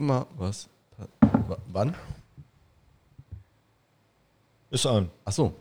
gucken mal, was. w- Wann? Ist an. Ach so.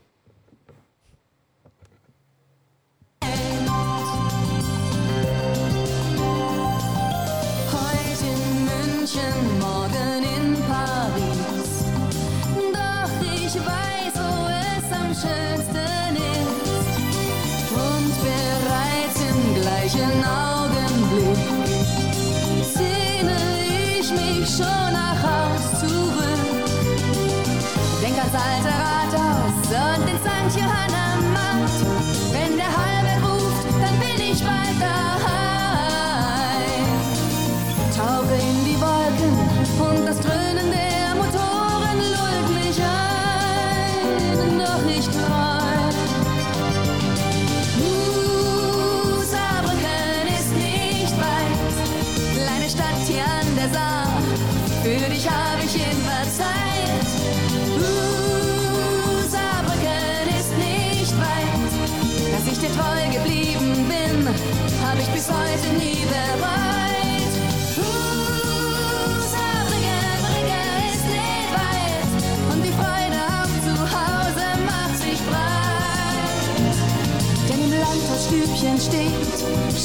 Steht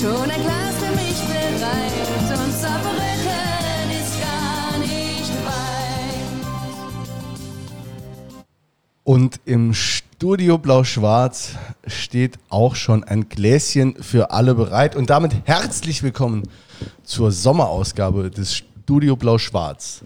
schon ein Glas für mich bereit. Und Saarbrücken ist gar nicht weit. Und im Studio Blau-Schwarz steht auch schon ein Gläschen für alle bereit. Und damit herzlich willkommen zur Sommerausgabe des Studio Blau-Schwarz.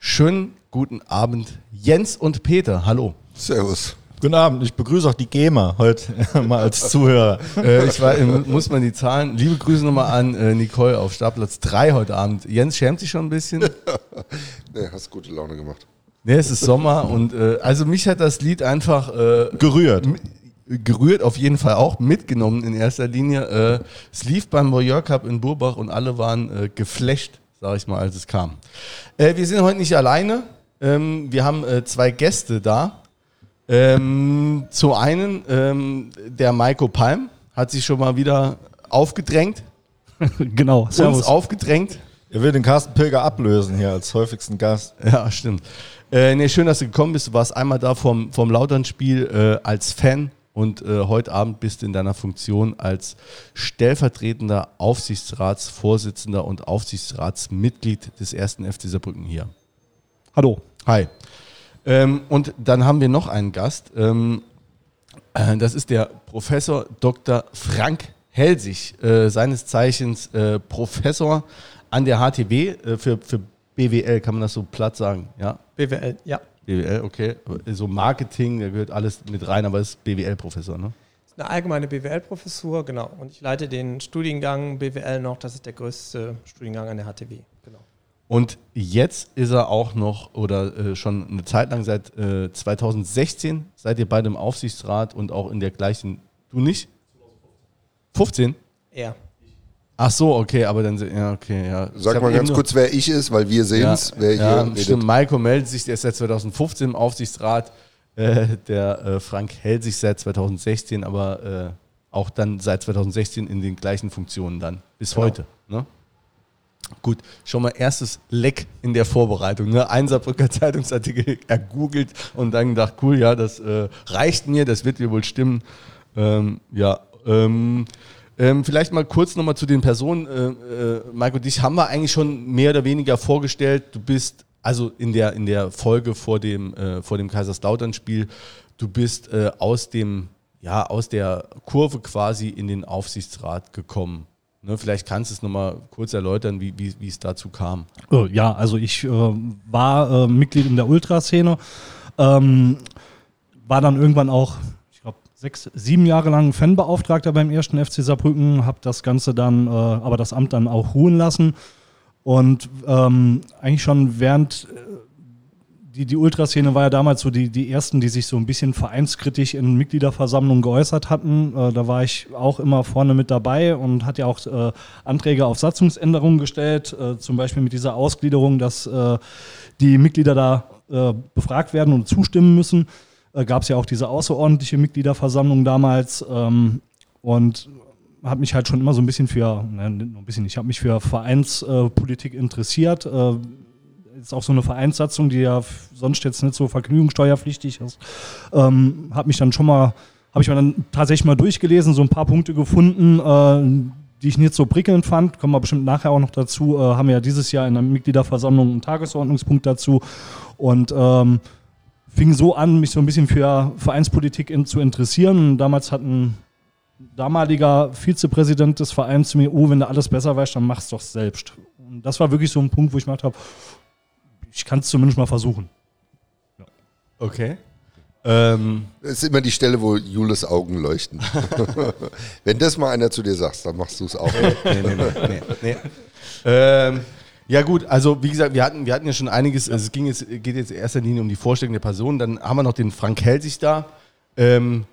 Schönen guten Abend, Jens und Peter. Hallo. Servus. Guten Abend, ich begrüße auch die GEMA heute mal als Zuhörer. Äh, ich war, muss man die Zahlen. Liebe Grüße nochmal an äh, Nicole auf Startplatz 3 heute Abend. Jens schämt sich schon ein bisschen. Nee, hast gute Laune gemacht. Ne, es ist Sommer und äh, also mich hat das Lied einfach äh, Gerührt. gerührt, auf jeden Fall auch mitgenommen in erster Linie. Äh, es lief beim Voyeur Cup in Burbach und alle waren äh, geflasht, sag ich mal, als es kam. Äh, wir sind heute nicht alleine. Ähm, wir haben äh, zwei Gäste da. Ähm, zum einen ähm, der Maiko Palm hat sich schon mal wieder aufgedrängt, genau, uns servus. aufgedrängt. Er will den Carsten Pilger ablösen hier als häufigsten Gast. Ja, stimmt. Äh, nee, schön, dass du gekommen bist. Du warst einmal da vom, vom Lautern-Spiel äh, als Fan und äh, heute Abend bist du in deiner Funktion als stellvertretender Aufsichtsratsvorsitzender und Aufsichtsratsmitglied des ersten FC Saarbrücken hier. Hallo. Hi. Ähm, und dann haben wir noch einen Gast. Ähm, äh, das ist der Professor Dr. Frank Helsig, äh, seines Zeichens äh, Professor an der HTW äh, für, für BWL, kann man das so platt sagen? Ja, BWL, ja. BWL, okay. So Marketing, da gehört alles mit rein, aber ist BWL-Professor, ne? Das ist eine allgemeine BWL-Professur, genau. Und ich leite den Studiengang BWL noch. Das ist der größte Studiengang an der HTW. Und jetzt ist er auch noch, oder äh, schon eine Zeit lang, seit äh, 2016 seid ihr beide im Aufsichtsrat und auch in der gleichen, du nicht? 15? Er. Ach so, okay, aber dann, ja, okay, ja. Sag mal ganz kurz, wer ich ist, weil wir sehen ja, es, wer ja, hier redet. stimmt, Maiko meldet sich, der ist seit 2015 im Aufsichtsrat, äh, der äh, Frank hält sich seit 2016, aber äh, auch dann seit 2016 in den gleichen Funktionen dann, bis Genau. heute. Ne? Gut, schon mal erstes Leck in der Vorbereitung. Ne? Ein Saarbrücker Zeitungsartikel ergoogelt und dann gedacht, cool, ja, das äh, reicht mir, das wird mir wohl stimmen. Ähm, ja, ähm, ähm, vielleicht mal kurz nochmal zu den Personen. Äh, äh, Marco, dich haben wir eigentlich schon mehr oder weniger vorgestellt. Du bist also in der, in der Folge vor dem, äh, vor dem Kaiserslautern-Spiel, du bist äh, aus dem, ja, aus der Kurve quasi in den Aufsichtsrat gekommen. Ne, vielleicht kannst du es nochmal kurz erläutern, wie, wie, wie es dazu kam. Äh, ja, also ich äh, war äh, Mitglied in der Ultraszene, ähm, war dann irgendwann auch, ich glaube, sechs, sieben Jahre lang Fanbeauftragter beim ersten FC Saarbrücken, habe das Ganze dann, äh, aber das Amt dann auch ruhen lassen und ähm, eigentlich schon während äh, die, die Ultraszene war ja damals so die, die ersten, die sich so ein bisschen vereinskritisch in Mitgliederversammlungen geäußert hatten. Äh, da war ich auch immer vorne mit dabei und hat ja auch äh, Anträge auf Satzungsänderungen gestellt, äh, zum Beispiel mit dieser Ausgliederung, dass äh, die Mitglieder da äh, befragt werden und zustimmen müssen. Äh, Gab es ja auch diese außerordentliche Mitgliederversammlung damals ähm, und habe mich halt schon immer so ein bisschen für, ne, nicht nur ein bisschen, ich habe mich für Vereinspolitik interessiert. Ist auch so eine Vereinssatzung, die ja sonst jetzt nicht so vergnügungssteuerpflichtig ist. Ähm, habe mich dann schon mal, habe ich mir dann tatsächlich mal durchgelesen, so ein paar Punkte gefunden, äh, die ich nicht so prickelnd fand. Kommen wir bestimmt nachher auch noch dazu. Äh, haben wir ja dieses Jahr in der Mitgliederversammlung einen Tagesordnungspunkt dazu und ähm, fing so an, mich so ein bisschen für Vereinspolitik in, zu interessieren. Und damals hat ein damaliger Vizepräsident des Vereins zu mir, oh, wenn du alles besser weißt, dann mach's doch selbst. Und das war wirklich so ein Punkt, wo ich gedacht habe, ich kann es zumindest mal versuchen. Okay. Ähm, Das ist immer die Stelle, wo Jules Augen leuchten. Wenn das mal einer zu dir sagt, dann machst du es auch. nee, nee, nee, nee, nee. Ähm, ja gut, also wie gesagt, wir hatten, wir hatten ja schon einiges, also es ging jetzt, geht jetzt in erster Linie um die Vorstellung der Person, dann haben wir noch den Frank Helsig da, ähm,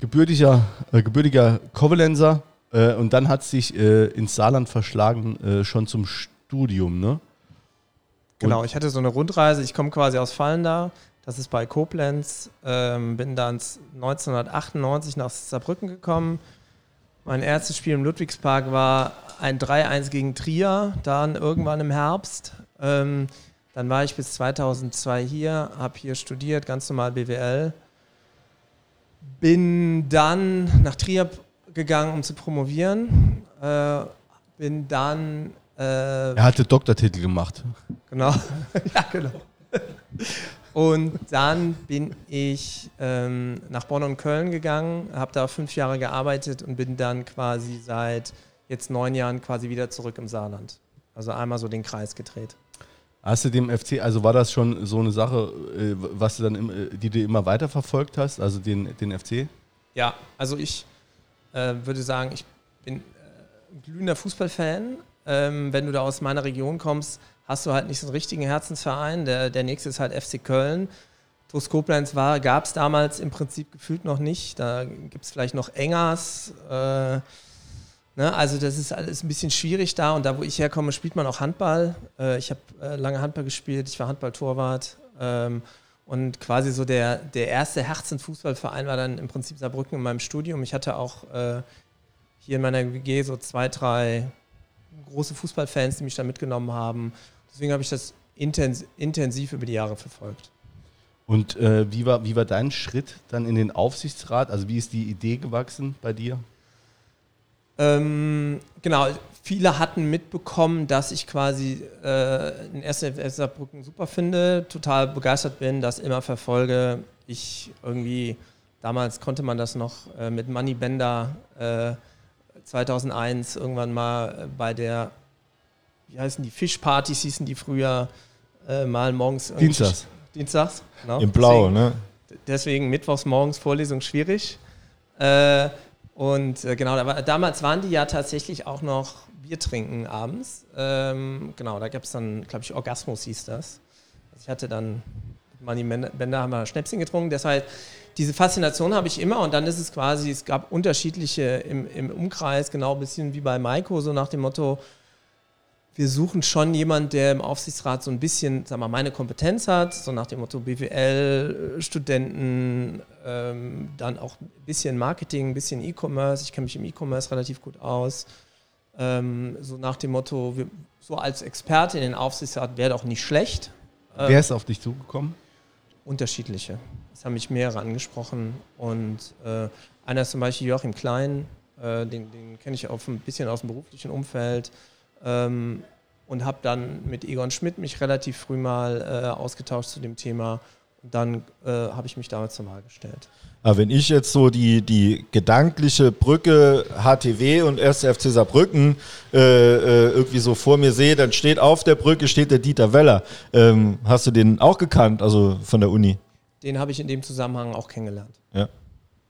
gebürtiger, äh, gebürtiger Kovalenser äh, und dann hat sich äh, ins Saarland verschlagen, äh, schon zum Studium, ne? Genau, ich hatte so eine Rundreise. Ich komme quasi aus Fallendar. Das ist bei Koblenz. Ähm, bin dann 1998 nach Saarbrücken gekommen. Mein erstes Spiel im Ludwigspark war ein 3-1 gegen Trier, dann irgendwann im Herbst. Ähm, dann war ich bis 2002 hier, habe hier studiert, ganz normal BWL. Bin dann nach Trier gegangen, um zu promovieren. Äh, bin dann äh, Er hatte Doktortitel gemacht. Genau. ja, genau. Und dann bin ich ähm, nach Bonn und Köln gegangen, habe da fünf Jahre gearbeitet und bin dann quasi seit jetzt neun Jahren quasi wieder zurück im Saarland. Also einmal so den Kreis gedreht. Hast du dem FC, also war das schon so eine Sache, äh, was du dann, äh, die du immer weiter verfolgt hast, also den, den FC? Ja, also ich äh, würde sagen, ich bin äh, ein glühender Fußballfan. Ähm, wenn du da aus meiner Region kommst, hast du halt nicht so einen richtigen Herzensverein. Der, der nächste ist halt FC Köln. TuS Koblenz gab es damals im Prinzip gefühlt noch nicht. Da gibt es vielleicht noch Engers. Äh, ne? Also das ist alles ein bisschen schwierig da. Und da, wo ich herkomme, spielt man auch Handball. Äh, ich habe äh, lange Handball gespielt. Ich war Handballtorwart. Ähm, und quasi so der, der erste Herzenfußballverein war dann im Prinzip Saarbrücken in meinem Studium. Ich hatte auch äh, hier in meiner WG so zwei, drei große Fußballfans, die mich da mitgenommen haben. Deswegen habe ich das intens intensiv über die Jahre verfolgt. Und äh, wie, war, wie war dein Schritt dann in den Aufsichtsrat? Also wie ist die Idee gewachsen bei dir? Ähm, genau, viele hatten mitbekommen, dass ich quasi äh, den ersten FF Saarbrücken super finde, total begeistert bin, das immer verfolge. Ich irgendwie, damals konnte man das noch äh, mit Money Bender äh, 2001 irgendwann mal äh, bei der, wie heißen die, Fischpartys hießen die früher, äh, mal morgens. Dienstags. Dienstags, genau. Im Blau, Deswegen- ne? deswegen mittwochs morgens Vorlesung schwierig. Äh, und äh, genau, da war, damals waren die ja tatsächlich auch noch Bier trinken abends. Ähm, genau, da gab es dann, glaube ich, Orgasmus hieß das. Also ich hatte dann mit Manni Bender haben wir Schnäpschen getrunken. Deshalb, diese Faszination habe ich immer und dann ist es quasi, es gab unterschiedliche im, im Umkreis, genau ein bisschen wie bei Maiko, so nach dem Motto, wir suchen schon jemanden, der im Aufsichtsrat so ein bisschen, sag mal, meine Kompetenz hat, so nach dem Motto BWL, Studenten, ähm, dann auch ein bisschen Marketing, ein bisschen E-Commerce. Ich kenne mich im E-Commerce relativ gut aus. Ähm, so nach dem Motto, wir, so als Experte in den Aufsichtsrat wäre doch nicht schlecht. Ähm, Wer ist auf dich zugekommen? Unterschiedliche. Es haben mich mehrere angesprochen und äh, einer ist zum Beispiel Joachim Klein, äh, den, den kenne ich auch ein bisschen aus dem beruflichen Umfeld ähm, und habe dann mit Egon Schmidt mich relativ früh mal äh, ausgetauscht zu dem Thema dann äh, habe ich mich damals zur Wahl gestellt. Aber wenn ich jetzt so die, die gedankliche Brücke HTW und 1. FC Saarbrücken äh, äh, irgendwie so vor mir sehe, dann steht auf der Brücke steht der Dieter Weller. Ähm, hast du den auch gekannt, also von der Uni? Den habe ich in dem Zusammenhang auch kennengelernt. Ja.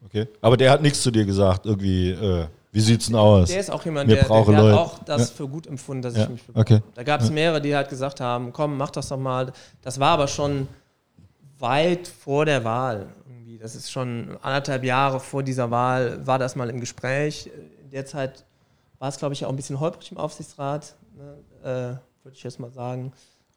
Okay. Aber der hat nichts zu dir gesagt, irgendwie, äh, wie sieht's denn aus? Der ist auch jemand, Wir der, der, der hat auch das Ja. für gut empfunden, dass Ja, ich mich beworben okay. Da gab es mehrere, die halt gesagt haben, komm, mach das doch mal. Das war aber schon weit vor der Wahl. Irgendwie. Das ist schon anderthalb Jahre vor dieser Wahl, war das mal im Gespräch. In der Zeit war es, glaube ich, auch ein bisschen holprig im Aufsichtsrat, ne? äh, würde ich jetzt mal sagen.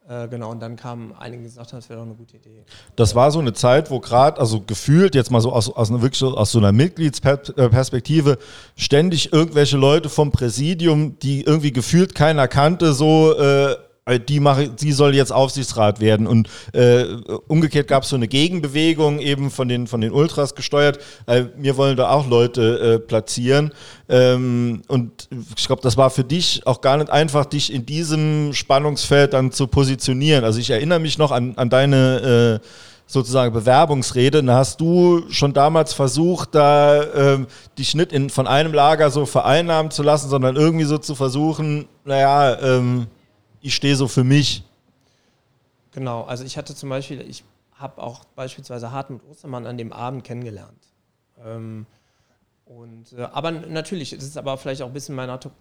Äh, genau, und dann kamen einige, gesagt haben, das wäre doch eine gute Idee. Das war so eine Zeit, wo gerade, also gefühlt jetzt mal so aus, aus, einer, wirklich aus so einer Mitgliedsperspektive, ständig irgendwelche Leute vom Präsidium, die irgendwie gefühlt keiner kannte, so äh, die, mache, die soll jetzt Aufsichtsrat werden. Und äh, umgekehrt gab es so eine Gegenbewegung, eben von den, von den Ultras gesteuert. Äh, wir wollen da auch Leute äh, platzieren. Ähm, und ich glaube, das war für dich auch gar nicht einfach, dich in diesem Spannungsfeld dann zu positionieren. Also ich erinnere mich noch an, an deine äh, sozusagen Bewerbungsrede, da hast du schon damals versucht, da ähm, dich nicht in, von einem Lager so vereinnahmen zu lassen, sondern irgendwie so zu versuchen, naja, ähm, ich stehe so für mich. Genau, also ich hatte zum Beispiel, ich habe auch beispielsweise Hartmut Ostermann an dem Abend kennengelernt. Ähm, und, äh, aber natürlich, es ist aber vielleicht auch ein bisschen meiner. To-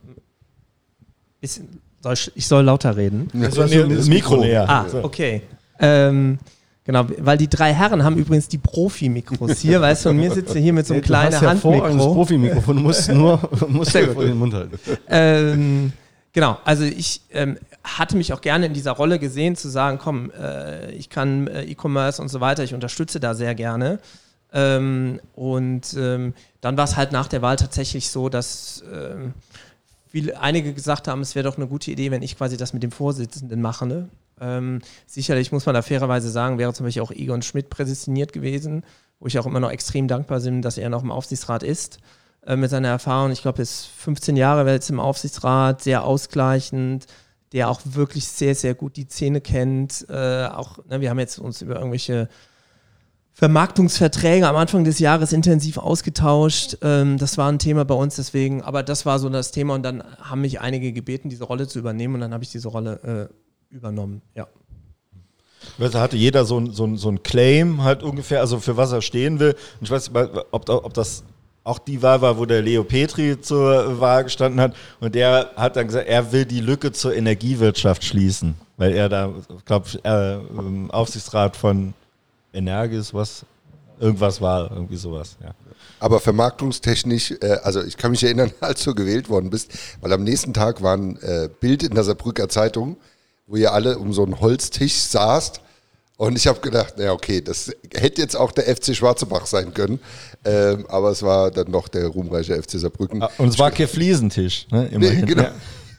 Bisschen, soll ich, ich soll lauter reden. Also das Mikro näher. Ah, okay. Ähm, genau, weil die drei Herren haben übrigens die Profi-Mikros hier, weißt du, und mir sitze hier mit so einem kleinen hervorragendes Handmikro. Profimikrofon, du musst nur, musst vor den Mund halten. ähm, genau, also ich ähm, hatte mich auch gerne in dieser Rolle gesehen, zu sagen, komm, äh, ich kann äh, E-Commerce und so weiter, ich unterstütze da sehr gerne. Ähm, und ähm, dann war es halt nach der Wahl tatsächlich so, dass ähm, viele, einige gesagt haben, es wäre doch eine gute Idee, wenn ich quasi das mit dem Vorsitzenden mache. Ne? Ähm, sicherlich muss man da fairerweise sagen, wäre zum Beispiel auch Egon Schmidt prädestiniert gewesen, wo ich auch immer noch extrem dankbar bin, dass er noch im Aufsichtsrat ist äh, mit seiner Erfahrung. Ich glaube, ist 15 Jahre jetzt im Aufsichtsrat, sehr ausgleichend, der auch wirklich sehr, sehr gut die Szene kennt. Äh, auch, ne, wir haben jetzt uns über irgendwelche Vermarktungsverträge am Anfang des Jahres intensiv ausgetauscht. Ähm, das war ein Thema bei uns deswegen, aber das war so das Thema und dann haben mich einige gebeten, diese Rolle zu übernehmen und dann habe ich diese Rolle äh, übernommen. Ja. Du, hatte jeder so ein, so, ein, so ein Claim halt ungefähr, also für was er stehen will. Und ich weiß nicht, ob, ob das auch die Wahl war, wo der Leo Petri zur Wahl gestanden hat. Und der hat dann gesagt, er will die Lücke zur Energiewirtschaft schließen, weil er da, glaube ich, äh, im Aufsichtsrat von Energis, was irgendwas war, irgendwie sowas. Ja. Aber vermarktungstechnisch, äh, also ich kann mich erinnern, als du gewählt worden bist, weil am nächsten Tag war ein äh, Bild in der Saarbrücker Zeitung, wo ihr alle um so einen Holztisch saßt. Und ich habe gedacht, naja, okay, das hätte jetzt auch der FC Schwarzebach sein können. Ähm, aber es war dann doch der ruhmreiche FC Saarbrücken. Ah, Und es war kein Fliesentisch, ne? Immerhin. Nee, genau. Ja.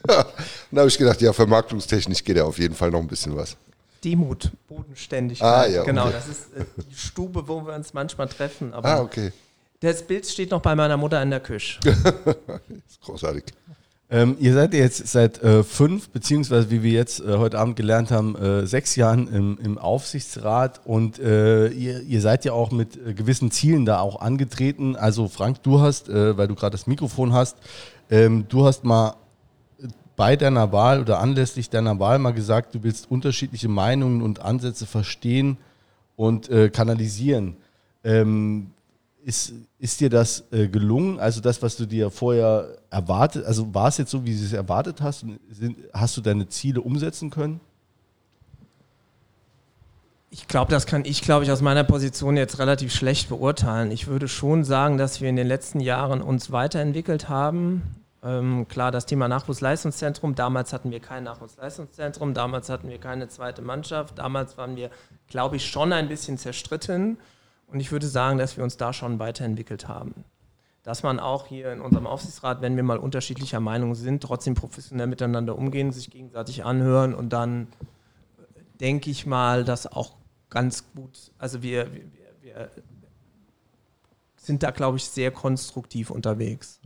Ja. Und da habe ich gedacht, ja, vermarktungstechnisch geht ja auf jeden Fall noch ein bisschen was. Demut, Bodenständigkeit. Ah, ja, Genau, okay. das ist äh, die Stube, wo wir uns manchmal treffen. Aber Ah, okay. das Bild steht noch bei meiner Mutter in der Küche. ist großartig. Ähm, ihr seid jetzt seit äh, fünf, beziehungsweise wie wir jetzt äh, heute Abend gelernt haben, äh, sechs Jahren im, im Aufsichtsrat und äh, ihr, ihr seid ja auch mit äh, gewissen Zielen da auch angetreten. Also Frank, du hast, äh, weil du gerade das Mikrofon hast, ähm, du hast mal bei deiner Wahl oder anlässlich deiner Wahl mal gesagt, du willst unterschiedliche Meinungen und Ansätze verstehen und kanalisieren. Ähm, ist, ist dir das äh, gelungen? Also das, was du dir vorher erwartet, also war es jetzt so, wie du es erwartet hast? Sind, hast du deine Ziele umsetzen können? Ich glaube, das kann ich, glaube ich, aus meiner Position jetzt relativ schlecht beurteilen. Ich würde schon sagen, dass wir in den letzten Jahren uns weiterentwickelt haben. Ähm, klar, das Thema Nachwuchsleistungszentrum. Damals hatten wir kein Nachwuchsleistungszentrum, damals hatten wir keine zweite Mannschaft, damals waren wir, glaube ich, schon ein bisschen zerstritten. Und ich würde sagen, dass wir uns da schon weiterentwickelt haben. Dass man auch hier in unserem Aufsichtsrat, wenn wir mal unterschiedlicher Meinung sind, trotzdem professionell miteinander umgehen, sich gegenseitig anhören und dann denke ich mal, dass auch ganz gut, also wir, wir, wir sind da, glaube ich, sehr konstruktiv unterwegs.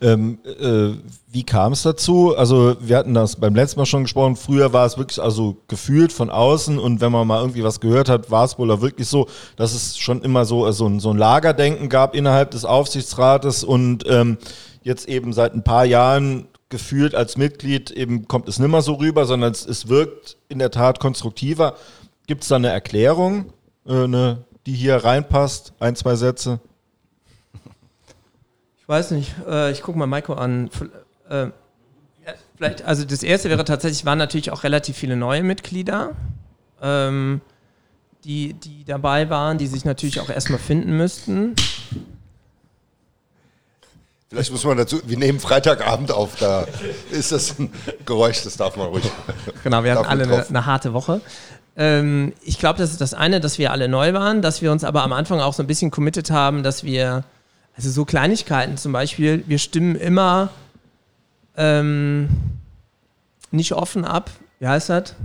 Ähm, äh, wie kam es dazu? Also wir hatten das beim letzten Mal schon gesprochen. Früher war es wirklich also gefühlt von außen und wenn man mal irgendwie was gehört hat, war es wohl auch wirklich so, dass es schon immer so, äh, so, ein, so ein Lagerdenken gab innerhalb des Aufsichtsrates und ähm, jetzt eben seit ein paar Jahren gefühlt als Mitglied eben kommt es nicht mehr so rüber, sondern es, es wirkt in der Tat konstruktiver. Gibt es da eine Erklärung, äh, eine, die hier reinpasst? Ein, zwei Sätze? Ich weiß nicht, äh, ich gucke mal Maiko an. Äh, vielleicht, also das erste wäre tatsächlich, waren natürlich auch relativ viele neue Mitglieder, ähm, die, die dabei waren, die sich natürlich auch erstmal finden müssten. Vielleicht muss man dazu, wir nehmen Freitagabend auf, da ist das ein Geräusch, das darf man ruhig. Genau, wir hatten alle eine, eine harte Woche. Ähm, ich glaube, das ist das eine, dass wir alle neu waren, dass wir uns aber am Anfang auch so ein bisschen committed haben, dass wir, also so Kleinigkeiten zum Beispiel, wir stimmen immer ähm, nicht offen ab wie heißt das?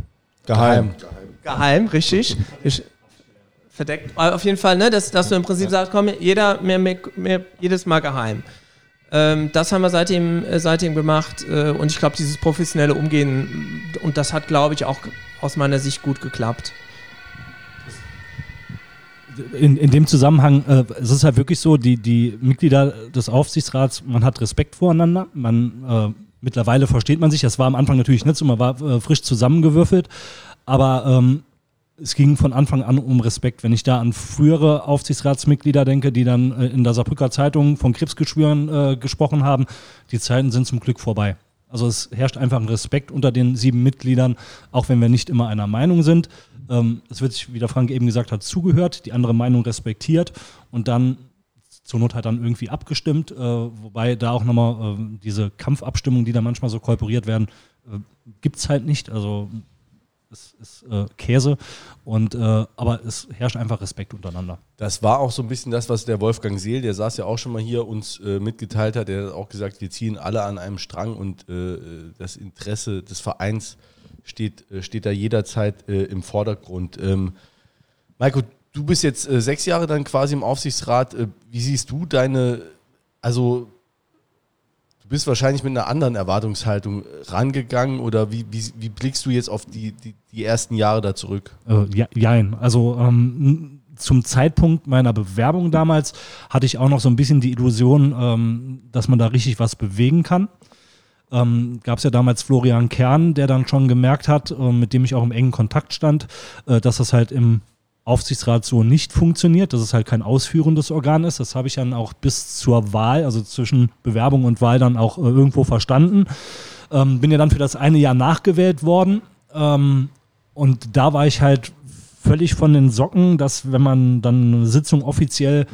Geheim. Geheim, richtig. Ich- Verdeckt. Aber auf jeden Fall, ne, dass, dass du im Prinzip sagst, komm, jeder mehr, mehr, mehr jedes Mal geheim. Ähm, das haben wir seitdem, äh, seitdem gemacht äh, und ich glaube, dieses professionelle Umgehen, und das hat, glaube ich, auch aus meiner Sicht gut geklappt. In, in dem Zusammenhang, äh, es ist halt wirklich so, die, die Mitglieder des Aufsichtsrats, man hat Respekt voreinander, man äh, mittlerweile versteht man sich, das war am Anfang natürlich nicht so, man war äh, frisch zusammengewürfelt, aber ähm, es ging von Anfang an um Respekt. Wenn ich da an frühere Aufsichtsratsmitglieder denke, die dann äh, in der Saarbrücker Zeitung von Krebsgeschwüren äh, gesprochen haben, die Zeiten sind zum Glück vorbei. Also es herrscht einfach ein Respekt unter den sieben Mitgliedern, auch wenn wir nicht immer einer Meinung sind. Ähm, es wird sich, wie der Frank eben gesagt hat, zugehört, die andere Meinung respektiert und dann zur Not halt dann irgendwie abgestimmt, äh, wobei da auch nochmal äh, diese Kampfabstimmungen, die da manchmal so kolporiert werden, äh, gibt es halt nicht. Also es ist äh, Käse und äh, aber es herrscht einfach Respekt untereinander. Das war auch so ein bisschen das, was der Wolfgang Seel, der saß ja auch schon mal hier, uns äh, mitgeteilt hat. Der hat auch gesagt, wir ziehen alle an einem Strang und äh, das Interesse des Vereins steht, äh, steht da jederzeit äh, im Vordergrund. Ähm, Maiko, du bist jetzt äh, sechs Jahre dann quasi im Aufsichtsrat. Äh, wie siehst du deine, also du bist wahrscheinlich mit einer anderen Erwartungshaltung rangegangen oder wie, wie, wie blickst du jetzt auf die, die, die ersten Jahre da zurück? Äh, ja, jein. Also ähm, zum Zeitpunkt meiner Bewerbung damals hatte ich auch noch so ein bisschen die Illusion, ähm, dass man da richtig was bewegen kann. Ähm, Gab es ja damals Florian Kern, der dann schon gemerkt hat, äh, mit dem ich auch im engen Kontakt stand, äh, dass das halt im Aufsichtsrat so nicht funktioniert, dass es halt kein ausführendes Organ ist. Das habe ich dann auch bis zur Wahl, also zwischen Bewerbung und Wahl dann auch äh, irgendwo verstanden. Ähm, bin ja dann für das eine Jahr nachgewählt worden. Ähm, und da war ich halt völlig von den Socken, dass wenn man dann eine Sitzung offiziell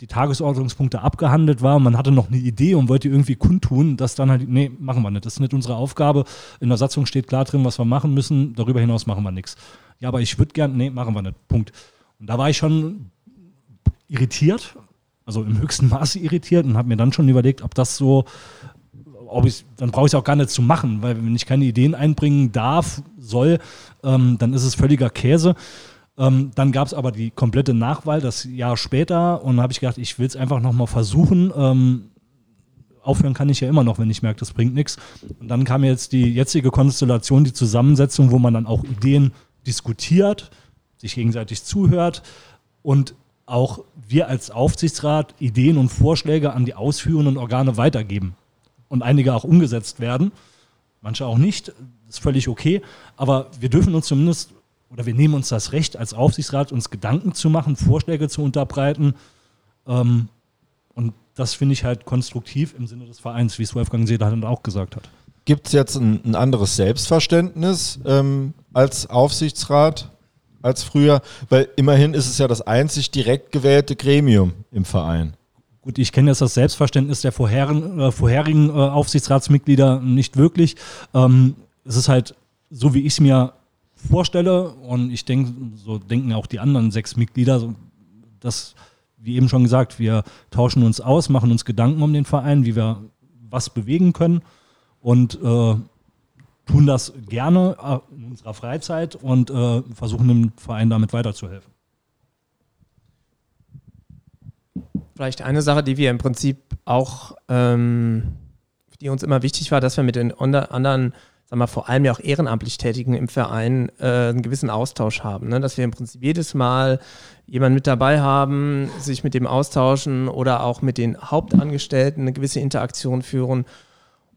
die Tagesordnungspunkte abgehandelt war man hatte noch eine Idee und wollte irgendwie kundtun, dass dann halt, nee, machen wir nicht. Das ist nicht unsere Aufgabe. In der Satzung steht klar drin, was wir machen müssen. Darüber hinaus machen wir nichts. Ja, aber ich würde gern, nee, machen wir nicht. Punkt. Und da war ich schon irritiert, also im höchsten Maße irritiert und habe mir dann schon überlegt, ob das so, ob ich, dann brauche ich es auch gar nicht zu machen, weil wenn ich keine Ideen einbringen darf, soll, ähm, dann ist es völliger Käse. Ähm, dann gab es aber die komplette Nachwahl das Jahr später und habe ich gedacht, ich will es einfach nochmal versuchen. Ähm, aufhören kann ich ja immer noch, wenn ich merke, das bringt nichts. Und dann kam jetzt die jetzige Konstellation, die Zusammensetzung, wo man dann auch Ideen diskutiert, sich gegenseitig zuhört und auch wir als Aufsichtsrat Ideen und Vorschläge an die ausführenden Organe weitergeben und einige auch umgesetzt werden, manche auch nicht, ist völlig okay, aber wir dürfen uns zumindest oder wir nehmen uns das Recht als Aufsichtsrat, uns Gedanken zu machen, Vorschläge zu unterbreiten ähm, und das finde ich halt konstruktiv im Sinne des Vereins, wie es Wolfgang Seeler dann auch gesagt hat. Gibt es jetzt ein, ein anderes Selbstverständnis ähm, als Aufsichtsrat als früher? Weil immerhin ist es ja das einzig direkt gewählte Gremium im Verein. Gut, ich kenne jetzt das Selbstverständnis der vorherigen, äh, vorherigen äh, Aufsichtsratsmitglieder nicht wirklich. Ähm, es ist halt so, wie ich es mir vorstelle und ich denke, so denken auch die anderen sechs Mitglieder, dass, wie eben schon gesagt, wir tauschen uns aus, machen uns Gedanken um den Verein, wie wir was bewegen können und äh, tun das gerne äh, in unserer Freizeit und äh, versuchen dem Verein damit weiterzuhelfen. Vielleicht eine Sache, die wir im Prinzip auch, ähm, die uns immer wichtig war, dass wir mit den anderen, sagen wir vor allem ja auch ehrenamtlich Tätigen im Verein äh, einen gewissen Austausch haben. Ne? Dass wir im Prinzip jedes Mal jemanden mit dabei haben, sich mit dem austauschen oder auch mit den Hauptangestellten eine gewisse Interaktion führen.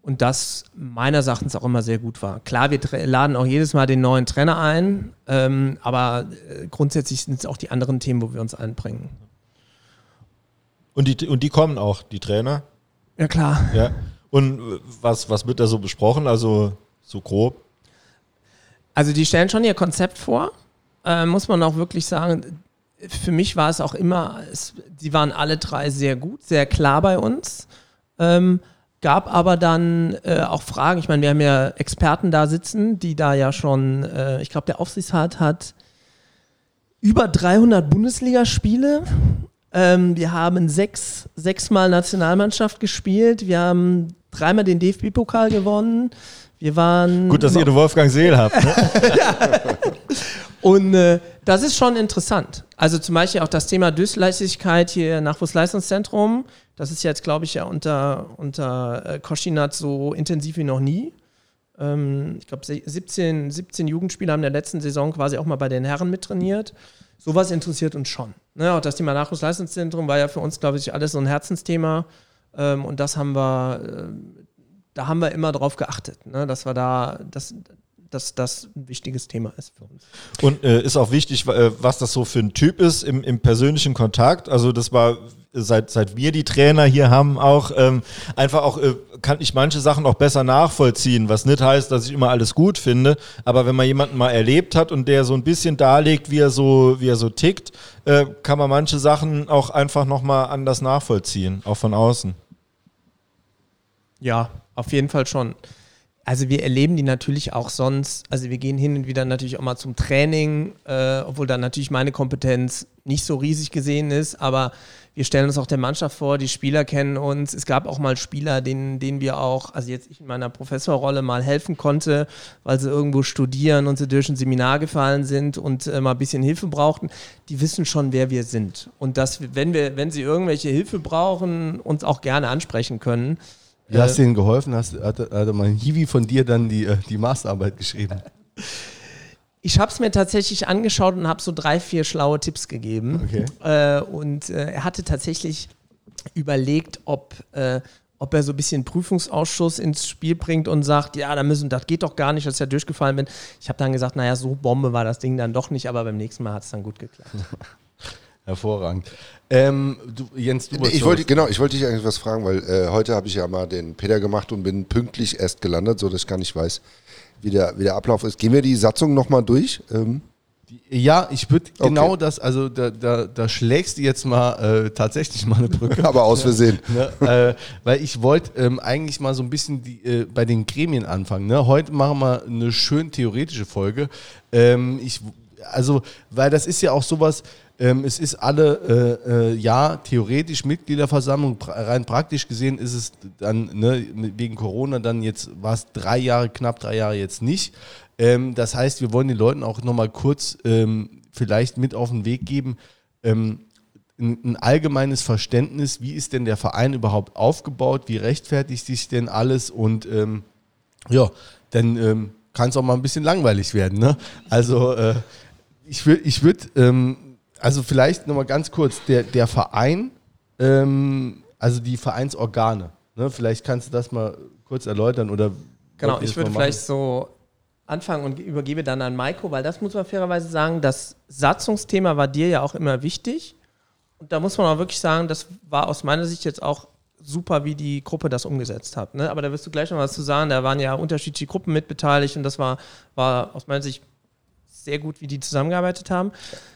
Und das meines Erachtens auch immer sehr gut war. Klar, wir laden auch jedes Mal den neuen Trainer ein, ähm, aber äh, grundsätzlich sind es auch die anderen Themen, wo wir uns einbringen. Und die, und die kommen auch, die Trainer. Ja, klar. Ja. Und äh, was, was wird da so besprochen? Also so grob? Also die stellen schon ihr Konzept vor, äh, muss man auch wirklich sagen. Für mich war es auch immer, es, die waren alle drei sehr gut, sehr klar bei uns. Ähm, gab aber dann äh, auch Fragen. Ich meine, wir haben ja Experten da sitzen, die da ja schon, äh, ich glaube, der Aufsichtsrat hat über 300 Bundesligaspiele. Ähm, wir haben sechs, sechsmal Nationalmannschaft gespielt. Wir haben dreimal den DFB-Pokal gewonnen. Wir waren. Gut, dass ihr den Wolfgang Seel habt. Ne? Und äh, das ist schon interessant. Also zum Beispiel auch das Thema Durchlässigkeit hier Nachwuchsleistungszentrum. Das ist jetzt, glaube ich, ja unter, unter äh, Koschinat so intensiv wie noch nie. Ähm, ich glaube, 17, 17 Jugendspieler haben in der letzten Saison quasi auch mal bei den Herren mittrainiert. Sowas interessiert uns schon. Ne? Auch das Thema Nachwuchsleistungszentrum war ja für uns, glaube ich, alles so ein Herzensthema. Ähm, und das haben wir, äh, da haben wir immer drauf geachtet, ne? dass wir da, dass, dass das ein wichtiges Thema ist für uns. Und äh, ist auch wichtig, äh, was das so für ein Typ ist im, im persönlichen Kontakt. Also das war seit, seit wir die Trainer hier haben, auch ähm, einfach auch, äh, kann ich manche Sachen auch besser nachvollziehen, was nicht heißt, dass ich immer alles gut finde, aber wenn man jemanden mal erlebt hat und der so ein bisschen darlegt, wie er so, wie er so tickt, äh, kann man manche Sachen auch einfach nochmal anders nachvollziehen, auch von außen. Ja, auf jeden Fall schon. Also wir erleben die natürlich auch sonst, also wir gehen hin und wieder natürlich auch mal zum Training, äh, obwohl dann natürlich meine Kompetenz nicht so riesig gesehen ist, aber wir stellen uns auch der Mannschaft vor, die Spieler kennen uns. Es gab auch mal Spieler, denen, denen wir auch, also jetzt ich in meiner Professorrolle mal helfen konnte, weil sie irgendwo studieren und sie durch ein Seminar gefallen sind und äh, mal ein bisschen Hilfe brauchten. Die wissen schon, wer wir sind. Und dass, wenn wir, wenn sie irgendwelche Hilfe brauchen, uns auch gerne ansprechen können. Wie hast du denen geholfen? Hast, hat, hat mal ein Hiwi von dir dann die, äh, die Masterarbeit geschrieben? Ich habe es mir tatsächlich angeschaut und habe so drei, vier schlaue Tipps gegeben. Okay. Äh, und äh, er hatte tatsächlich überlegt, ob, äh, ob er so ein bisschen Prüfungsausschuss ins Spiel bringt und sagt, ja, da müssen, das geht doch gar nicht, dass ich ja durchgefallen bin. Ich habe dann gesagt, naja, so Bombe war das Ding dann doch nicht, aber beim nächsten Mal hat es dann gut geklappt. Hervorragend. Ähm, du, Jens, du Ich wollte, genau, ich wollte dich eigentlich was fragen, weil äh, heute habe ich ja mal den Peter gemacht und bin pünktlich erst gelandet, sodass ich gar nicht weiß, wie der, wie der Ablauf ist. Gehen wir die Satzung nochmal durch? Ähm, Ja, ich würde Okay. genau das, also da, da, da schlägst du jetzt mal äh, tatsächlich mal eine Brücke. aber aus Versehen. Ne, äh, weil ich wollte ähm, eigentlich mal so ein bisschen die, äh, bei den Gremien anfangen. Ne? Heute machen wir eine schön theoretische Folge. Ähm, ich, also, weil das ist ja auch sowas, ähm, es ist alle, äh, äh, ja, theoretisch Mitgliederversammlung, pra rein praktisch gesehen ist es dann, ne, wegen Corona dann jetzt, war es drei Jahre, knapp drei Jahre jetzt nicht. Ähm, das heißt, wir wollen den Leuten auch nochmal kurz ähm, vielleicht mit auf den Weg geben, ähm, ein, ein allgemeines Verständnis, wie ist denn der Verein überhaupt aufgebaut, wie rechtfertigt sich denn alles und ähm, ja, dann ähm, kann es auch mal ein bisschen langweilig werden. Ne? Also äh, ich würde, ich würd, also vielleicht nochmal ganz kurz, der, der Verein, ähm, also die Vereinsorgane, ne? vielleicht kannst du das mal kurz erläutern oder Genau, ich würde vielleicht so anfangen und übergebe dann an Maiko, weil das muss man fairerweise sagen, das Satzungsthema war dir ja auch immer wichtig. Und da muss man auch wirklich sagen, das war aus meiner Sicht jetzt auch super, wie die Gruppe das umgesetzt hat. Ne? Aber da wirst du gleich noch was zu sagen. Da waren ja unterschiedliche Gruppen mitbeteiligt und das war, war aus meiner Sicht sehr gut, wie die zusammengearbeitet haben.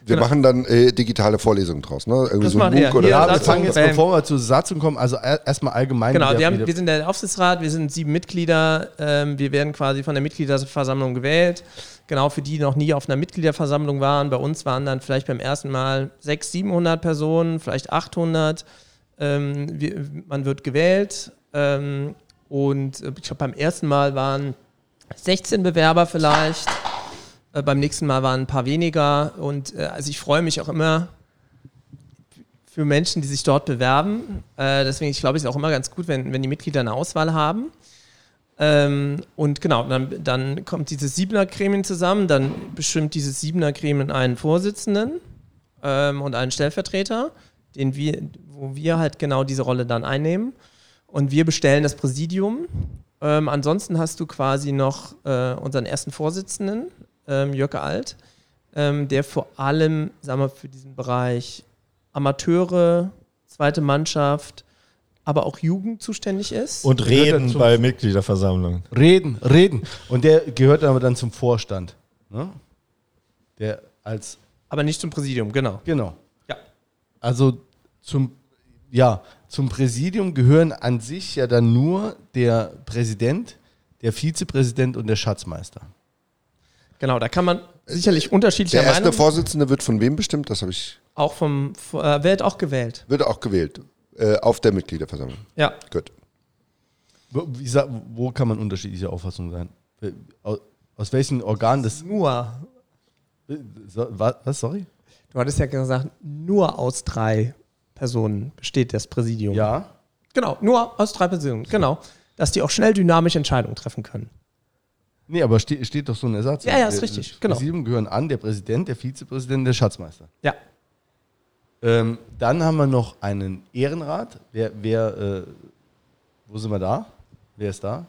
Wir Genau. machen dann äh, digitale Vorlesungen draus, ne? Irgendwie Das so ein. MOOC oder Ja, wir fangen jetzt, bevor wir zur Satzung kommen, also er- erstmal allgemein. Genau, haben, wir sind der Aufsichtsrat, wir sind sieben Mitglieder, ähm, wir werden quasi von der Mitgliederversammlung gewählt. Genau, für die noch nie auf einer Mitgliederversammlung waren. Bei uns waren dann vielleicht beim ersten Mal 600, 700 Personen, vielleicht 800. Ähm, wir, man wird gewählt ähm, und äh, ich glaube, beim ersten Mal waren 16 Bewerber vielleicht. Äh, beim nächsten Mal waren ein paar weniger. Und äh, also ich freue mich auch immer, für Menschen, die sich dort bewerben. Äh, deswegen, ich glaube, es ist auch immer ganz gut, wenn, wenn die Mitglieder eine Auswahl haben. Ähm, und genau, dann, dann kommt dieses Siebener-Gremien zusammen, dann bestimmt dieses Siebener-Gremien einen Vorsitzenden ähm, und einen Stellvertreter, den wir, wo wir halt genau diese Rolle dann einnehmen. Und wir bestellen das Präsidium. Ähm, ansonsten hast du quasi noch äh, unseren ersten Vorsitzenden, ähm, Jörg Alt, ähm, der vor allem, sagen wir, für diesen Bereich Amateure, zweite Mannschaft, aber auch Jugend zuständig ist. Und reden bei Mitgliederversammlungen. Reden, reden. Und der gehört aber dann zum Vorstand. Ne? Der als, aber nicht zum Präsidium, genau. genau. Ja. Also zum, ja, zum Präsidium gehören an sich ja dann nur der Präsident, der Vizepräsident und der Schatzmeister. Genau, da kann man sicherlich unterschiedlicher Der erste Meinung Vorsitzende wird von wem bestimmt? Das habe ich. auch vom äh, wird auch gewählt. Wird auch gewählt. Äh, auf der Mitgliederversammlung. Ja. Gut. Wo, wie, wo kann man unterschiedlicher Auffassung sein? Äh, Aus, aus welchen Organen das. Nur. So, wa- was, sorry? Du hattest ja gesagt, nur aus drei Personen besteht das Präsidium. Ja. Genau, nur aus drei Personen. Genau. Dass die auch schnell dynamisch Entscheidungen treffen können. Nee, aber ste steht doch so ein Ersatz. Ja, ja, ist Der- richtig, Das genau. Präsidium gehören an der Präsident, der Vizepräsident, der Schatzmeister. Ja. Ähm, dann haben wir noch einen Ehrenrat. Wer, wer äh, wo sind wir da? Wer ist da?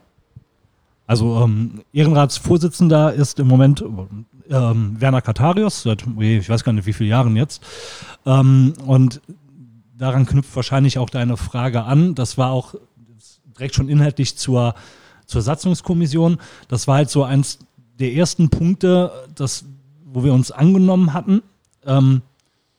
Also ähm, Ehrenratsvorsitzender ist im Moment ähm, Werner Katarius, seit ich weiß gar nicht wie viele Jahren jetzt. Ähm, und daran knüpft wahrscheinlich auch deine Frage an. Das war auch direkt schon inhaltlich zur, zur Satzungskommission. Das war halt so eins der ersten Punkte, das, wo wir uns angenommen hatten. Ähm,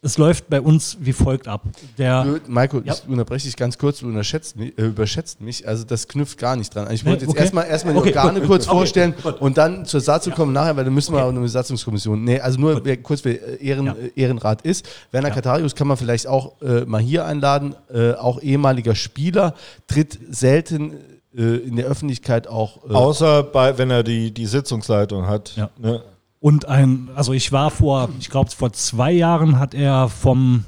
es läuft bei uns wie folgt ab. Der, Michael, Ja. ich unterbreche dich ganz kurz, du mich, äh, überschätzt mich. Also das knüpft gar nicht dran. Ich Nee, wollte jetzt okay. erstmal erstmal die Okay, Organe gut, kurz okay, vorstellen gut. und dann zur Satzung kommen nachher, weil dann müssen wir auch eine Satzungskommission. Nee, also nur wer, kurz, wer äh, Ehren, Ja. äh, Ehrenrat ist. Werner Katarius kann man vielleicht auch äh, mal hier einladen, äh, auch ehemaliger Spieler, tritt selten äh, in der Öffentlichkeit auch äh, Außer bei, wenn er die, die Sitzungsleitung hat. Ja. Ne? Und ein, also ich war vor, ich glaube vor zwei Jahren hat er vom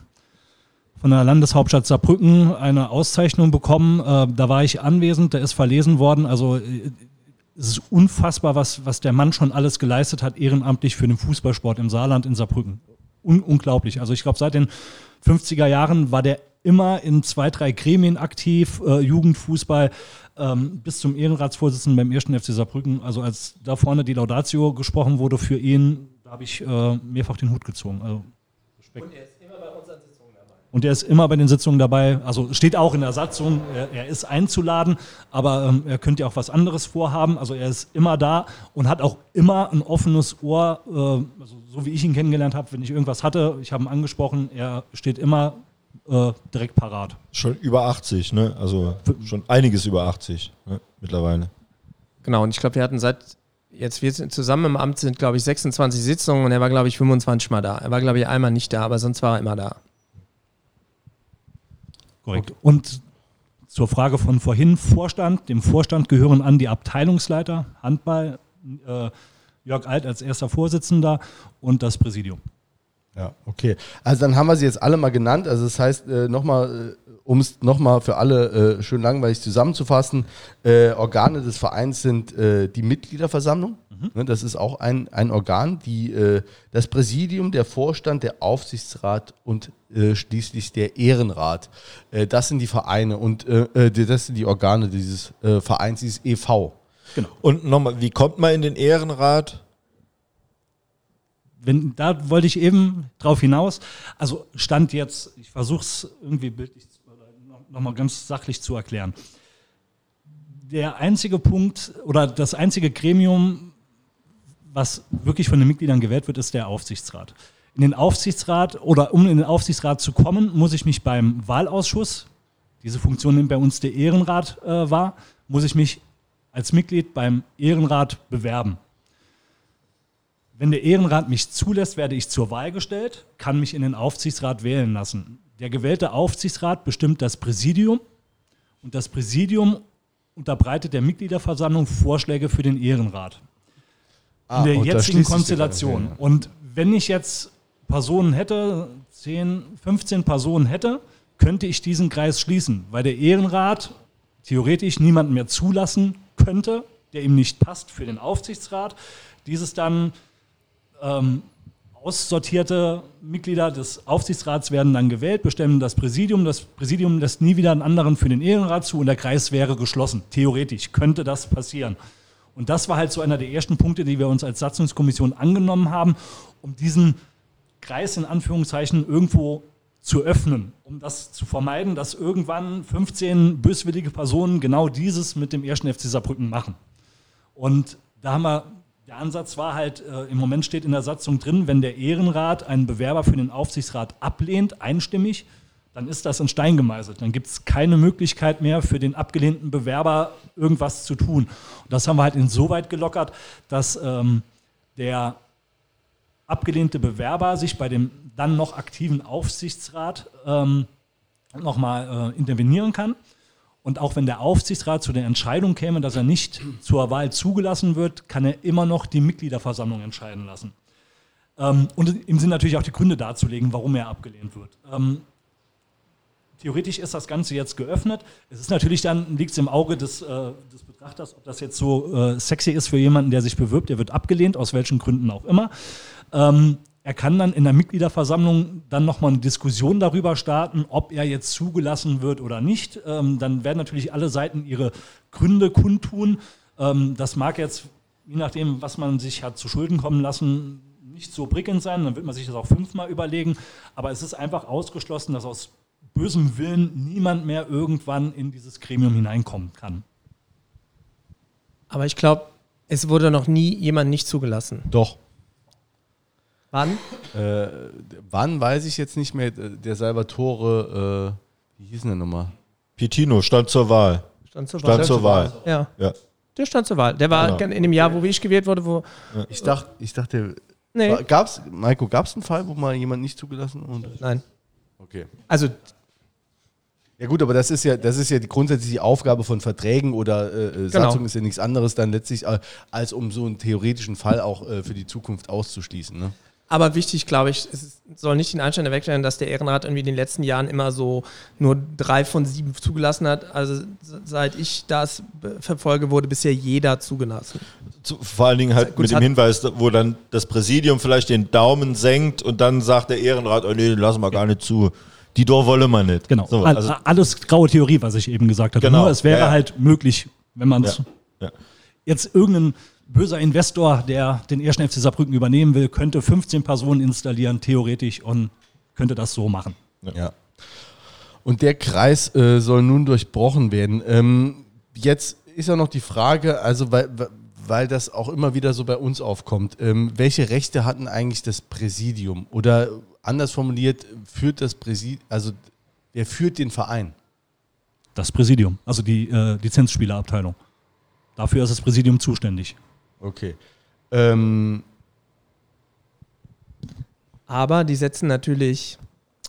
von der Landeshauptstadt Saarbrücken eine Auszeichnung bekommen. Äh, da war ich anwesend, der ist verlesen worden. Also äh, es ist unfassbar, was, was der Mann schon alles geleistet hat, ehrenamtlich für den Fußballsport im Saarland in Saarbrücken. Un unglaublich. Also ich glaube, seit den 50er Jahren war der immer in zwei, drei Gremien aktiv, äh, Jugendfußball, ähm, bis zum Ehrenratsvorsitzenden beim 1. FC Saarbrücken. Also als da vorne die Laudatio gesprochen wurde für ihn, da habe ich äh, mehrfach den Hut gezogen. Also Respekt. Und er ist immer bei den Sitzungen dabei. Also steht auch in der Satzung, er, er ist einzuladen, aber ähm, er könnte ja auch was anderes vorhaben. Also er ist immer da und hat auch immer ein offenes Ohr, äh, also so wie ich ihn kennengelernt habe, wenn ich irgendwas hatte, ich habe ihn angesprochen, er steht immer äh, direkt parat. Schon über 80, ne? Also schon einiges über 80 ne? mittlerweile. Genau, und ich glaube, wir hatten seit jetzt wir sind zusammen im Amt sind, glaube ich, 26 Sitzungen und er war, glaube ich, 25 Mal da. Er war, glaube ich, einmal nicht da, aber sonst war er immer da. Korrekt. Und zur Frage von vorhin, Vorstand. Dem Vorstand gehören an die Abteilungsleiter, Handball, äh, Jörg Alt als erster Vorsitzender und das Präsidium. Ja, okay. Also dann haben wir sie jetzt alle mal genannt. Also das heißt, äh, nochmal, äh, um es nochmal für alle äh, schön langweilig zusammenzufassen, äh, Organe des Vereins sind äh, die Mitgliederversammlung. Ne, das ist auch ein, ein Organ, die, äh, das Präsidium, der Vorstand, der Aufsichtsrat und äh, schließlich der Ehrenrat. Äh, das sind die Vereine und das sind die Organe dieses äh, Vereins, dieses EV. Und nochmal, wie kommt man in den Ehrenrat? Wenn, da wollte ich eben drauf hinaus. Also Stand jetzt, ich versuche es irgendwie bildlich zu- oder noch- noch mal ganz sachlich zu erklären. Der einzige Punkt oder das einzige Gremium, was wirklich von den Mitgliedern gewählt wird, ist der Aufsichtsrat. In den Aufsichtsrat oder um in den Aufsichtsrat zu kommen, muss ich mich beim Wahlausschuss, diese Funktion nimmt bei uns der Ehrenrat äh, wahr, muss ich mich als Mitglied beim Ehrenrat bewerben. Wenn der Ehrenrat mich zulässt, werde ich zur Wahl gestellt, kann mich in den Aufsichtsrat wählen lassen. Der gewählte Aufsichtsrat bestimmt das Präsidium und das Präsidium unterbreitet der Mitgliederversammlung Vorschläge für den Ehrenrat. Ah, in der da jetzigen Konstellation. Ja. Und wenn ich jetzt Personen hätte, 10, 15 Personen hätte, könnte ich diesen Kreis schließen, weil der Ehrenrat theoretisch niemanden mehr zulassen könnte, der ihm nicht passt für den Aufsichtsrat. Dieses dann ähm, aussortierte Mitglieder des Aufsichtsrats werden dann gewählt, bestimmen das Präsidium. Das Präsidium lässt nie wieder einen anderen für den Ehrenrat zu und der Kreis wäre geschlossen. Theoretisch könnte das passieren. Und das war halt so einer der ersten Punkte, die wir uns als Satzungskommission angenommen haben, um diesen Kreis in Anführungszeichen irgendwo zu öffnen, um das zu vermeiden, dass irgendwann 15 böswillige Personen genau dieses mit dem ersten FC Saarbrücken machen. Und da haben wir, der Ansatz war halt, äh, im Moment steht in der Satzung drin, wenn der Ehrenrat einen Bewerber für den Aufsichtsrat ablehnt, einstimmig, dann ist das in Stein gemeißelt. Dann gibt es keine Möglichkeit mehr für den abgelehnten Bewerber irgendwas zu tun. Und das haben wir halt insoweit gelockert, dass ähm, der abgelehnte Bewerber sich bei dem dann noch aktiven Aufsichtsrat ähm, nochmal äh, intervenieren kann. Und auch wenn der Aufsichtsrat zu der Entscheidung käme, dass er nicht zur Wahl zugelassen wird, kann er immer noch die Mitgliederversammlung entscheiden lassen. Ähm, und ihm sind natürlich auch die Gründe darzulegen, warum er abgelehnt wird. Ähm, theoretisch ist das Ganze jetzt geöffnet. Es ist natürlich dann, liegt es im Auge des, äh, des Betrachters, ob das jetzt so äh, sexy ist für jemanden, der sich bewirbt. Der wird abgelehnt, aus welchen Gründen auch immer. Er kann dann in der Mitgliederversammlung dann nochmal eine Diskussion darüber starten, ob er jetzt zugelassen wird oder nicht. Ähm, dann werden natürlich alle Seiten ihre Gründe kundtun. Ähm, das mag jetzt, je nachdem, was man sich hat zu Schulden kommen lassen, nicht so prickelnd sein. Dann wird man sich das auch fünfmal überlegen. Aber es ist einfach ausgeschlossen, dass aus bösem Willen niemand mehr irgendwann in dieses Gremium hineinkommen kann. Aber ich glaube, es wurde noch nie jemand nicht zugelassen. Doch. Wann? Äh, wann weiß ich jetzt nicht mehr. Der Salvatore, äh, wie hieß denn der nochmal? Pitino stand zur Wahl. Stand zur Stand zur Wahl. Ja, Ja. der stand zur Wahl. Der war Genau. in dem Jahr, wo ich gewählt wurde, wo. Ich dachte, ich dachte, Nee. war- gab's, Maiko, gab es einen Fall, wo mal jemand nicht zugelassen wurde? Nein. Okay. Also, Ja gut, aber das ist ja, das ist ja die grundsätzliche Aufgabe von Verträgen oder äh, äh, Satzung ist ja nichts anderes dann letztlich, äh, als um so einen theoretischen Fall auch äh, für die Zukunft auszuschließen. Ne? Aber wichtig, glaube ich, es soll nicht den Anschein erwecken, dass der Ehrenrat irgendwie in den letzten Jahren immer so nur drei von sieben zugelassen hat. Also, seit ich das verfolge, wurde bisher jeder zugelassen. Zu, vor allen Dingen halt Gut, mit dem Hinweis, wo dann das Präsidium vielleicht den Daumen senkt und dann sagt der Ehrenrat, oh nee, den lassen wir gar nicht zu. Die Door wolle man nicht. Genau. So, All- also, Alles graue Theorie, was ich eben gesagt habe. Genau. Nur es wäre Ja, ja. halt möglich, wenn man es ja, ja. jetzt irgendein böser Investor, der den ersten FC Saarbrücken übernehmen will, könnte 15 Personen installieren, theoretisch, und könnte das so machen. Ja. Und der Kreis äh, soll nun durchbrochen werden. Ähm, jetzt ist ja noch die Frage, also weil, weil das auch immer wieder so bei uns aufkommt, ähm, welche Rechte hatten eigentlich das Präsidium? Oder anders formuliert, führt das Präsidium, also wer führt den Verein? Das Präsidium, also die äh, Lizenzspielerabteilung. Dafür ist das Präsidium zuständig. Okay. Ähm, Aber die setzen natürlich,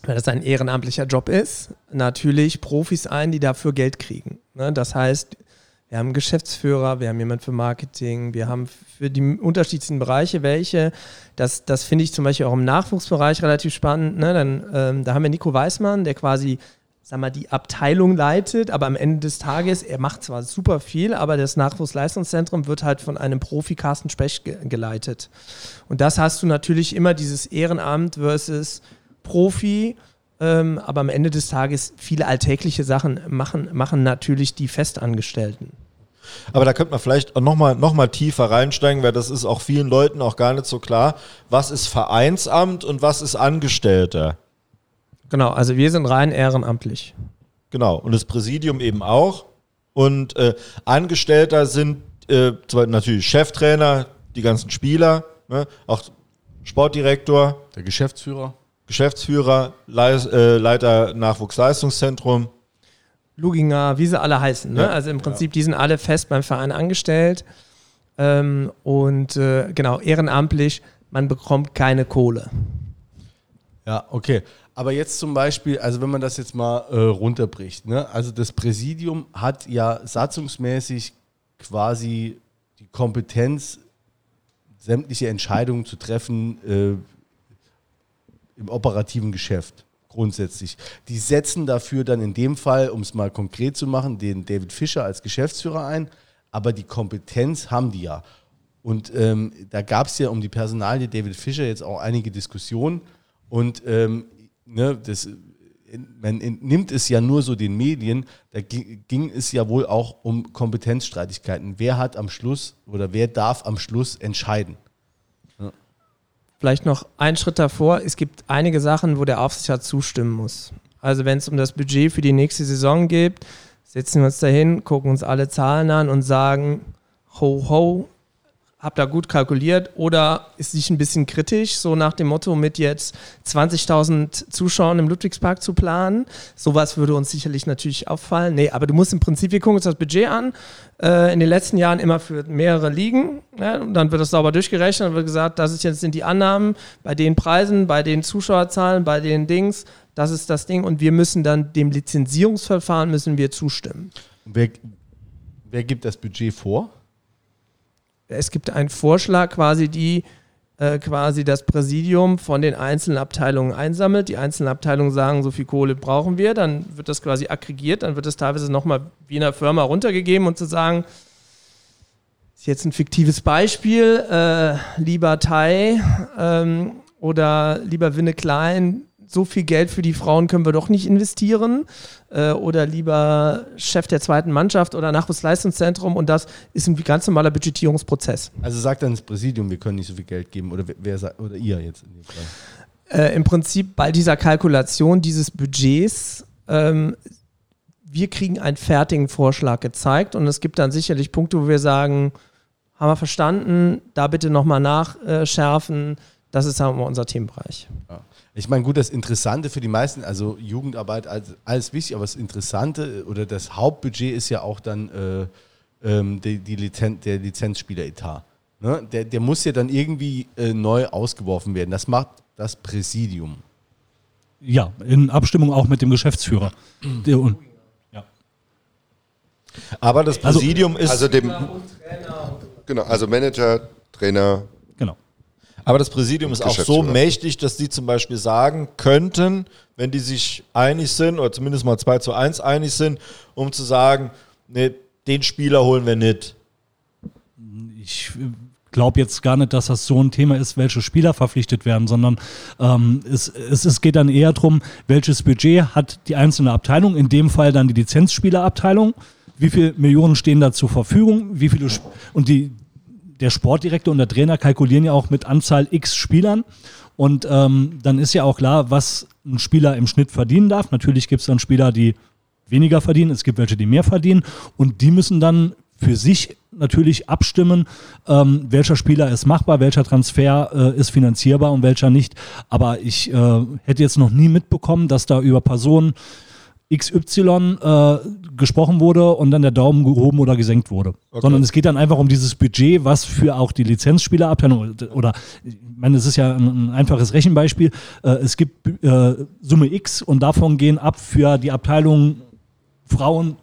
weil das ein ehrenamtlicher Job ist, natürlich Profis ein, die dafür Geld kriegen. Ne? Das heißt, wir haben einen Geschäftsführer, wir haben jemanden für Marketing, wir haben für die unterschiedlichsten Bereiche welche. Das, das finde ich zum Beispiel auch im Nachwuchsbereich relativ spannend. Ne? Dann, ähm, da haben wir Nico Weißmann, der quasi sag mal, die Abteilung leitet, aber am Ende des Tages, er macht zwar super viel, aber das Nachwuchsleistungszentrum wird halt von einem Profi Carsten Specht ge geleitet. Und das hast du natürlich immer dieses Ehrenamt versus Profi, ähm, aber am Ende des Tages viele alltägliche Sachen machen, machen natürlich die Festangestellten. Aber da könnte man vielleicht nochmal noch mal tiefer reinsteigen, weil das ist auch vielen Leuten auch gar nicht so klar. Was ist Vereinsamt und was ist Angestellter? Genau, also wir sind rein ehrenamtlich. Genau. Und das Präsidium eben auch. Und äh, Angestellter sind äh, zwar natürlich Cheftrainer, die ganzen Spieler, ne? auch Sportdirektor, der Geschäftsführer? Geschäftsführer, Leis, äh, Leiter Nachwuchsleistungszentrum. Luginger, wie sie alle heißen. Ne? Ja, also im Prinzip, die sind alle fest beim Verein angestellt. Ähm, und äh, genau, ehrenamtlich, man bekommt keine Kohle. Ja, okay. Aber jetzt zum Beispiel, also wenn man das jetzt mal äh, runterbricht, ne? also das Präsidium hat ja satzungsmäßig quasi die Kompetenz, sämtliche Entscheidungen zu treffen äh, im operativen Geschäft. Grundsätzlich. Die setzen dafür dann in dem Fall, um es mal konkret zu machen, den David Fischer als Geschäftsführer ein, aber die Kompetenz haben die ja. Und ähm, da gab es ja um die Personalie David Fischer jetzt auch einige Diskussionen. Und ähm, ne, das, man entnimmt es ja nur so den Medien, da ging, ging es ja wohl auch um Kompetenzstreitigkeiten. Wer hat am Schluss oder wer darf am Schluss entscheiden? Vielleicht noch einen Schritt davor. Es gibt einige Sachen, wo der Aufsichtsrat zustimmen muss. Also wenn es um das Budget für die nächste Saison geht, setzen wir uns dahin, gucken uns alle Zahlen an und sagen, ho, ho, habe da gut kalkuliert oder ist sich ein bisschen kritisch, so nach dem Motto mit jetzt 20.000 Zuschauern im Ludwigspark zu planen. Sowas würde uns sicherlich natürlich auffallen. Nee, aber du musst im Prinzip, wir gucken uns das Budget an, äh, in den letzten Jahren immer für mehrere Ligen. Ja, und dann wird das sauber durchgerechnet und wird gesagt, das ist jetzt sind die Annahmen bei den Preisen, bei den Zuschauerzahlen, bei den Dings. Das ist das Ding und wir müssen dann dem Lizenzierungsverfahren müssen wir zustimmen. Wer, wer gibt das Budget vor? Es gibt einen Vorschlag quasi, die äh, quasi das Präsidium von den einzelnen Abteilungen einsammelt. Die einzelnen Abteilungen sagen, so viel Kohle brauchen wir, dann wird das quasi aggregiert, dann wird das teilweise nochmal wie in einer Firma runtergegeben und zu sagen, ist jetzt ein fiktives Beispiel, äh, lieber Tai ähm, oder lieber Winne Klein, so viel Geld für die Frauen können wir doch nicht investieren. Äh, oder lieber Chef der zweiten Mannschaft oder Nachwuchsleistungszentrum. Und das ist ein ganz normaler Budgetierungsprozess. Also sagt dann das Präsidium, wir können nicht so viel Geld geben. Oder, wer, sagt- oder ihr jetzt in dem Fall. äh, im Prinzip bei dieser Kalkulation dieses Budgets, ähm, wir kriegen einen fertigen Vorschlag gezeigt und es gibt dann sicherlich Punkte, wo wir sagen, haben wir verstanden, da bitte nochmal nachschärfen. Das ist sagen wir mal unser Themenbereich. Ja. Ich meine, gut, das Interessante für die meisten, also Jugendarbeit, alles, alles wichtig, aber das Interessante oder das Hauptbudget ist ja auch dann äh, ähm, die, die Lizen der Lizenzspieleretat. Ne? Der, der muss ja dann irgendwie äh, neu ausgeworfen werden. Das macht das Präsidium. Ja, in Abstimmung auch mit dem Geschäftsführer. Der, und, ja. Aber das Also- Präsidium ist. Also dem, genau, also Manager, Trainer. Aber das Präsidium ist auch so mächtig, dass die zum Beispiel sagen könnten, wenn die sich einig sind oder zumindest mal 2 zu 1 einig sind, um zu sagen, nee, den Spieler holen wir nicht. Ich glaube jetzt gar nicht, dass das so ein Thema ist, welche Spieler verpflichtet werden, sondern ähm, es, es, es geht dann eher darum, welches Budget hat die einzelne Abteilung, in dem Fall dann die Lizenzspielerabteilung, wie viele Millionen stehen da zur Verfügung, wie viele Sp- und die, der Sportdirektor und der Trainer kalkulieren ja auch mit Anzahl X Spielern. Und ähm, dann ist ja auch klar, was ein Spieler im Schnitt verdienen darf. Natürlich gibt es dann Spieler, die weniger verdienen, es gibt welche, die mehr verdienen. Und die müssen dann für sich natürlich abstimmen, ähm, welcher Spieler ist machbar, welcher Transfer äh, ist finanzierbar und welcher nicht. Aber ich äh, hätte jetzt noch nie mitbekommen, dass da über Personen XY äh, gesprochen wurde und dann der Daumen gehoben oder gesenkt wurde. Sondern es geht dann einfach um dieses Budget, was für auch die Lizenzspielerabteilung oder ich meine, es ist ja ein, ein einfaches Rechenbeispiel. Äh, es gibt äh, Summe X und davon gehen ab für die Abteilung Frauen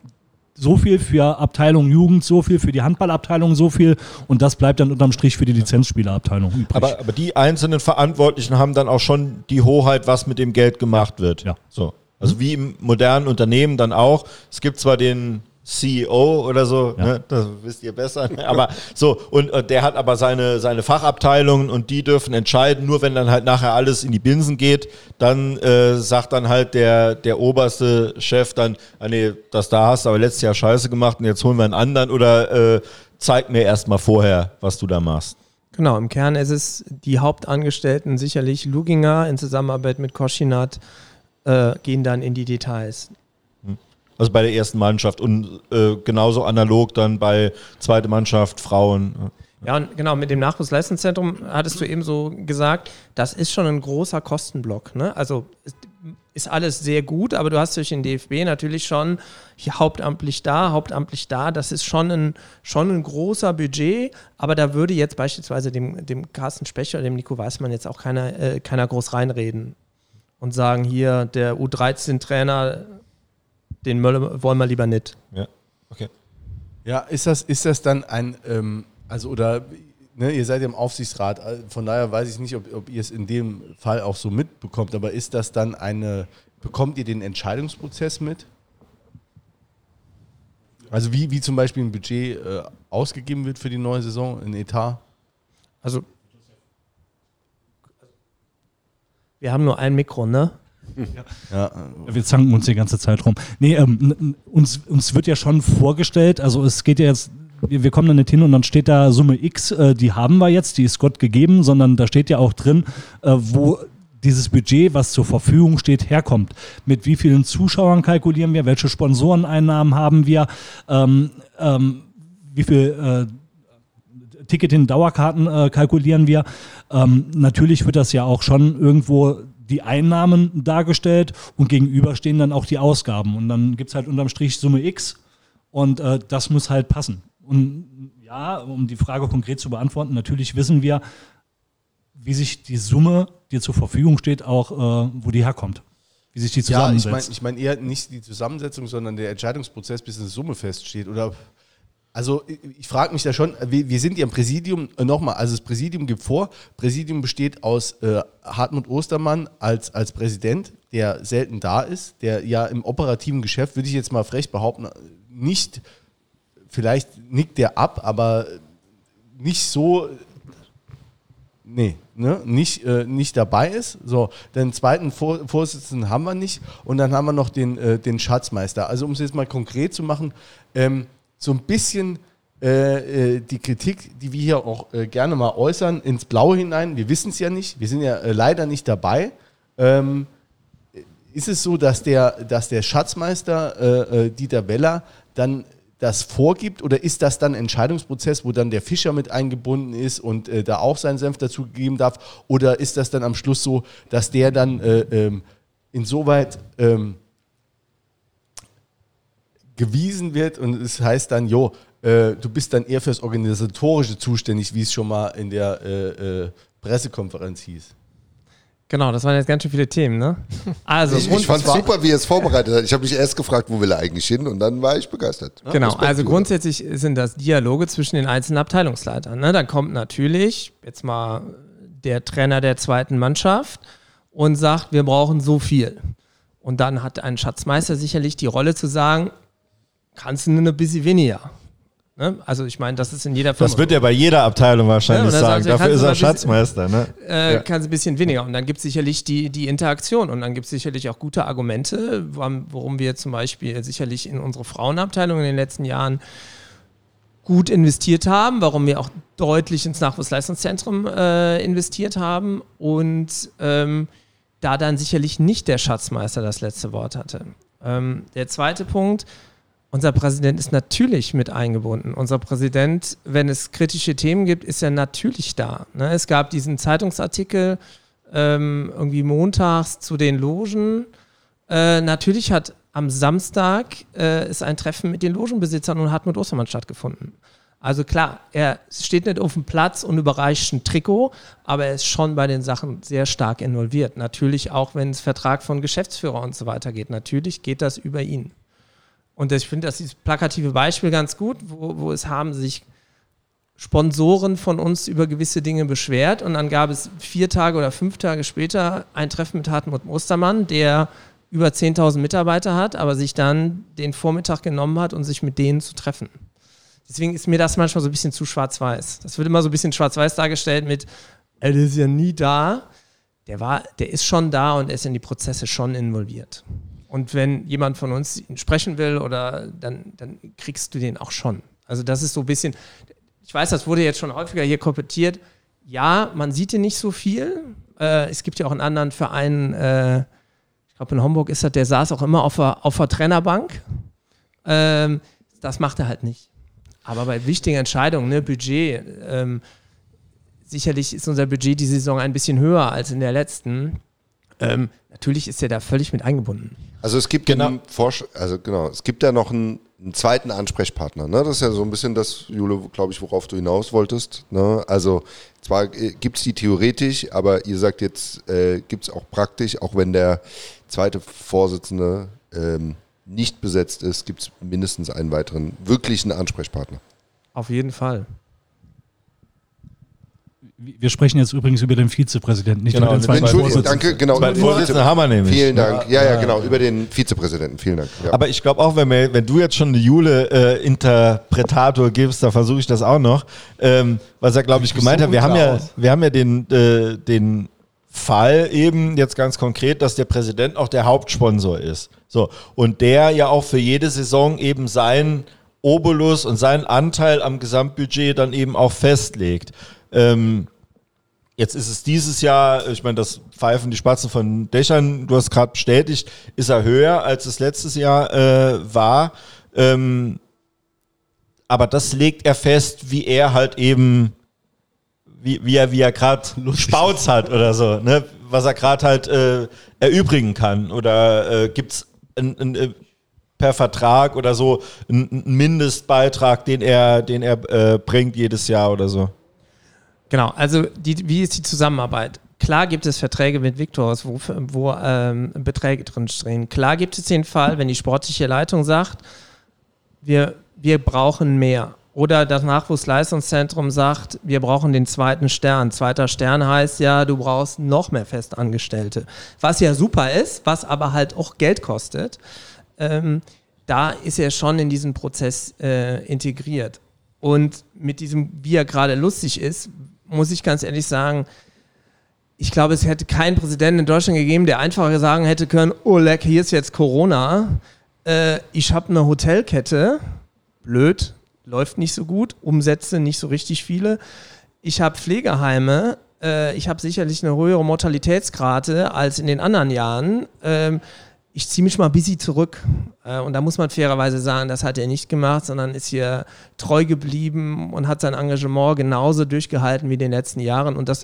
so viel, für Abteilung Jugend so viel, für die Handballabteilung so viel und das bleibt dann unterm Strich für die Lizenzspielerabteilung übrig. Aber, aber die einzelnen Verantwortlichen haben dann auch schon die Hoheit, was mit dem Geld gemacht wird. Ja. So. Also wie im modernen Unternehmen dann auch. Es gibt zwar den CEO oder so, Ja. ne, das wisst ihr besser, ne? aber so, und, und der hat aber seine, seine Fachabteilungen und die dürfen entscheiden, nur wenn dann halt nachher alles in die Binsen geht, dann äh, sagt dann halt der, der oberste Chef dann, ah nee, das da hast du aber letztes Jahr scheiße gemacht und jetzt holen wir einen anderen oder äh, zeig mir erstmal vorher, was du da machst. Genau, im Kern ist es die Hauptangestellten, sicherlich Luginger in Zusammenarbeit mit Koschinat, äh, gehen dann in die Details. Also bei der ersten Mannschaft und äh, genauso analog dann bei zweite Mannschaft, Frauen. Ja, und genau, mit dem Nachwuchsleistungszentrum hattest du eben so gesagt, das ist schon ein großer Kostenblock. Ne? Also ist, ist alles sehr gut, aber du hast durch den DFB natürlich schon hier hauptamtlich da, hauptamtlich da. Das ist schon ein, schon ein großer Budget, aber da würde jetzt beispielsweise dem, dem Carsten Specher oder dem Nico Weißmann jetzt auch keiner, äh, keiner groß reinreden und sagen, hier, der U13-Trainer, den Mölle wollen wir lieber nicht. Ja, okay. Ja, ist das, ist das dann ein, ähm, also oder, ne, ihr seid ja im Aufsichtsrat, äh, von daher weiß ich nicht, ob, ob ihr es in dem Fall auch so mitbekommt, aber ist das dann eine, bekommt ihr den Entscheidungsprozess mit? Also wie, wie zum Beispiel ein Budget äh, ausgegeben wird für die neue Saison, ein Etat? Also, wir haben nur ein Mikro, ne? Ja, Wir zanken uns die ganze Zeit rum. Nee, ähm, uns, uns wird ja schon vorgestellt, also es geht ja jetzt, wir, wir kommen da nicht hin und dann steht da Summe X, äh, die haben wir jetzt, die ist Gott gegeben, sondern da steht ja auch drin, äh, wo dieses Budget, was zur Verfügung steht, herkommt. Mit wie vielen Zuschauern kalkulieren wir, welche Sponsoreneinnahmen haben wir, ähm, ähm, wie viel äh, Ticketing, Dauerkarten äh, kalkulieren wir. Ähm, natürlich wird das ja auch schon irgendwo die Einnahmen dargestellt und gegenüber stehen dann auch die Ausgaben. Und dann gibt es halt unterm Strich Summe X und äh, das muss halt passen. Und ja, um die Frage konkret zu beantworten, natürlich wissen wir, wie sich die Summe, die zur Verfügung steht, auch äh, wo die herkommt. Wie sich die Ja, ich zusammensetzt. meine ich mein eher nicht die Zusammensetzung, sondern der Entscheidungsprozess, bis eine Summe feststeht. Oder also ich, ich frage mich da schon, wir, wir sind ja im Präsidium, äh, nochmal, also das Präsidium gibt vor, Präsidium besteht aus äh, Hartmut Ostermann als, als Präsident, der selten da ist, der ja im operativen Geschäft, würde ich jetzt mal frech behaupten, nicht, vielleicht nickt der ab, aber nicht so Nee, ne? nicht, äh, nicht dabei ist. So, den zweiten Vor Vorsitzenden haben wir nicht und dann haben wir noch den, äh, den Schatzmeister. Also um es jetzt mal konkret zu machen, ähm, so ein bisschen äh, äh, die Kritik, die wir hier auch äh, gerne mal äußern, ins Blaue hinein. Wir wissen es ja nicht, wir sind ja äh, leider nicht dabei. Ähm, ist es so, dass der, dass der Schatzmeister äh, äh, Dieter Weller dann das vorgibt oder ist das dann ein Entscheidungsprozess, wo dann der Fischer mit eingebunden ist und da auch seinen Senf dazu geben darf? Oder ist das dann am Schluss so, dass der dann äh, ähm, insoweit ähm, gewiesen wird und es heißt dann, jo, äh, du bist dann eher fürs Organisatorische zuständig, wie es schon mal in der äh, äh, Pressekonferenz hieß? Genau, das waren jetzt ganz schön viele Themen, ne? Also, Ich, ich fand super, wie er es vorbereitet hat. Ich habe mich erst gefragt, wo will er eigentlich hin und dann war ich begeistert. Genau, also grundsätzlich sind das Dialoge zwischen den einzelnen Abteilungsleitern. Ne? Dann kommt natürlich jetzt mal der Trainer der zweiten Mannschaft und sagt, wir brauchen so viel. Und dann hat ein Schatzmeister sicherlich die Rolle zu sagen, kannst du nur ein bisschen weniger. Ne? Also ich meine, das ist in jeder Firma Das wird er bei jeder Abteilung wahrscheinlich Ja, sagen. Dafür ist er kannst du mal ein bisschen- Schatzmeister. Ne? äh, Ja. kann es ein bisschen weniger. Und dann gibt es sicherlich die, die Interaktion und dann gibt es sicherlich auch gute Argumente, warum, wir zum Beispiel sicherlich in unsere Frauenabteilung in den letzten Jahren gut investiert haben, warum wir auch deutlich ins Nachwuchsleistungszentrum äh, investiert haben und ähm, da dann sicherlich nicht der Schatzmeister das letzte Wort hatte. Ähm, der zweite Punkt, unser Präsident ist natürlich mit eingebunden. Unser Präsident, wenn es kritische Themen gibt, ist er natürlich da. Ne? Es gab diesen Zeitungsartikel ähm, irgendwie montags zu den Logen. Äh, natürlich hat am Samstag äh, ist ein Treffen mit den Logenbesitzern und Hartmut Ostermann stattgefunden. Also klar, er steht nicht auf dem Platz und überreicht ein Trikot, aber er ist schon bei den Sachen sehr stark involviert. Natürlich auch, wenn es Vertrag von Geschäftsführer und so weiter geht. Natürlich geht das über ihn. Und ich finde das dieses plakative Beispiel ganz gut, wo, wo es haben sich Sponsoren von uns über gewisse Dinge beschwert und dann gab es vier Tage oder fünf Tage später ein Treffen mit Hartmut Ostermann, der über 10.000 Mitarbeiter hat, aber sich dann den Vormittag genommen hat, um sich mit denen zu treffen. Deswegen ist mir das manchmal so ein bisschen zu schwarz-weiß. Das wird immer so ein bisschen schwarz-weiß dargestellt mit, er ist ja nie da. Der, war, der ist schon da und er ist in die Prozesse schon involviert. Und wenn jemand von uns sprechen will, oder dann, dann kriegst du den auch schon. Also das ist so ein bisschen, ich weiß, das wurde jetzt schon häufiger hier kommentiert. Ja, man sieht ihn nicht so viel. Äh, es gibt ja auch einen anderen Verein, äh, ich glaube in Homburg ist das, der saß auch immer auf der, auf der Trainerbank. Ähm, das macht er halt nicht. Aber bei wichtigen Entscheidungen, ne, Budget, ähm, sicherlich ist unser Budget die Saison ein bisschen höher als in der letzten. Ähm, natürlich ist er da völlig mit eingebunden. Also es gibt Genau. also genau, es gibt ja noch einen, einen zweiten Ansprechpartner. Ne? Das ist ja so ein bisschen das, Jule, glaube ich, worauf du hinaus wolltest. Ne? Also zwar äh, gibt es die theoretisch, aber ihr sagt jetzt, äh, gibt es auch praktisch, auch wenn der zweite Vorsitzende ähm, nicht besetzt ist, gibt es mindestens einen weiteren wirklichen Ansprechpartner. Auf jeden Fall. Wir sprechen jetzt übrigens über den Vizepräsidenten, nicht Genau, über den zweiten Entschuldigung, Vorsitzenden. danke, genau. Zwei Vorsitzende haben wir nämlich. Vielen Dank. Ja, ja, genau, über den Vizepräsidenten. Vielen Dank. Ja. Aber ich glaube auch, wenn, wir, wenn du jetzt schon eine Jule-Interpretator gibst, da versuche ich das auch noch. Ähm, was er, glaube ich, gemeint hat, wir haben, ja, wir haben ja den, äh, den Fall eben jetzt ganz konkret, dass der Präsident auch der Hauptsponsor ist. So. Und der ja auch für jede Saison eben seinen Obolus und seinen Anteil am Gesamtbudget dann eben auch festlegt. Ähm, Jetzt ist es dieses Jahr, ich meine, das Pfeifen die Spatzen von Dächern, du hast gerade bestätigt, ist er höher, als es letztes Jahr äh, war. Ähm, aber das legt er fest, wie er halt eben wie, wie er, wie er gerade Spauz hat oder so, ne? was er gerade halt äh, erübrigen kann. Oder äh, gibt es äh, per Vertrag oder so einen einen Mindestbeitrag, den er, den er äh, bringt jedes Jahr oder so? Genau, also die, wie ist die Zusammenarbeit? Klar gibt es Verträge mit Victors, wo, wo ähm, Beträge drin stehen. Klar gibt es den Fall, wenn die sportliche Leitung sagt, wir, wir brauchen mehr. Oder das Nachwuchsleistungszentrum sagt, wir brauchen den zweiten Stern. Zweiter Stern heißt ja, du brauchst noch mehr Festangestellte. Was ja super ist, was aber halt auch Geld kostet. Ähm, da ist er schon in diesen Prozess äh, integriert. Und mit diesem, wie er gerade lustig ist, muss ich ganz ehrlich sagen, ich glaube, es hätte keinen Präsidenten in Deutschland gegeben, der einfach sagen hätte können, oh leck, hier ist jetzt Corona, äh, ich habe eine Hotelkette, blöd, läuft nicht so gut, Umsätze nicht so richtig viele. Ich habe Pflegeheime, äh, ich habe sicherlich eine höhere Mortalitätsrate als in den anderen Jahren. Ähm, ich ziehe mich mal busy zurück. Äh, und da muss man fairerweise sagen, das hat er nicht gemacht, sondern ist hier treu geblieben und hat sein Engagement genauso durchgehalten wie in den letzten Jahren. Und das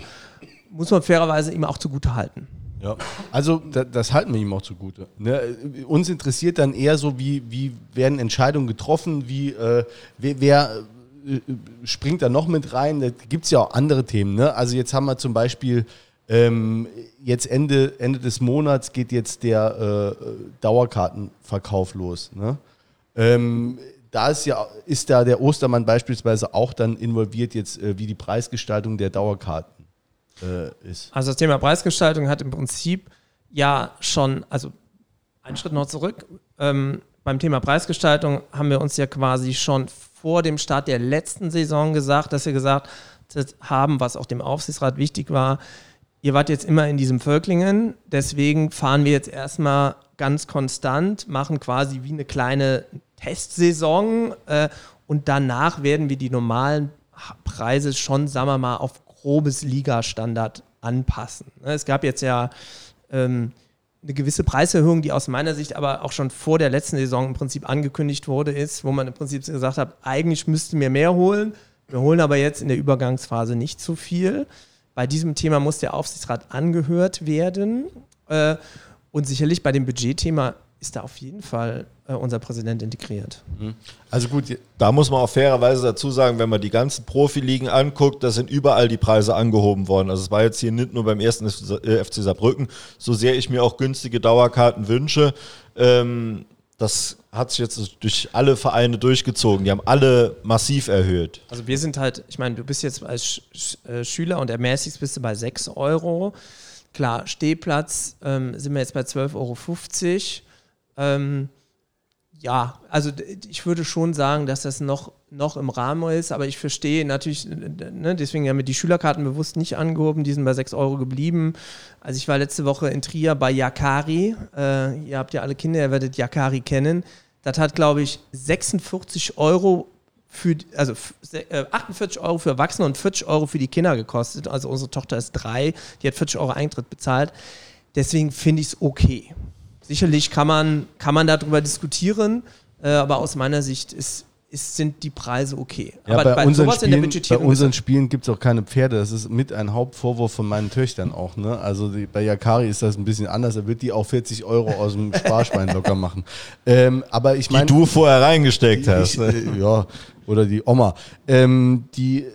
muss man fairerweise ihm auch zugute halten. Ja, also da, das halten wir ihm auch zugute. Ne? Uns interessiert dann eher so, wie, wie werden Entscheidungen getroffen, wie äh, wer, wer äh, springt da noch mit rein. Da gibt es ja auch andere Themen. Ne? Also jetzt haben wir zum Beispiel ähm, jetzt Ende, Ende des Monats geht jetzt der äh, Dauerkartenverkauf los. Ne? Ähm, da ist ja ist da der Ostermann beispielsweise auch dann involviert jetzt, äh, wie die Preisgestaltung der Dauerkarten äh, ist. Also das Thema Preisgestaltung hat im Prinzip ja schon, also einen Schritt noch zurück. Ähm, beim Thema Preisgestaltung haben wir uns ja quasi schon vor dem Start der letzten Saison gesagt, dass wir gesagt haben, was auch dem Aufsichtsrat wichtig war, ihr wart jetzt immer in diesem Völklingen, deswegen fahren wir jetzt erstmal ganz konstant, machen quasi wie eine kleine Testsaison äh, und danach werden wir die normalen Preise schon, sagen wir mal, auf grobes Ligastandard anpassen. Ne, Es gab jetzt ja ähm, eine gewisse Preiserhöhung, die aus meiner Sicht aber auch schon vor der letzten Saison im Prinzip angekündigt wurde, ist, wo man im Prinzip gesagt hat, eigentlich müssten wir mehr holen. Wir holen aber jetzt in der Übergangsphase nicht zu viel. Bei diesem Thema muss der Aufsichtsrat angehört werden. Äh, und sicherlich bei dem Budgetthema ist da auf jeden Fall äh, unser Präsident integriert. Also gut, Da muss man auch fairerweise dazu sagen, wenn man die ganzen Profiligen anguckt, da sind überall die Preise angehoben worden. Also es war jetzt hier nicht nur beim ersten FC Saarbrücken, so sehr ich mir auch günstige Dauerkarten wünsche. Ähm, das hat sich jetzt durch alle Vereine durchgezogen. Die haben alle massiv erhöht. Also wir sind halt, ich meine, du bist jetzt als äh, Schüler und ermäßigst bist du bei 6 Euro. Klar, Stehplatz ähm, sind wir jetzt bei 12,50 Euro. Ähm, ja, also ich würde schon sagen, dass das noch, noch im Rahmen ist, aber ich verstehe natürlich, ne, deswegen haben wir die Schülerkarten bewusst nicht angehoben, die sind bei 6 Euro geblieben. Also ich war letzte Woche in Trier bei Yakari, äh, ihr habt ja alle Kinder, ihr werdet Yakari kennen. Das hat, glaube ich, 46 Euro für, also f- se- äh, 48 Euro für Erwachsene und 40 Euro für die Kinder gekostet. Also unsere Tochter ist drei, die hat 40 Euro Eintritt bezahlt. Deswegen finde ich es okay. Sicherlich kann man, kann man darüber diskutieren, äh, aber aus meiner Sicht ist, ist, sind die Preise okay. Ja, aber bei, unseren sowas in der Spielen, bei unseren Spielen gibt es auch keine Pferde. Das ist mit ein Hauptvorwurf von meinen Töchtern auch. Ne? Also die, bei Yakari ist das ein bisschen anders. Da wird die auch 40 Euro aus dem Sparschwein locker machen. Ähm, aber ich Die meine. du vorher reingesteckt hast. Ich, äh, ja, oder die Oma. Ähm, die,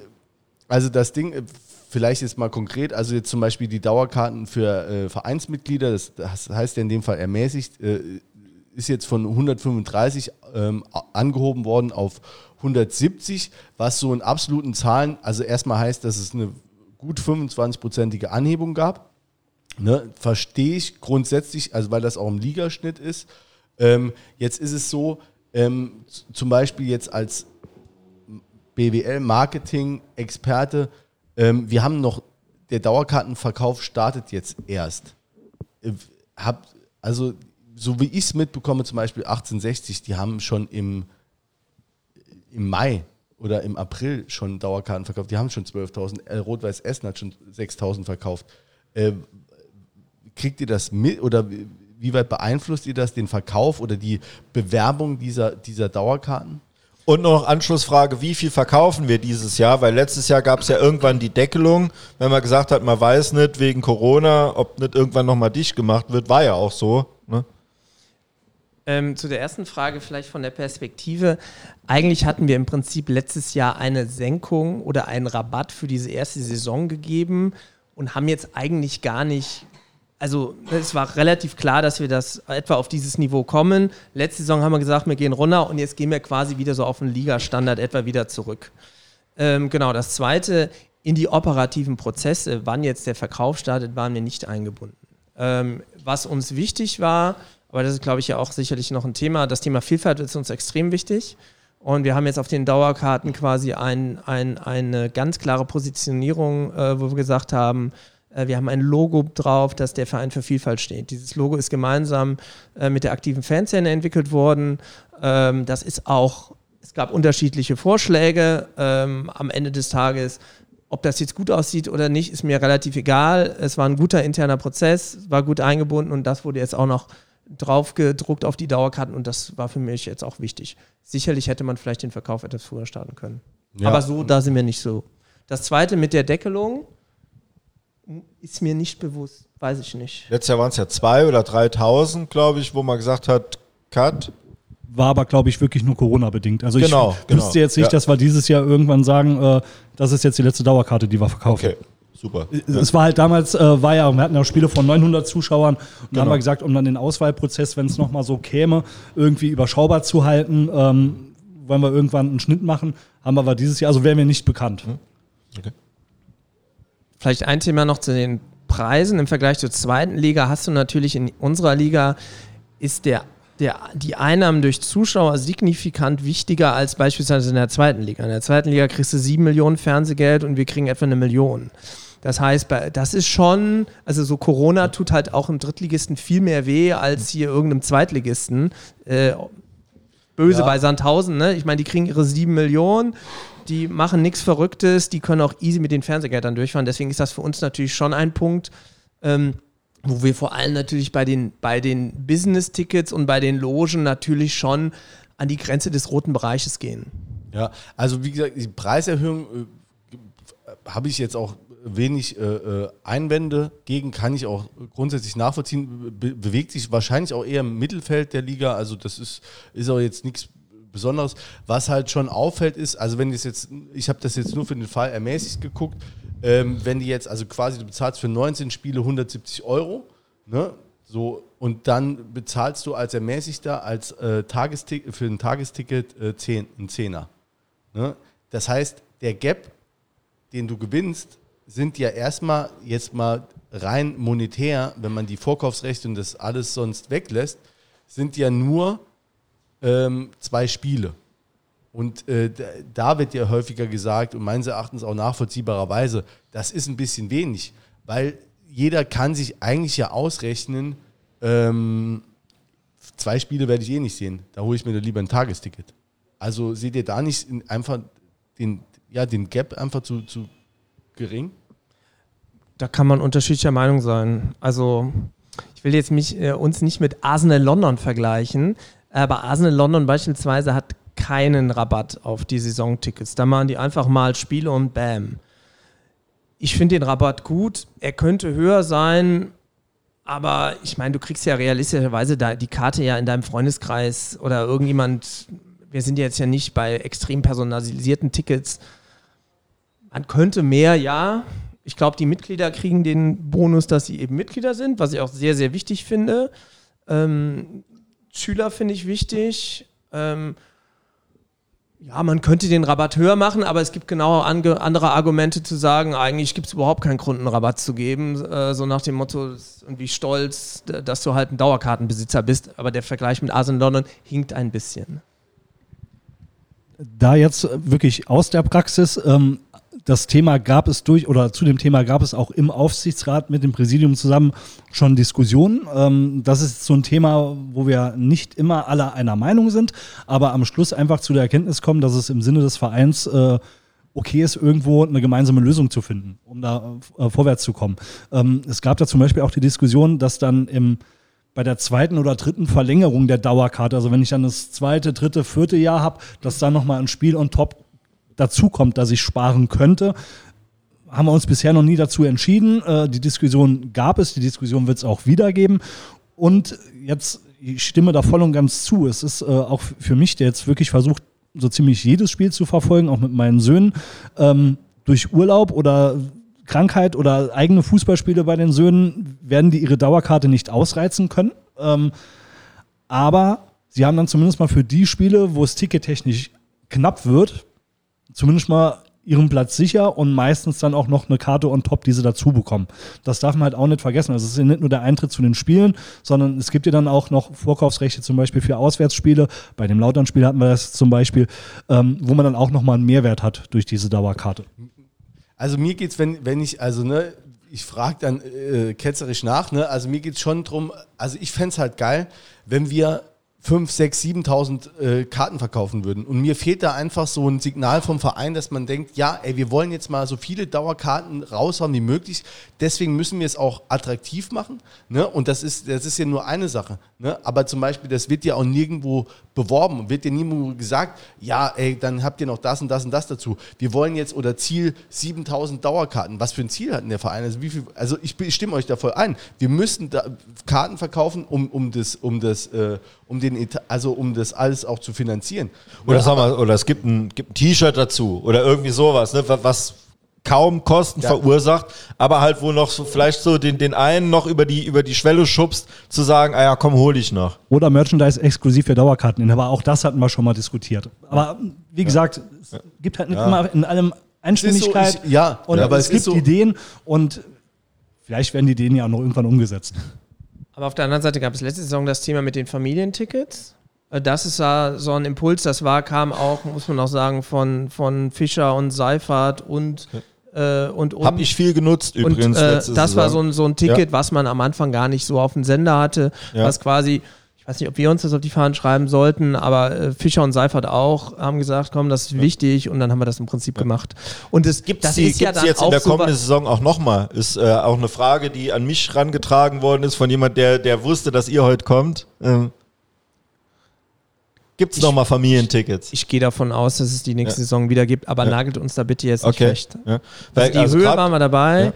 also das Ding, äh, vielleicht jetzt mal konkret, also jetzt zum Beispiel die Dauerkarten für äh, Vereinsmitglieder, das, das heißt ja in dem Fall ermäßigt, äh, ist jetzt von 135 ähm, angehoben worden auf 170, was so in absoluten Zahlen, also erstmal heißt, dass es eine gut 25-prozentige Anhebung gab. Ne, verstehe ich grundsätzlich, also weil das auch im Ligaschnitt ist. Ähm, jetzt ist es so, ähm, zum Beispiel jetzt als BWL-Marketing-Experte, ähm, wir haben noch, der Dauerkartenverkauf startet jetzt erst. Äh, hab, also, so wie ich es mitbekomme, zum Beispiel 1860, die haben schon im, im Mai oder im April schon Dauerkarten verkauft. Die haben schon 12.000. Äh, Rot-Weiß Essen hat schon 6.000 verkauft. Äh, kriegt ihr das mit oder wie weit beeinflusst ihr das, den Verkauf oder die Bewerbung dieser, dieser Dauerkarten? Und noch Anschlussfrage, wie viel verkaufen wir dieses Jahr? Weil letztes Jahr gab es ja irgendwann die Deckelung, wenn man gesagt hat, man weiß nicht wegen Corona, ob nicht irgendwann nochmal dicht gemacht wird, war ja auch so. Ne? Ähm, zu der ersten Frage vielleicht von der Perspektive. Eigentlich hatten wir im Prinzip letztes Jahr eine Senkung oder einen Rabatt für diese erste Saison gegeben und haben jetzt eigentlich gar nicht, also es war relativ klar, dass wir das etwa auf dieses Niveau kommen. Letzte Saison haben wir gesagt, wir gehen runter und jetzt gehen wir quasi wieder so auf den Ligastandard etwa wieder zurück. Ähm, genau, das Zweite, in die operativen Prozesse, wann jetzt der Verkauf startet, waren wir nicht eingebunden. Ähm, was uns wichtig war, aber das ist, glaube ich, ja auch sicherlich noch ein Thema. Das Thema Vielfalt ist uns extrem wichtig. Und wir haben jetzt auf den Dauerkarten quasi ein, ein, eine ganz klare Positionierung, äh, wo wir gesagt haben, äh, wir haben ein Logo drauf, das der Verein für Vielfalt steht. Dieses Logo ist gemeinsam äh, mit der aktiven Fanszene entwickelt worden. Ähm, das ist auch, es gab unterschiedliche Vorschläge. Ähm, am Ende des Tages ob das jetzt gut aussieht oder nicht, ist mir relativ egal. Es war ein guter interner Prozess, war gut eingebunden und das wurde jetzt auch noch drauf gedruckt auf die Dauerkarten und das war für mich jetzt auch wichtig. Sicherlich hätte man vielleicht den Verkauf etwas früher starten können. Ja. Aber so, da sind wir nicht so. Das zweite mit der Deckelung ist mir nicht bewusst, weiß ich nicht. Letztes Jahr waren es ja zwei oder 3.000, glaube ich, wo man gesagt hat, Cut. War aber, glaube ich, wirklich nur Corona-bedingt. Also Genau, ich genau. wüsste jetzt nicht, Ja. dass wir dieses Jahr irgendwann sagen, äh, das ist jetzt die letzte Dauerkarte, die wir verkaufen. Okay, super. Es war halt damals, äh, war ja, wir hatten ja Spiele von 900 Zuschauern und Genau. haben wir gesagt, um dann den Auswahlprozess, wenn es nochmal so käme, irgendwie überschaubar zu halten, ähm, wollen wir irgendwann einen Schnitt machen, haben wir aber dieses Jahr, also wären wir nicht bekannt. Vielleicht ein Thema noch zu den Preisen. Im Vergleich zur zweiten Liga hast du natürlich in unserer Liga ist der, der, die Einnahmen durch Zuschauer signifikant wichtiger als beispielsweise in der zweiten Liga. In der zweiten Liga kriegst du sieben Millionen Fernsehgeld und wir kriegen etwa eine Million. Das heißt, das ist schon, also so Corona tut halt auch im Drittligisten viel mehr weh als hier irgendeinem Zweitligisten. Äh, böse Ja. bei Sandhausen, ne? Ich meine, die kriegen ihre sieben Millionen, die machen nichts Verrücktes, die können auch easy mit den Fernsehgeldern durchfahren. Deswegen ist das für uns natürlich schon ein Punkt, ähm, wo wir vor allem natürlich bei den, bei den Business-Tickets und bei den Logen natürlich schon an die Grenze des roten Bereiches gehen. Ja, also wie gesagt, die Preiserhöhung äh, habe ich jetzt auch wenig äh, äh, Einwände gegen, kann ich auch grundsätzlich nachvollziehen, be bewegt sich wahrscheinlich auch eher im Mittelfeld der Liga, also das ist, ist auch jetzt nichts Besonderes. Was halt schon auffällt ist, also wenn das jetzt, ich habe das jetzt nur für den Fall ermäßigt geguckt, ähm, wenn die jetzt, also quasi du bezahlst für 19 Spiele 170 Euro, ne, so, und dann bezahlst du als Ermäßigter als äh, Tagestick für ein Tagesticket äh, 10, einen Zehner. Ne? Das heißt, der Gap, den du gewinnst, sind ja erstmal jetzt mal rein monetär, wenn man die Vorkaufsrechte und das alles sonst weglässt, sind ja nur ähm, zwei Spiele. Und äh, da- wird ja häufiger gesagt und meines Erachtens auch nachvollziehbarerweise, das ist ein bisschen wenig, weil jeder kann sich eigentlich ja ausrechnen, ähm, zwei Spiele werde ich eh nicht sehen, da hole ich mir doch lieber ein Tagesticket. Also seht ihr da nicht in- einfach den, ja, den Gap einfach zu, zu gering? Da kann man unterschiedlicher Meinung sein. Also, ich will jetzt mich, äh, uns nicht mit Arsenal London vergleichen, aber Arsenal London beispielsweise hat keinen Rabatt auf die Saisontickets. Da machen die einfach mal Spiele und bam. Ich finde den Rabatt gut. Er könnte höher sein, aber ich meine, du kriegst ja realistischerweise da die Karte ja in deinem Freundeskreis oder irgendjemand. Wir sind jetzt ja nicht bei extrem personalisierten Tickets. Man könnte mehr, ja. Ich glaube, die Mitglieder kriegen den Bonus, dass sie eben Mitglieder sind, was ich auch sehr, sehr wichtig finde. Ähm, Schüler finde ich wichtig. Ähm, ja, man könnte den Rabatt höher machen, aber es gibt genau andere Argumente zu sagen, eigentlich gibt es überhaupt keinen Grund, einen Rabatt zu geben. Äh, so nach dem Motto, irgendwie stolz, dass du halt ein Dauerkartenbesitzer bist. Aber der Vergleich mit Arsenal London hinkt ein bisschen. Da jetzt wirklich aus der Praxis, ähm, das Thema gab es durch, oder zu dem Thema gab es auch im Aufsichtsrat mit dem Präsidium zusammen schon Diskussionen. Ähm, das ist so ein Thema, wo wir nicht immer alle einer Meinung sind, aber am Schluss einfach zu der Erkenntnis kommen, dass es im Sinne des Vereins äh, okay ist, irgendwo eine gemeinsame Lösung zu finden, um da äh, vorwärts zu kommen. Ähm, es gab da zum Beispiel auch die Diskussion, dass dann im bei der zweiten oder dritten Verlängerung der Dauerkarte, also wenn ich dann das zweite, dritte, vierte Jahr habe, dass da nochmal ein Spiel on top dazukommt, dass ich sparen könnte. Haben wir uns bisher noch nie dazu entschieden. Äh, die Diskussion gab es, die Diskussion wird es auch wieder geben. Und jetzt, ich stimme da voll und ganz zu. Es ist äh, auch für mich, der jetzt wirklich versucht, so ziemlich jedes Spiel zu verfolgen, auch mit meinen Söhnen, ähm, durch Urlaub oder Krankheit oder eigene Fußballspiele bei den Söhnen werden die ihre Dauerkarte nicht ausreizen können. Ähm, aber sie haben dann zumindest mal für die Spiele, wo es tickettechnisch knapp wird, zumindest mal ihren Platz sicher und meistens dann auch noch eine Karte on top, die sie dazu bekommen. Das darf man halt auch nicht vergessen. Also es ist ja nicht nur der Eintritt zu den Spielen, sondern es gibt ja dann auch noch Vorkaufsrechte zum Beispiel für Auswärtsspiele. Bei dem Lautern-Spiel hatten wir das zum Beispiel, ähm, wo man dann auch nochmal einen Mehrwert hat durch diese Dauerkarte. Also mir geht's, wenn, wenn ich, also ne, ich frage dann äh, ketzerisch nach, ne, also mir geht's schon drum, also ich fänd's halt geil, wenn wir 5, 6, 7.000 äh, Karten verkaufen würden. Und mir fehlt da einfach so ein Signal vom Verein, dass man denkt, ja, ey, wir wollen jetzt mal so viele Dauerkarten raushauen wie möglich. Deswegen müssen wir es auch attraktiv machen. Ne? Und das ist, das ist ja nur eine Sache. Ne? Aber zum Beispiel, das wird ja auch nirgendwo beworben. Wird ja nirgendwo gesagt, ja, ey, dann habt ihr noch das und das und das dazu. Wir wollen jetzt oder Ziel 7.000 Dauerkarten. Was für ein Ziel hat denn der Verein? Also, wie viel, also ich, ich stimme euch da voll ein. Wir müssen da Karten verkaufen, um, um das, um das, äh, um den Etat, also um das alles auch zu finanzieren. Oder, sag mal, oder es gibt ein, gibt ein T-Shirt dazu oder irgendwie sowas, ne, wa- was kaum Kosten Ja. verursacht, aber halt wo noch so vielleicht so den, den einen noch über die, über die Schwelle schubst, zu sagen, ah ja, komm, hol ich noch. Oder Merchandise exklusiv für Dauerkarten. Aber auch das hatten wir schon mal diskutiert. Aber wie gesagt, es gibt halt nicht immer in allem Einstimmigkeit. so, ich- ja, und ja, aber es, es gibt so- Ideen und vielleicht werden die Ideen ja auch noch irgendwann umgesetzt. Aber auf der anderen Seite gab es letzte Saison das Thema mit den Familientickets. Äh, Das ist ja so ein Impuls, das war, kam auch, muss man auch sagen, von, von Fischer und Seifert und, äh, und, und Hab ich viel genutzt Und übrigens. äh, letzte das war so ein, so ein Ticket, was man am Anfang gar nicht so auf dem Sender hatte, Ja. was quasi, ich weiß nicht, ob wir uns das auf die Fahnen schreiben sollten, aber äh, Fischer und Seifert auch haben gesagt, komm, das ist wichtig und dann haben wir das im Prinzip gemacht. Und es gibt das die ist ja dann jetzt in der so kommenden wa- Saison auch nochmal. Ist äh, auch eine Frage, die an mich rangetragen worden ist von jemand, der, der wusste, dass ihr heute kommt. Ähm, Gibt es nochmal Familientickets? Ich gehe davon aus, dass es die nächste Ja. Saison wieder gibt, aber Ja. nagelt uns da bitte jetzt nicht Okay. fest. Ja. Also Weil, die also Höhe waren wir dabei.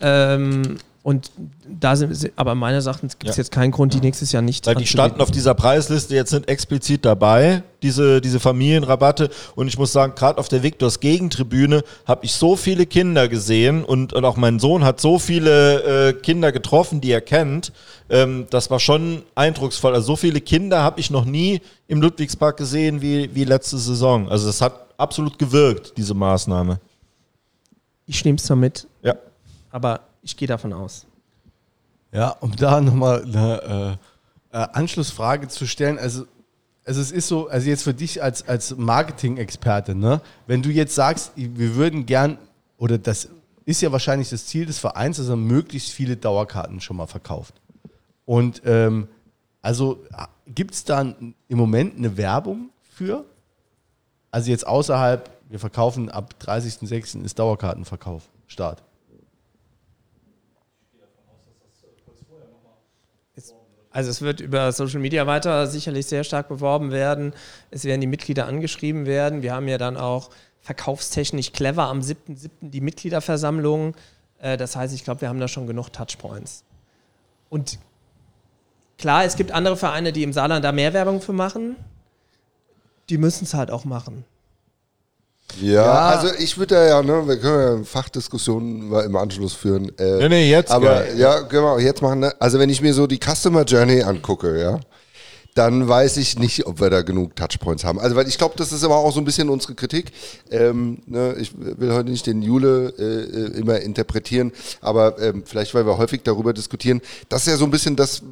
Ähm, und da sind, sind- aber meines Erachtens gibt es Ja. jetzt keinen Grund, die nächstes Jahr nicht Weil die standen auf dieser Preisliste jetzt nicht explizit dabei, diese, diese Familienrabatte. Und ich muss sagen, gerade auf der Victors Gegentribüne habe ich so viele Kinder gesehen und, und auch mein Sohn hat so viele äh, Kinder getroffen, die er kennt. Ähm, das war schon eindrucksvoll. Also so viele Kinder habe ich noch nie im Ludwigspark gesehen wie, wie letzte Saison. Also das hat absolut gewirkt, diese Maßnahme. Ich nehme es zwar mit, Ja. aber ich gehe davon aus. Ja, um da nochmal eine äh, äh, Anschlussfrage zu stellen, also, also es ist so, also jetzt für dich als, als Marketing-Experte, ne, wenn du jetzt sagst, wir würden gern, oder das ist ja wahrscheinlich das Ziel des Vereins, dass er möglichst viele Dauerkarten schon mal verkauft. Und ähm, also gibt es da im Moment eine Werbung für? Also jetzt außerhalb, wir verkaufen ab 30.06. ist Dauerkartenverkauf, Start. Also es wird über Social Media weiter sicherlich sehr stark beworben werden. Es werden die Mitglieder angeschrieben werden. Wir haben ja dann auch verkaufstechnisch clever am 7.7. die Mitgliederversammlung. Äh, Das heißt, ich glaube, wir haben da schon genug Touchpoints. Und klar, es gibt andere Vereine, die im Saarland da mehr Werbung für machen. Die müssen es halt auch machen. Ja, Ja. also ich würde da ja, ne, wir können ja Fachdiskussionen mal im Anschluss führen. Äh, Nee, nee, jetzt Aber geil. ja, können wir auch jetzt machen. Ne? Also wenn ich mir so die Customer Journey angucke, ja, dann weiß ich nicht, ob wir da genug Touchpoints haben. Also weil ich glaube, das ist aber auch so ein bisschen unsere Kritik. Ähm, ne, ich will heute nicht den Jule äh, immer interpretieren, aber ähm, vielleicht, weil wir häufig darüber diskutieren, das ist ja so ein bisschen das,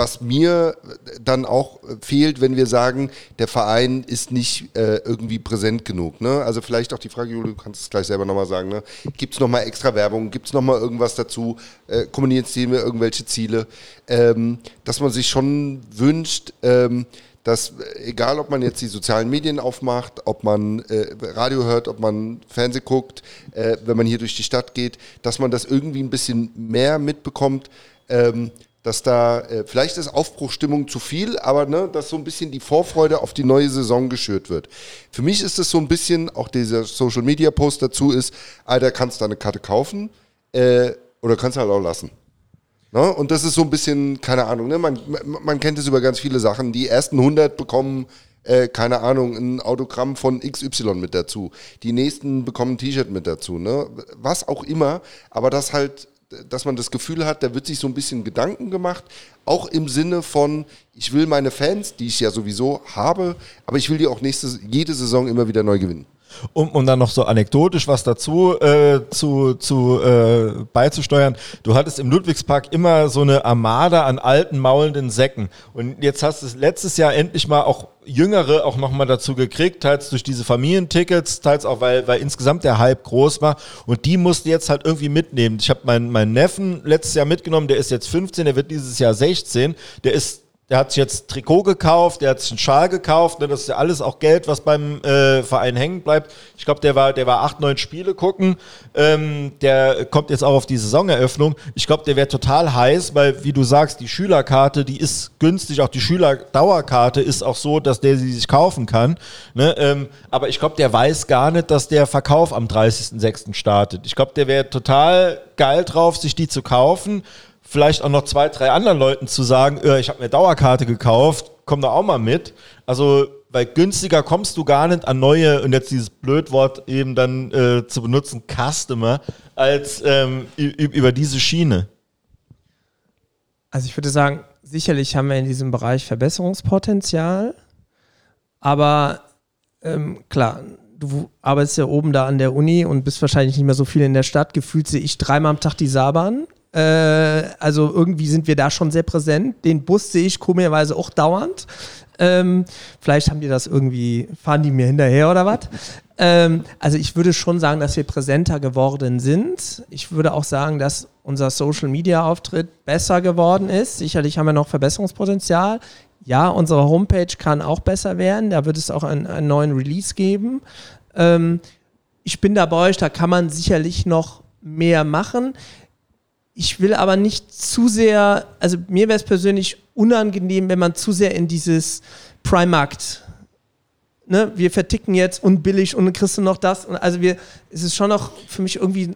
was mir dann auch fehlt, wenn wir sagen, der Verein ist nicht äh, irgendwie präsent genug. Ne? Also vielleicht auch die Frage, Jule, du kannst es gleich selber nochmal sagen, ne? gibt es nochmal extra Werbung, gibt es nochmal irgendwas dazu, äh, kommunizieren wir irgendwelche Ziele, ähm, dass man sich schon wünscht, ähm, dass egal, ob man jetzt die sozialen Medien aufmacht, ob man äh, Radio hört, ob man Fernsehen guckt, äh, wenn man hier durch die Stadt geht, dass man das irgendwie ein bisschen mehr mitbekommt, ähm, dass da, äh, vielleicht ist Aufbruchstimmung zu viel, aber ne, dass so ein bisschen die Vorfreude auf die neue Saison geschürt wird. Für mich ist es so ein bisschen, auch dieser Social Media Post dazu ist, Alter, kannst du eine Karte kaufen äh, oder kannst du halt auch lassen. Ne? Und das ist so ein bisschen, keine Ahnung, ne? man, man kennt es über ganz viele Sachen. Die ersten 100 bekommen, äh, keine Ahnung, ein Autogramm von XY mit dazu. Die nächsten bekommen ein T-Shirt mit dazu. Ne? Was auch immer, aber das halt, dass man das Gefühl hat, da wird sich so ein bisschen Gedanken gemacht, auch im Sinne von, ich will meine Fans, die ich ja sowieso habe, aber ich will die auch nächste, jede Saison immer wieder neu gewinnen. Um, um dann noch so anekdotisch was dazu äh, zu, zu äh, beizusteuern. Du hattest im Ludwigspark immer so eine Armada an alten, maulenden Säcken. Und jetzt hast du es letztes Jahr endlich mal auch Jüngere auch nochmal dazu gekriegt, teils durch diese Familientickets, teils auch, weil, weil insgesamt der Hype groß war. Und die musst du jetzt halt irgendwie mitnehmen. Ich habe meinen, meinen Neffen letztes Jahr mitgenommen, der ist jetzt 15, der wird dieses Jahr 16. Der ist der hat sich jetzt Trikot gekauft, der hat sich einen Schal gekauft, ne, das ist ja alles auch Geld, was beim äh, Verein hängen bleibt. Ich glaube, der war, der war acht, neun Spiele gucken. Ähm, der kommt jetzt auch auf die Saisoneröffnung. Ich glaube, der wäre total heiß, weil, wie du sagst, die Schülerkarte, die ist günstig, auch die Schülerdauerkarte ist auch so, dass der sie sich kaufen kann. Ne? Ähm, aber ich glaube, der weiß gar nicht, dass der Verkauf am 30.06. startet. Ich glaube, der wäre total geil drauf, sich die zu kaufen vielleicht auch noch zwei, drei anderen Leuten zu sagen, äh, ich habe mir Dauerkarte gekauft, komm da auch mal mit. Also, weil günstiger kommst du gar nicht an neue, und jetzt dieses Blödwort eben dann äh, zu benutzen, Customer, als ähm, über diese Schiene. Also ich würde sagen, sicherlich haben wir in diesem Bereich Verbesserungspotenzial, aber ähm, klar, du arbeitest ja oben da an der Uni und bist wahrscheinlich nicht mehr so viel in der Stadt. Gefühlt sehe ich dreimal am Tag die Saarbahn. Äh, also irgendwie sind wir da schon sehr präsent. Den Bus sehe ich komischerweise auch dauernd. Ähm, vielleicht haben die das irgendwie, fahren die mir hinterher oder was? Ähm, also ich würde schon sagen, dass wir präsenter geworden sind. Ich würde auch sagen, dass unser Social-Media-Auftritt besser geworden ist. Sicherlich haben wir noch Verbesserungspotenzial. Ja, unsere Homepage kann auch besser werden. Da wird es auch einen, einen neuen Release geben. Ähm, ich bin da bei euch, da kann man sicherlich noch mehr machen. Ich will aber nicht zu sehr, also mir wäre es persönlich unangenehm, wenn man zu sehr in dieses Primarkt, ne, wir verticken jetzt unbillig und dann kriegst du noch das. Und also wir, es ist schon noch für mich irgendwie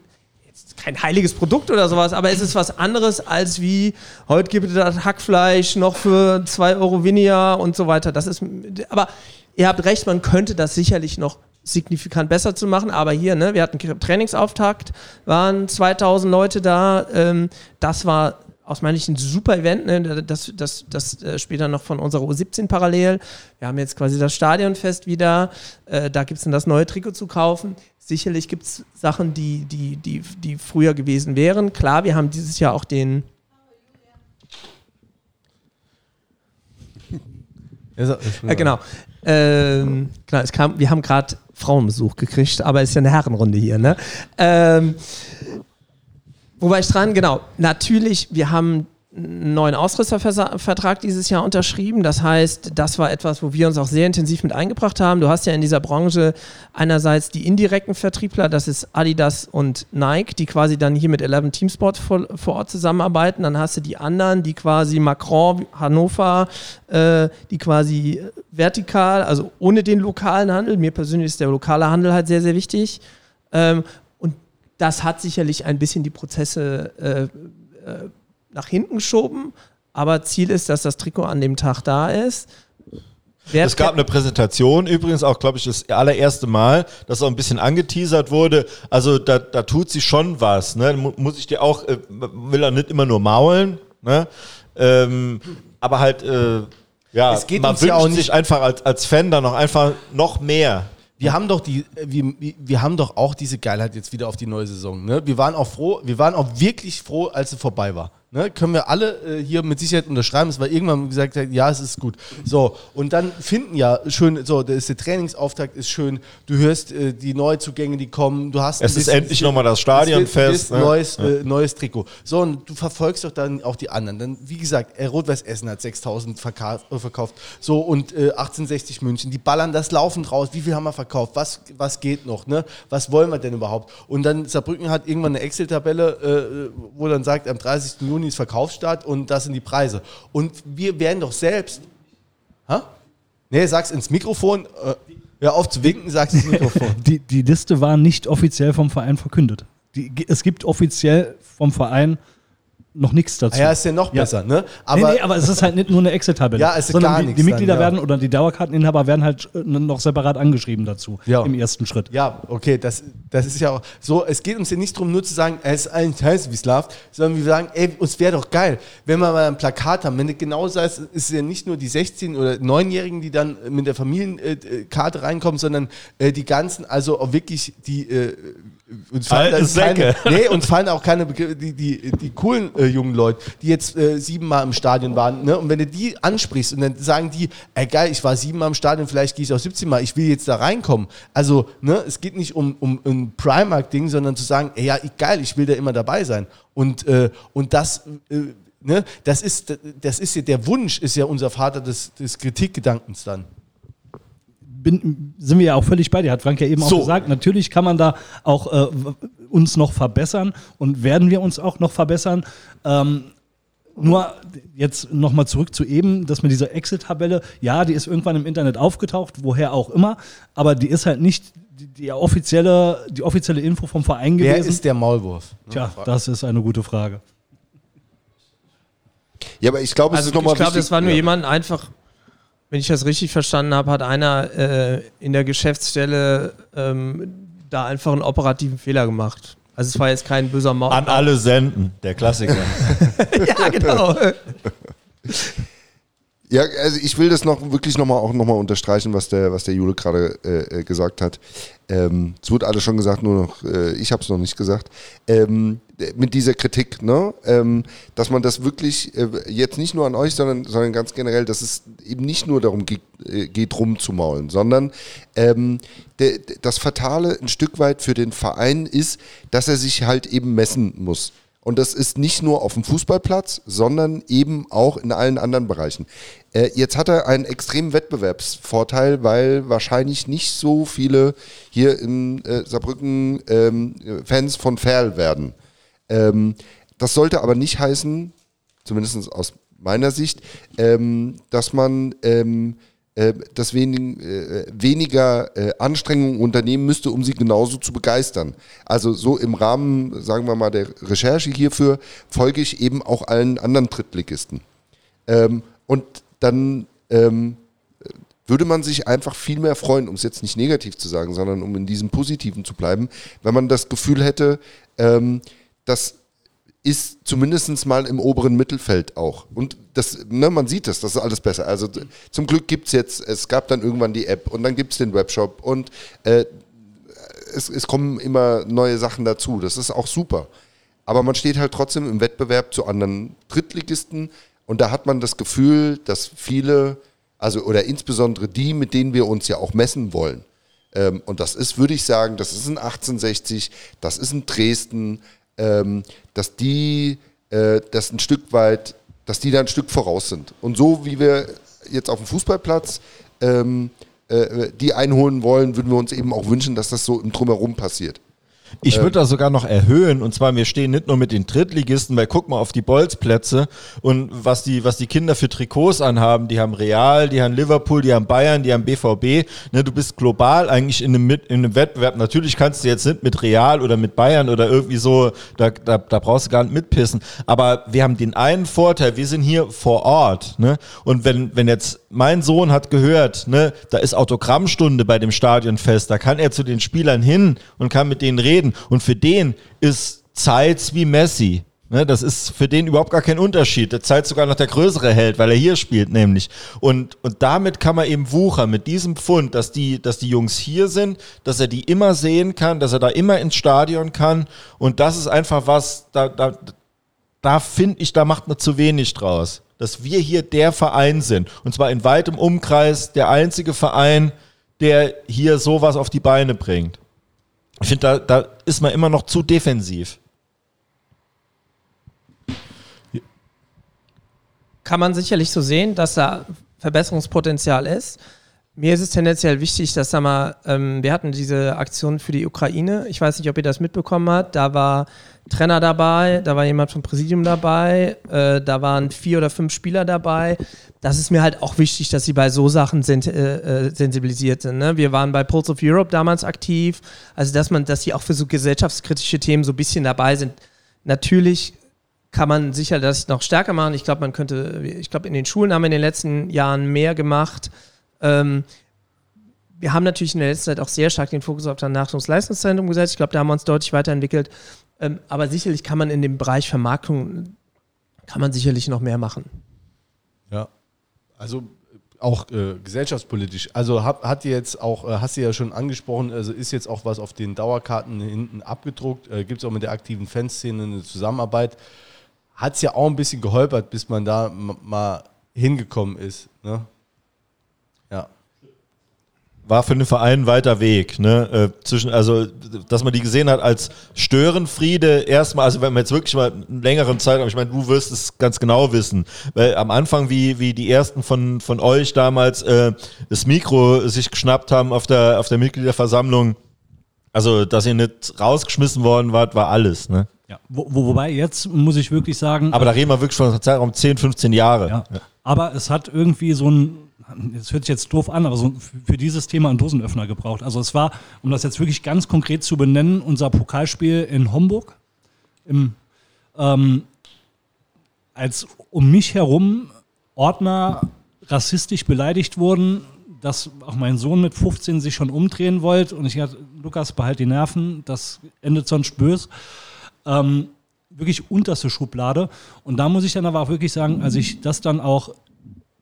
kein heiliges Produkt oder sowas, aber es ist was anderes als wie, heute gibt es das Hackfleisch noch für 2 Euro weniger und so weiter. Das ist, aber ihr habt recht, man könnte das sicherlich noch signifikant besser zu machen, aber hier, ne, wir hatten Trainingsauftakt, waren 2000 Leute da, ähm, das war aus meiner Sicht ein super Event, ne? das, das, das äh, später noch von unserer U17 parallel. Wir haben jetzt quasi das Stadionfest wieder, äh, da gibt es dann das neue Trikot zu kaufen. Sicherlich gibt es Sachen, die, die, die, die früher gewesen wären. Klar, wir haben dieses Jahr auch den, äh, genau, ähm, genau, es kam, wir haben gerade Frauenbesuch gekriegt, aber es ist ja eine Herrenrunde hier, ne? Ähm, wo war ich dran? Genau. Natürlich, wir haben einen neuen Ausrüstervertrag dieses Jahr unterschrieben. Das heißt, das war etwas, wo wir uns auch sehr intensiv mit eingebracht haben. Du hast ja in dieser Branche einerseits die indirekten Vertriebler, das ist Adidas und Nike, die quasi dann hier mit 11 Teamsport vor, vor Ort zusammenarbeiten. Dann hast du die anderen, die quasi Macron, Hannover, äh, die quasi vertikal, also ohne den lokalen Handel. Mir persönlich ist der lokale Handel halt sehr, sehr wichtig. Ähm, und das hat sicherlich ein bisschen die Prozesse äh, äh, nach hinten geschoben. Aber Ziel ist, dass das Trikot an dem Tag da ist. Wer Es gab eine Präsentation, übrigens auch, glaube ich, das allererste Mal, dass auch ein bisschen angeteasert wurde. Also da, da tut sich schon was. Ne? Mu- Muss ich dir auch, äh, will er nicht immer nur maulen, ne? ähm, aber halt, äh, ja, Es geht man uns wünscht ja auch nicht- sich einfach als, als Fan da noch einfach noch mehr. Wir haben doch die, äh, wir, wir haben doch auch diese Geilheit jetzt wieder auf die neue Saison. Ne? Wir waren auch froh, wir waren auch wirklich froh, als sie vorbei war. Ne? Können wir alle äh, hier mit Sicherheit unterschreiben, es war irgendwann gesagt, hat, ja, es ist gut. So, und dann finden ja schön, so, das ist der Trainingsauftakt ist schön, du hörst äh, die Neuzugänge, die kommen, du hast ein Es ist endlich nochmal das es Stadionfest. ne? neues, äh, neues Trikot. So, und du verfolgst doch dann auch die anderen. Dann, wie gesagt, äh, Rot-Weiß Essen hat 6000 verka äh, verkauft. So, und äh, 1860 München, die ballern das laufend raus. Wie viel haben wir verkauft? Was, was geht noch? Ne? Was wollen wir denn überhaupt? Und dann Saarbrücken hat irgendwann eine Excel-Tabelle, äh, wo dann sagt, am 30. Juni Juni ist Verkaufsstart und das sind die Preise. Und wir werden doch selbst. Ha? Nee, sag's ins Mikrofon. Äh, hör auf zu winken, sag's ins Mikrofon. Die, die Liste war nicht offiziell vom Verein verkündet. Die, es gibt offiziell vom Verein noch nichts dazu. Ja, ist ja noch Ja. besser, ne? Aber, nee, nee, aber es ist halt nicht nur eine Excel-Tabelle. Ja, es ist gar die, nichts die Mitglieder dann, ja. werden oder die Dauerkarteninhaber werden halt äh, noch separat angeschrieben dazu Ja. im ersten Schritt. Ja, okay, das, das ist ja auch so. Es geht uns ja nicht darum, nur zu sagen, es ist es läuft, sondern wir sagen, ey, uns wäre doch geil, wenn wir mal ein Plakat haben. Wenn du genau sagst, ist es ja nicht nur die 16- oder 9-Jährigen, die dann mit der Familienkarte reinkommen, sondern äh, die ganzen, also auch wirklich die. Äh, uns fallen, keine, Säcke. nee, uns fallen auch keine Begriffe, die, die, die coolen äh, jungen Leute, die jetzt äh, siebenmal im Stadion waren. Ne? Und wenn du die ansprichst und dann sagen die, ey geil, ich war siebenmal im Stadion, vielleicht gehe ich auch 17 Mal, ich will jetzt da reinkommen. Also, ne, es geht nicht um, um ein Primark-Ding, sondern zu sagen, ey, ja, geil, ich will da immer dabei sein. Und, äh, und das, äh, ne, das ist, das ist ja, der Wunsch ist ja unser Vater des, des Kritikgedankens dann. Bin, sind wir ja auch völlig bei dir, hat Frank ja eben So. auch gesagt. Natürlich kann man da auch äh, uns noch verbessern und werden wir uns auch noch verbessern. Ähm, nur jetzt nochmal zurück zu eben, dass mit dieser Exit-Tabelle, ja, die ist irgendwann im Internet aufgetaucht, woher auch immer, aber die ist halt nicht die, die offizielle, die offizielle Info vom Verein Wer gewesen. ist der Maulwurf? Tja, das ist eine gute Frage. Ja, aber ich glaube, es Also ist nochmal ich glaube, das war nur ja. jemand einfach, wenn ich das richtig verstanden habe, hat einer äh, in der Geschäftsstelle ähm, da einfach einen operativen Fehler gemacht. Also es war jetzt kein böser Maul. An alle senden, der Klassiker. ja, genau. Ja, also ich will das noch wirklich nochmal auch nochmal unterstreichen, was der, was der Jule gerade äh, äh, gesagt hat. Ähm, es wurde alles schon gesagt, nur noch, äh, ich habe es noch nicht gesagt. Ähm, mit dieser Kritik, ne? ähm, dass man das wirklich äh, jetzt nicht nur an euch, sondern, sondern ganz generell, dass es eben nicht nur darum geht, äh, geht rumzumaulen, sondern ähm, der- das Fatale ein Stück weit für den Verein ist, dass er sich halt eben messen muss. Und das ist nicht nur auf dem Fußballplatz, sondern eben auch in allen anderen Bereichen. Äh, jetzt hat er einen extremen Wettbewerbsvorteil, weil wahrscheinlich nicht so viele hier in äh, Saarbrücken ähm, Fans von Ferl werden. Ähm, das sollte aber nicht heißen, zumindest aus meiner Sicht, ähm, dass man ähm, äh, das wenig, äh, weniger äh, Anstrengungen unternehmen müsste, um sie genauso zu begeistern. Also so im Rahmen, sagen wir mal, der Recherche hierfür folge ich eben auch allen anderen Drittligisten. Ähm, und dann ähm, würde man sich einfach viel mehr freuen, um es jetzt nicht negativ zu sagen, sondern um in diesem Positiven zu bleiben, wenn man das Gefühl hätte, ähm, das ist zumindest mal im oberen Mittelfeld auch. Und das, ne, man sieht das, das ist alles besser. Also zum Glück gibt es jetzt, es gab dann irgendwann die App und dann gibt es den Webshop und äh, es, es kommen immer neue Sachen dazu. Das ist auch super. Aber man steht halt trotzdem im Wettbewerb zu anderen Drittligisten und da hat man das Gefühl, dass viele, also oder insbesondere die, mit denen wir uns ja auch messen wollen, ähm, und das ist, würde ich sagen, das ist ein 1860, das ist ein Dresden, ähm, dass die äh, das ein Stück weit, dass die da ein Stück voraus sind. Und so wie wir jetzt auf dem Fußballplatz ähm, äh, die einholen wollen, würden wir uns eben auch wünschen, dass das so im Drumherum passiert. Ich würde das sogar noch erhöhen und zwar wir stehen nicht nur mit den Drittligisten, weil guck mal auf die Bolzplätze und was die, was die Kinder für Trikots anhaben, die haben Real, die haben Liverpool, die haben Bayern, die haben BVB. Ne, du bist global eigentlich in einem, in einem Wettbewerb. Natürlich kannst du jetzt nicht mit Real oder mit Bayern oder irgendwie so, da, da, da brauchst du gar nicht mitpissen. Aber wir haben den einen Vorteil, wir sind hier vor Ort. Ne? Und wenn, wenn jetzt mein Sohn hat gehört, ne, da ist Autogrammstunde bei dem Stadionfest, da kann er zu den Spielern hin und kann mit denen reden. Und für den ist Zeitz wie Messi. Ne, das ist für den überhaupt gar kein Unterschied. Der Zeit sogar noch der größere Held, weil er hier spielt, nämlich. Und, und damit kann man eben wuchern, mit diesem Pfund, dass die, dass die Jungs hier sind, dass er die immer sehen kann, dass er da immer ins Stadion kann. Und das ist einfach was, da, da, da finde ich, da macht man zu wenig draus. Dass wir hier der Verein sind. Und zwar in weitem Umkreis der einzige Verein, der hier sowas auf die Beine bringt. Ich finde, da, da ist man immer noch zu defensiv. Kann man sicherlich so sehen, dass da Verbesserungspotenzial ist. Mir ist es tendenziell wichtig, dass da mal, ähm, wir hatten diese Aktion für die Ukraine. Ich weiß nicht, ob ihr das mitbekommen habt. Da war Trainer dabei, da war jemand vom Präsidium dabei, äh, da waren vier oder fünf Spieler dabei. Das ist mir halt auch wichtig, dass sie bei so Sachen sens äh, äh, sensibilisiert sind. Ne? Wir waren bei Pulse of Europe damals aktiv, also dass man, dass sie auch für so gesellschaftskritische Themen so ein bisschen dabei sind. Natürlich kann man sicher das noch stärker machen. Ich glaube, man könnte, ich glaube, in den Schulen haben wir in den letzten Jahren mehr gemacht. Ähm, wir haben natürlich in der letzten Zeit auch sehr stark den Fokus auf das Nachwuchsleistungszentrum gesetzt. Ich glaube, da haben wir uns deutlich weiterentwickelt. Ähm, aber sicherlich kann man in dem Bereich Vermarktung, kann man sicherlich noch mehr machen. Ja. Also auch äh, gesellschaftspolitisch. Also hab, hat jetzt auch, äh, hast du ja schon angesprochen, also ist jetzt auch was auf den Dauerkarten hinten abgedruckt. Äh, Gibt es auch mit der aktiven Fanszene eine Zusammenarbeit. Hat es ja auch ein bisschen geholpert, bis man da mal hingekommen ist. Ne? Ja. war für den Verein ein weiter Weg. Ne? Äh, zwischen, also, dass man die gesehen hat als Störenfriede erstmal, also wenn man jetzt wirklich mal einen längeren Zeitraum, ich meine, du wirst es ganz genau wissen, weil am Anfang, wie, wie die ersten von, von euch damals äh, das Mikro sich geschnappt haben auf der, auf der Mitgliederversammlung, also, dass ihr nicht rausgeschmissen worden wart, war alles. Ne? Ja. Wo, wo, wobei jetzt muss ich wirklich sagen, Aber da reden wir wirklich von einem Zeitraum 10, 15 Jahre. Ja. Aber es hat irgendwie so ein, das hört sich jetzt doof an, aber so für dieses Thema einen Dosenöffner gebraucht. Also es war, um das jetzt wirklich ganz konkret zu benennen, unser Pokalspiel in Homburg. Im, ähm, als um mich herum Ordner rassistisch beleidigt wurden, dass auch mein Sohn mit 15 sich schon umdrehen wollte und ich hatte, Lukas, behalt die Nerven, das endet sonst bös. Ähm, wirklich unterste Schublade. Und da muss ich dann aber auch wirklich sagen, als ich das dann auch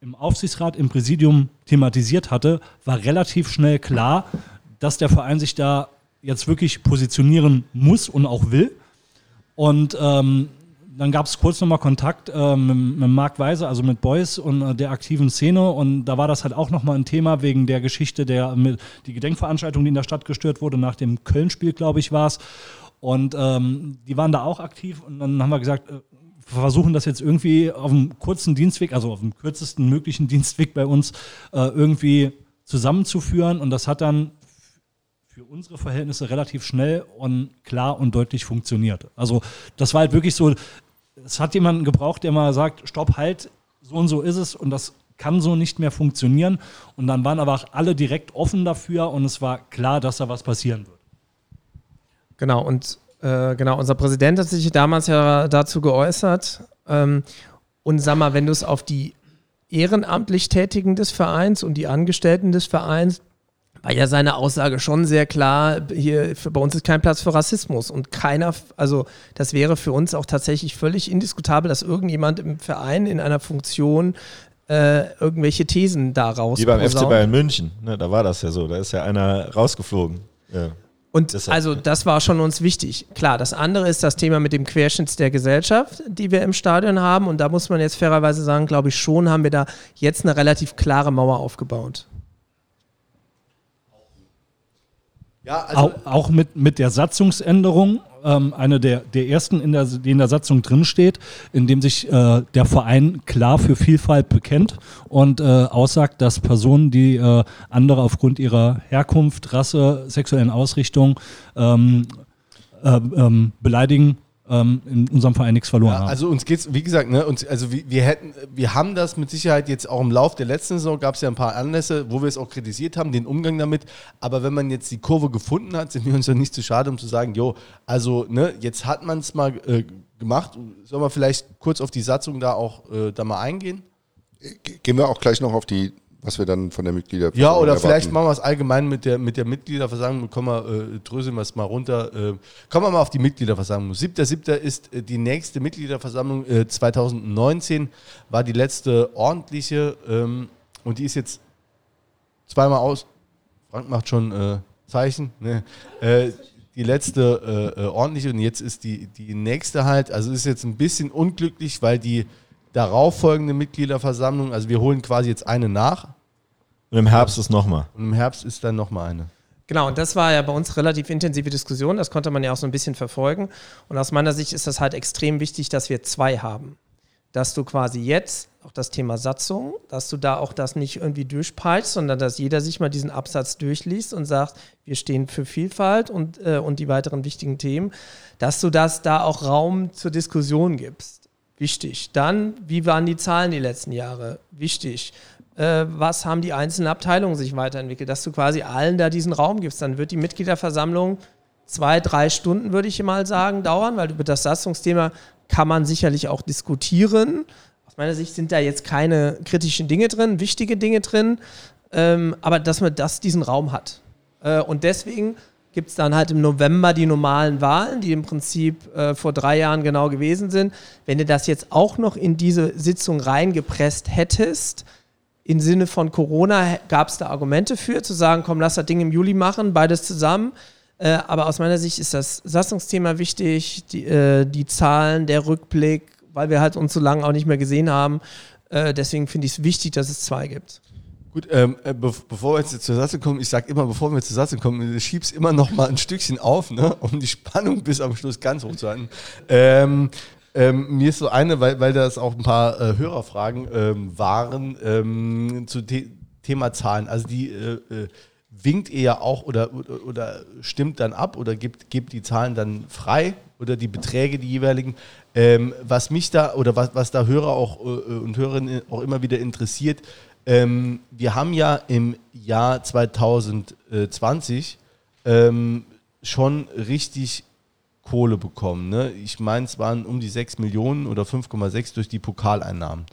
im Aufsichtsrat, im Präsidium thematisiert hatte, war relativ schnell klar, dass der Verein sich da jetzt wirklich positionieren muss und auch will. Und ähm, dann gab es kurz nochmal Kontakt äh, mit, mit Marc Weiser, also mit Beuys und äh, der aktiven Szene. Und da war das halt auch nochmal ein Thema wegen der Geschichte, der mit, die Gedenkveranstaltung, die in der Stadt gestört wurde, nach dem Köln-Spiel, glaube ich, war es. Und ähm, die waren da auch aktiv. Und dann haben wir gesagt, äh, versuchen das jetzt irgendwie auf dem kurzen Dienstweg, also auf dem kürzesten möglichen Dienstweg bei uns, äh, irgendwie zusammenzuführen. Und das hat dann für unsere Verhältnisse relativ schnell und klar und deutlich funktioniert. Also das war halt wirklich so, es hat jemanden gebraucht, der mal sagt, stopp, halt, so und so ist es und das kann so nicht mehr funktionieren. Und dann waren aber auch alle direkt offen dafür und es war klar, dass da was passieren wird. Genau, und äh, genau, unser Präsident hat sich damals ja dazu geäußert. Ähm, und sag mal, wenn du es auf die ehrenamtlich Tätigen des Vereins und die Angestellten des Vereins, war ja seine Aussage schon sehr klar, hier bei uns ist kein Platz für Rassismus und keiner, also das wäre für uns auch tatsächlich völlig indiskutabel, dass irgendjemand im Verein in einer Funktion äh, irgendwelche Thesen daraus Wie beim FC posaunt. Bayern München, ne, da war das ja so, da ist ja einer rausgeflogen. Ja. Und Deshalb, also das war schon uns wichtig. Klar, das andere ist das Thema mit dem Querschnitt der Gesellschaft, die wir im Stadion haben. Und da muss man jetzt fairerweise sagen, glaube ich schon, haben wir da jetzt eine relativ klare Mauer aufgebaut. Ja, Auch, auch mit, mit der Satzungsänderung, ähm, eine der, der ersten, in der, die in der Satzung drinsteht, in dem sich äh, der Verein klar für Vielfalt bekennt und äh, aussagt, dass Personen, die äh, andere aufgrund ihrer Herkunft, Rasse, sexuellen Ausrichtung ähm, äh, ähm, beleidigen, ähm, in unserem Verein nichts verloren Ja, haben. also uns geht's, wie gesagt, ne, uns, also wir, wir hätten, wir haben das mit Sicherheit jetzt auch im Lauf der letzten Saison gab es ja ein paar Anlässe, wo wir es auch kritisiert haben, den Umgang damit. Aber wenn man jetzt die Kurve gefunden hat, sind wir uns ja nicht zu schade, um zu sagen, jo, also ne, jetzt hat man es mal äh, gemacht. Sollen wir vielleicht kurz auf die Satzung da auch äh, da mal eingehen? Ge- Gehen wir auch gleich noch auf die, was wir dann von der Mitglieder Ja, oder vielleicht machen wir es allgemein mit der, mit der Mitgliederversammlung. Kommen wir, äh, dröseln wir es mal runter. Äh, kommen wir mal auf die Mitgliederversammlung. 7.7. ist äh, die nächste Mitgliederversammlung. Äh, 2019 war die letzte ordentliche ähm, und die ist jetzt zweimal aus. Frank macht schon äh, Zeichen. Ne? Äh, die letzte äh, äh, ordentliche und jetzt ist die, die nächste halt. Also ist jetzt ein bisschen unglücklich, weil die darauffolgende Mitgliederversammlung, also wir holen quasi jetzt eine nach. Und im Herbst ist nochmal. Und im Herbst ist dann nochmal eine. Genau, und das war ja bei uns relativ intensive Diskussion, das konnte man ja auch so ein bisschen verfolgen. Und aus meiner Sicht ist das halt extrem wichtig, dass wir zwei haben. dass du quasi jetzt auch das Thema Satzung, dass du da auch das nicht irgendwie durchpeitschst, sondern dass jeder sich mal diesen Absatz durchliest und sagt, wir stehen für Vielfalt und, äh, und die weiteren wichtigen Themen, dass du das da auch Raum zur Diskussion gibst. Wichtig. Dann, wie waren die Zahlen die letzten Jahre? Wichtig. Äh, was haben die einzelnen Abteilungen sich weiterentwickelt? Dass du quasi allen da diesen Raum gibst. Dann wird die Mitgliederversammlung zwei, drei Stunden, würde ich mal sagen, dauern, weil über das Satzungsthema kann man sicherlich auch diskutieren. Aus meiner Sicht sind da jetzt keine kritischen Dinge drin, wichtige Dinge drin, ähm, aber dass man das diesen Raum hat. Äh, und deswegen gibt es dann halt im November die normalen Wahlen, die im Prinzip äh, vor drei Jahren genau gewesen sind. Wenn du das jetzt auch noch in diese Sitzung reingepresst hättest, im Sinne von Corona gab es da Argumente für, zu sagen, komm, lass das Ding im Juli machen, beides zusammen. Äh, aber aus meiner Sicht ist das Satzungsthema wichtig, die, äh, die Zahlen, der Rückblick, weil wir halt uns so lange auch nicht mehr gesehen haben. Äh, deswegen finde ich es wichtig, dass es zwei gibt. Gut, ähm, äh, be bevor wir jetzt zur Satzung kommen, ich sage immer, bevor wir zur Satzung kommen, schieb's immer noch mal ein Stückchen auf, ne, um die Spannung bis am Schluss ganz hoch zu halten. Ähm, ähm, mir ist so eine, weil, weil das auch ein paar äh, Hörerfragen ähm, waren ähm, zu The Thema Zahlen. Also die äh, äh, winkt ihr ja auch oder, oder, oder stimmt dann ab oder gibt, gibt die Zahlen dann frei oder die Beträge, die jeweiligen. Ähm, was mich da oder was, was da Hörer auch äh, und Hörerinnen auch immer wieder interessiert, ähm, wir haben ja im Jahr 2020 ähm, schon richtig Kohle bekommen. Ne? Ich meine, es waren um die 6 Millionen oder 5,6 durch die Pokaleinnahmen.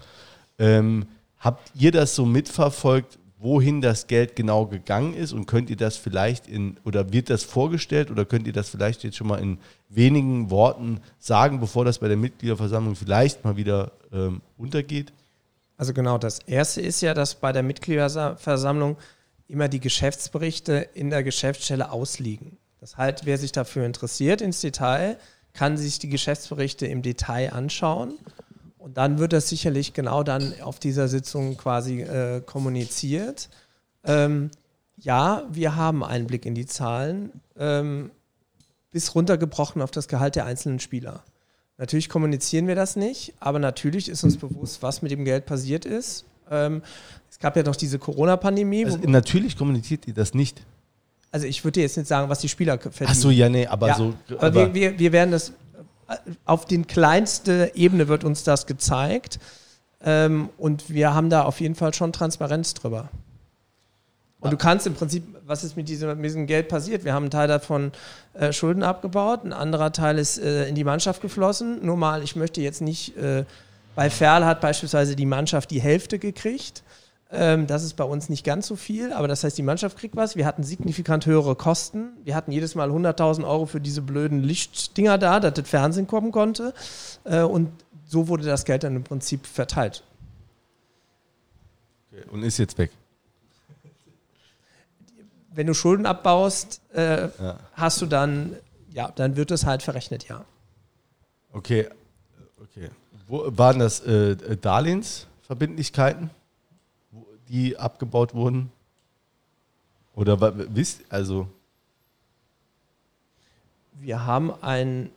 Ähm, habt ihr das so mitverfolgt, wohin das Geld genau gegangen ist und könnt ihr das vielleicht in, oder wird das vorgestellt oder könnt ihr das vielleicht jetzt schon mal in wenigen Worten sagen, bevor das bei der Mitgliederversammlung vielleicht mal wieder ähm, untergeht? Also genau, das Erste ist ja, dass bei der Mitgliederversammlung immer die Geschäftsberichte in der Geschäftsstelle ausliegen. Das heißt, wer sich dafür interessiert ins Detail, kann sich die Geschäftsberichte im Detail anschauen. Und dann wird das sicherlich genau dann auf dieser Sitzung quasi äh, kommuniziert. Ähm, ja, wir haben einen Blick in die Zahlen, ähm, bis runtergebrochen auf das Gehalt der einzelnen Spieler. Natürlich kommunizieren wir das nicht, aber natürlich ist uns bewusst, was mit dem Geld passiert ist. Ähm, es gab ja noch diese Corona-Pandemie. Also, natürlich kommuniziert ihr das nicht. Also ich würde jetzt nicht sagen, was die Spieler verdienen. Ach so, ja, nee, aber Ja, so. aber wir, wir, wir werden das, äh, auf den kleinste Ebene wird uns das gezeigt. Ähm, und wir haben da auf jeden Fall schon Transparenz drüber. Und du kannst im Prinzip, was ist mit diesem, mit diesem Geld passiert? Wir haben einen Teil davon äh, Schulden abgebaut, ein anderer Teil ist äh, in die Mannschaft geflossen. Nur mal, ich möchte jetzt nicht, äh, bei Ferl hat beispielsweise die Mannschaft die Hälfte gekriegt. Ähm, das ist bei uns nicht ganz so viel, aber das heißt, die Mannschaft kriegt was. Wir hatten signifikant höhere Kosten. Wir hatten jedes Mal 100.000 Euro für diese blöden Lichtdinger da, dass das Fernsehen kommen konnte. Äh, und so wurde das Geld dann im Prinzip verteilt. Und ist jetzt weg. Wenn du Schulden abbaust, äh, Ja. hast du dann, ja, dann wird es halt verrechnet, ja. Okay. okay. Wo, waren das äh, Darlehensverbindlichkeiten, wo- die abgebaut wurden? Oder wisst, also. Wir haben ein,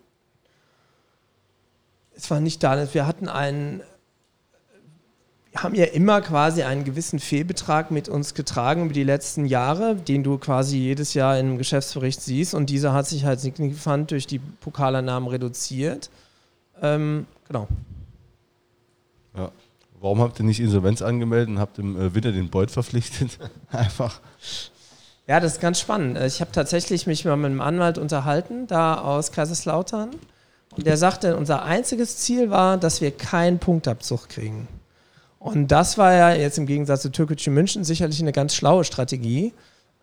es war nicht da, wir hatten einen, wir haben ja immer quasi einen gewissen Fehlbetrag mit uns getragen über die letzten Jahre, den du quasi jedes Jahr im Geschäftsbericht siehst und dieser hat sich halt signifikant durch die Pokalannahmen reduziert. Ähm, genau. Ja. Warum habt ihr nicht Insolvenz angemeldet und habt im äh, Winter den Beuth verpflichtet? Einfach. Ja, das ist ganz spannend. Äh, Ich habe tatsächlich mich mal mit einem Anwalt unterhalten, da aus Kaiserslautern. Und der sagte, unser einziges Ziel war, dass wir keinen Punktabzug kriegen. Und das war ja jetzt im Gegensatz zu Türkgücü München sicherlich eine ganz schlaue Strategie.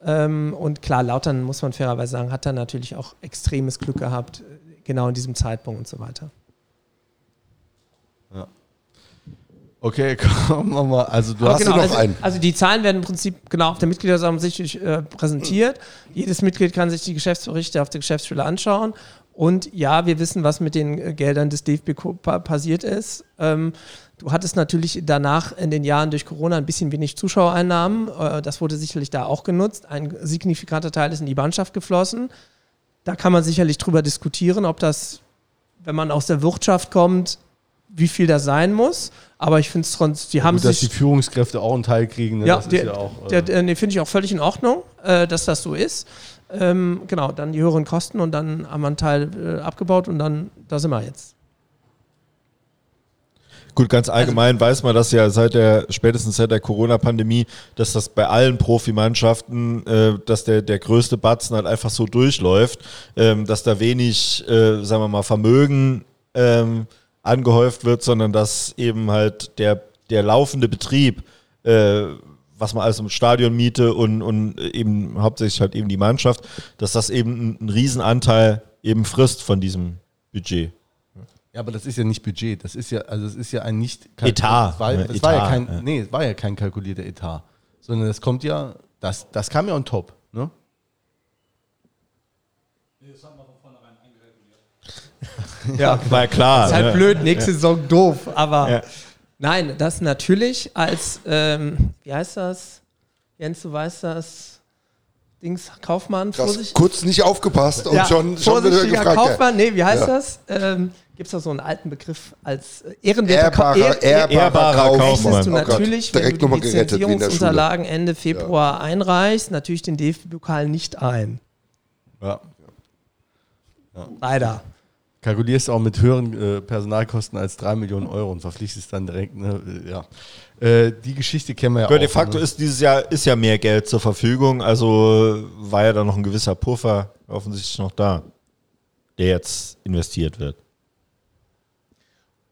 Ähm, Und klar, Lautern, muss man fairerweise sagen, hat da natürlich auch extremes Glück gehabt, genau in diesem Zeitpunkt und so weiter. Okay, kommen wir mal. Also du Aber hast du noch also, einen? also die Zahlen werden im Prinzip genau auf der Mitgliederversammlung sicherlich äh, präsentiert. Jedes Mitglied kann sich die Geschäftsberichte auf der Geschäftsstelle anschauen. Und ja, wir wissen, was mit den äh, Geldern des DFB passiert ist. Ähm, du hattest natürlich danach in den Jahren durch Corona ein bisschen wenig Zuschauereinnahmen. Äh, das wurde sicherlich da auch genutzt. Ein signifikanter Teil ist in die Mannschaft geflossen. Da kann man sicherlich drüber diskutieren, ob das, wenn man aus der Wirtschaft kommt, wie viel das sein muss. Aber ich finde es trotzdem, die haben Gut, dass sich die Führungskräfte auch einen Teil kriegen. Ne? ja, das ist der, ja auch. äh, der, nee, finde ich auch völlig in Ordnung, äh, dass das so ist. Ähm, genau, dann die höheren Kosten und dann haben wir einen Teil äh, abgebaut und dann, da sind wir jetzt. Gut, ganz allgemein weiß man das ja seit der, spätestens seit der Corona-Pandemie, dass das bei allen Profimannschaften, äh, dass der, der größte Batzen halt einfach so durchläuft, ähm, dass da wenig, äh, sagen wir mal, Vermögen ähm, angehäuft wird, sondern dass eben halt der, der laufende Betrieb, äh, was man alles im Stadion miete und, und eben hauptsächlich halt eben die Mannschaft, dass das eben einen Riesenanteil eben frisst von diesem Budget. Ja, aber das ist ja nicht Budget. Das ist ja, also es ist ja ein nicht Etat. Das war, Ja, das war ja Etat, kein, ja. nee, es war ja kein kalkulierter Etat, sondern das kommt ja, das, das kam ja on top. Ne? Ja, War ja klar. ist halt ne? blöd, nächste Saison doof. Aber Ja. nein, das natürlich als, ähm, wie heißt das? Jens, du weißt das? Dings, Kaufmann, Krass, Vorsicht. kurz nicht aufgepasst und schon, schon wieder vorsichtiger gefragt. Kaufmann, nee, wie heißt Ja. das? Ähm, Gibt es da so einen alten Begriff als äh, ehrenwerter Ka- Ehrbarer, Ehr- ehrbarer, Ehrbarer Kaufmann. rechnest du Oh Gott, natürlich, wenn du die. Lizenzierungsunterlagen Ende Februar einreichst, natürlich den DFB-Pokal nicht ein. Ja. Leider. Kalkulierst auch mit höheren äh, Personalkosten als 3 Millionen Euro und verpflichtest dann direkt, ne, äh, ja. Äh, die Geschichte kennen wir ja Ja, auch. de facto ne? ist dieses Jahr ist ja mehr Geld zur Verfügung, also war ja da noch ein gewisser Puffer offensichtlich noch da, der jetzt investiert wird.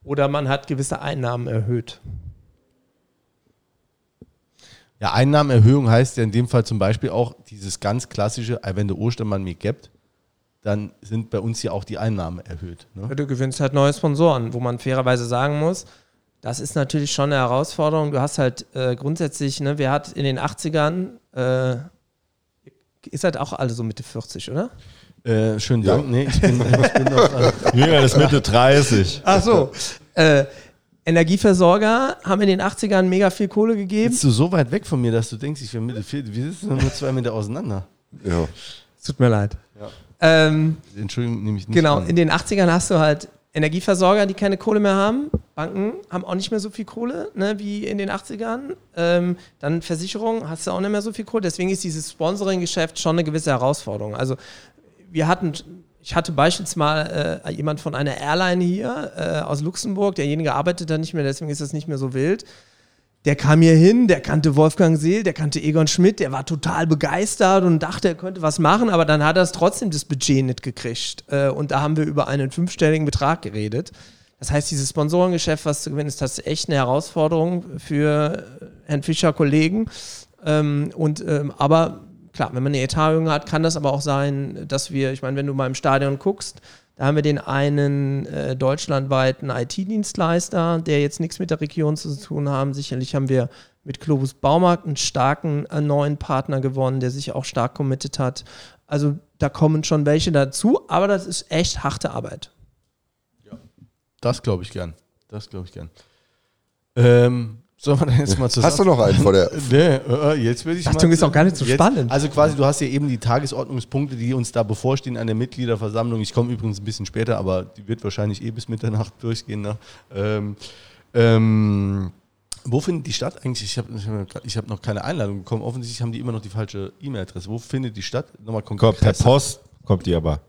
Oder man hat gewisse Einnahmen erhöht. Ja, Einnahmenerhöhung heißt ja in dem Fall zum Beispiel auch dieses ganz klassische, wenn der Ostermann mir gibt, dann sind bei uns ja auch die Einnahmen erhöht. Ne? Du gewinnst halt neue Sponsoren, wo man fairerweise sagen muss, das ist natürlich schon eine Herausforderung. Du hast halt äh, grundsätzlich, ne, wer hat in den 80ern, äh, ist halt auch alle so Mitte 40, oder? Äh, schönen Ja. Dank. Nee, ich bin, ich bin noch, Jünger ist Mitte 30. Ach so. äh, Energieversorger haben in den 80ern mega viel Kohle gegeben. bist du so weit weg von mir, dass du denkst, ich wäre Mitte 40. Wir sitzen nur zwei Meter auseinander. Ja. Es tut mir leid. Ähm, Entschuldigung, nehme ich nicht Genau, an. in den 80ern hast du halt Energieversorger, die keine Kohle mehr haben. Banken haben auch nicht mehr so viel Kohle ne, wie in den 80ern. Ähm, dann Versicherungen hast du auch nicht mehr so viel Kohle. Deswegen ist dieses Sponsoring-Geschäft schon eine gewisse Herausforderung. Also wir hatten, ich hatte beispielsweise äh, jemand von einer Airline hier äh, aus Luxemburg, derjenige arbeitet da nicht mehr, deswegen ist das nicht mehr so wild. Der kam hier hin, der kannte Wolfgang Seel, der kannte Egon Schmidt, der war total begeistert und dachte, er könnte was machen, aber dann hat er es trotzdem das Budget nicht gekriegt. Äh, Und da haben wir über einen fünfstelligen Betrag geredet. Das heißt, dieses Sponsorengeschäft, was zu gewinnen, ist das echt eine Herausforderung für äh, Herrn Fischer Kollegen. Ähm, Und ähm, aber klar, wenn man eine Etaterhöhung hat, kann das aber auch sein, dass wir, ich meine, wenn du mal im Stadion guckst, da haben wir den einen äh, deutschlandweiten IT-Dienstleister, der jetzt nichts mit der Region zu tun haben. Sicherlich haben wir mit Globus Baumarkt einen starken äh, neuen Partner gewonnen, der sich auch stark committed hat. Also da kommen schon welche dazu, aber das ist echt harte Arbeit. Das glaube ich gern. Das glaube ich gern. Ähm, sollen wir dann jetzt mal zusammen... Hast du noch einen vor der. Nee, äh, jetzt will ich Achtung, mal- ist auch gar nicht so jetzt, spannend. Also quasi, du hast ja eben die Tagesordnungspunkte, die uns da bevorstehen an der Mitgliederversammlung. Ich komme übrigens ein bisschen später, aber die wird wahrscheinlich eh bis Mitternacht durchgehen. Ne? Ähm, ähm, wo findet die statt eigentlich? Ich habe ich hab, ich hab noch keine Einladung bekommen. Offensichtlich haben die immer noch die falsche E-Mail-Adresse. Wo findet die statt? Nochmal konkret. Kommt per Post kommt die aber.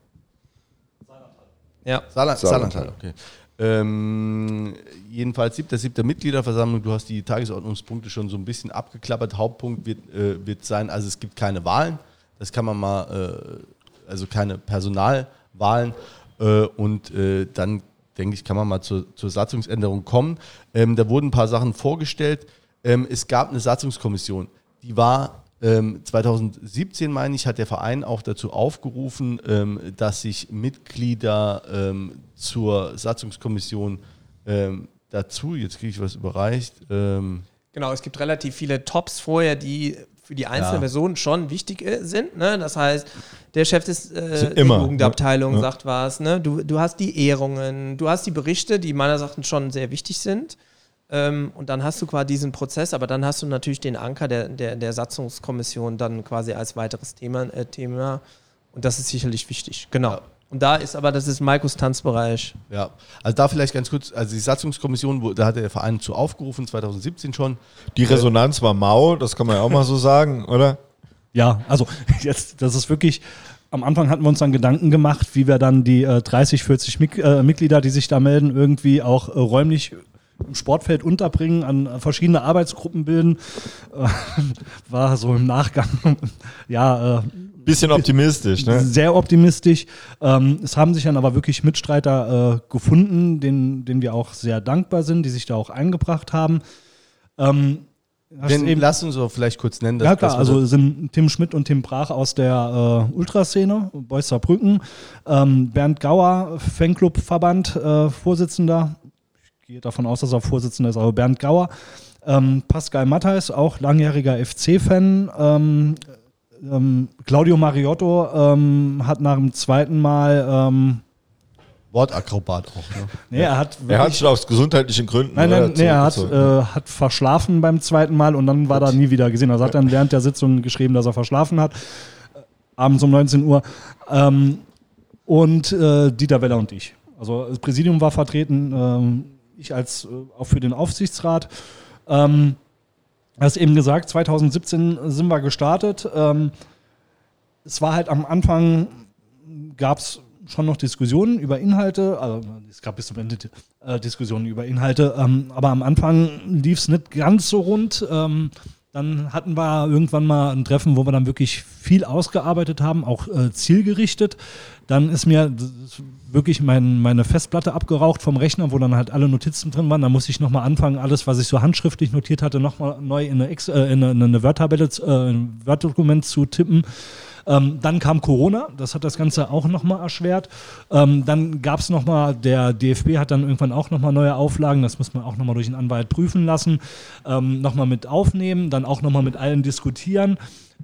Ja. Saarland, Saarland. Saarland, okay. Ähm, jedenfalls siebter, siebter Mitgliederversammlung. Du hast die Tagesordnungspunkte schon so ein bisschen abgeklappert. Hauptpunkt wird, äh, wird sein, also es gibt keine Wahlen. Das kann man mal, äh, also keine Personalwahlen. Äh, und äh, dann, denke ich, kann man mal zur, zur Satzungsänderung kommen. Ähm, da wurden ein paar Sachen vorgestellt. Ähm, es gab eine Satzungskommission, die war 2017, meine ich, hat der Verein auch dazu aufgerufen, ähm, dass sich Mitglieder ähm, zur Satzungskommission ähm, dazu, jetzt kriege ich was überreicht, ähm, Genau, es gibt relativ viele Tops vorher, die für die einzelne Ja. Person schon wichtig äh, sind. Ne? Das heißt, der Chef des, äh, Sind der immer, Jugendabteilung ne? sagt was. Ne? Du, du hast die Ehrungen, du hast die Berichte, die meiner Sachen schon sehr wichtig sind. Ähm, und dann hast du quasi diesen Prozess, aber dann hast du natürlich den Anker der, der, der Satzungskommission dann quasi als weiteres Thema, äh, Thema. Und das ist sicherlich wichtig. Genau. Und da ist aber, das ist Maikos Tanzbereich. Ja, also da vielleicht ganz kurz, also die Satzungskommission, wo, da hat der Verein zu aufgerufen, 2017 schon. Die Resonanz war mau, das kann man ja auch mal so sagen, oder? Ja, also jetzt, das ist wirklich, am Anfang hatten wir uns dann Gedanken gemacht, wie wir dann die äh, 30, 40 Mik äh, Mitglieder, die sich da melden, irgendwie auch äh, räumlich im Sportfeld unterbringen, an verschiedene Arbeitsgruppen bilden. Äh, war so im Nachgang, ja, äh, Bisschen optimistisch, ne? sehr optimistisch. Ähm, es haben sich dann aber wirklich Mitstreiter äh, gefunden, denen, denen wir auch sehr dankbar sind, die sich da auch eingebracht haben. Ähm, Den, eben- lass uns doch vielleicht kurz nennen. ja dass- klar, also sind Tim Schmidt und Tim Brach aus der äh, Ultraszene, Boys Saarbrücken, ähm, Bernd Gauer, Fanclub-Verband, äh, Vorsitzender, gehe davon aus, dass er Vorsitzender ist, aber Bernd Gauer, ähm, Pascal Matthijs, auch langjähriger FC-Fan, ähm, ähm, Claudio Mariotto ähm, hat nach dem zweiten Mal, ähm, Wortakrobat auch. Ne? nee, er hat Er hat sich aus gesundheitlichen Gründen Nein, nein, oder, nee, er hat, äh, hat verschlafen beim zweiten Mal und dann war er nie wieder gesehen. Also hat dann während der Sitzung geschrieben, dass er verschlafen hat. Äh, Abends um 19 Uhr. Ähm, und äh, Dieter Weller und ich. Also das Präsidium war vertreten, ähm, ich als äh, auch für den Aufsichtsrat. Ähm, hast eben gesagt, 2017 sind wir gestartet. Ähm, es war halt am Anfang, gab es schon noch Diskussionen über Inhalte, also es gab bis zum Ende äh, Diskussionen über Inhalte, ähm, aber am Anfang lief es nicht ganz so rund. Ähm, dann hatten wir irgendwann mal ein Treffen, wo wir dann wirklich viel ausgearbeitet haben, auch äh, zielgerichtet. Dann ist mir das wirklich mein, meine Festplatte abgeraucht vom Rechner, wo dann halt alle Notizen drin waren. Da musste ich nochmal anfangen, alles, was ich so handschriftlich notiert hatte, nochmal neu in eine, äh, in eine, in eine Word-Tabelle, äh, ein Word-Dokument zu tippen. Ähm, dann kam Corona, das hat das Ganze auch nochmal erschwert. Ähm, dann gab es nochmal, der DFB hat dann irgendwann auch nochmal neue Auflagen, das muss man auch nochmal durch einen Anwalt prüfen lassen, ähm, nochmal mit aufnehmen, dann auch nochmal mit allen diskutieren.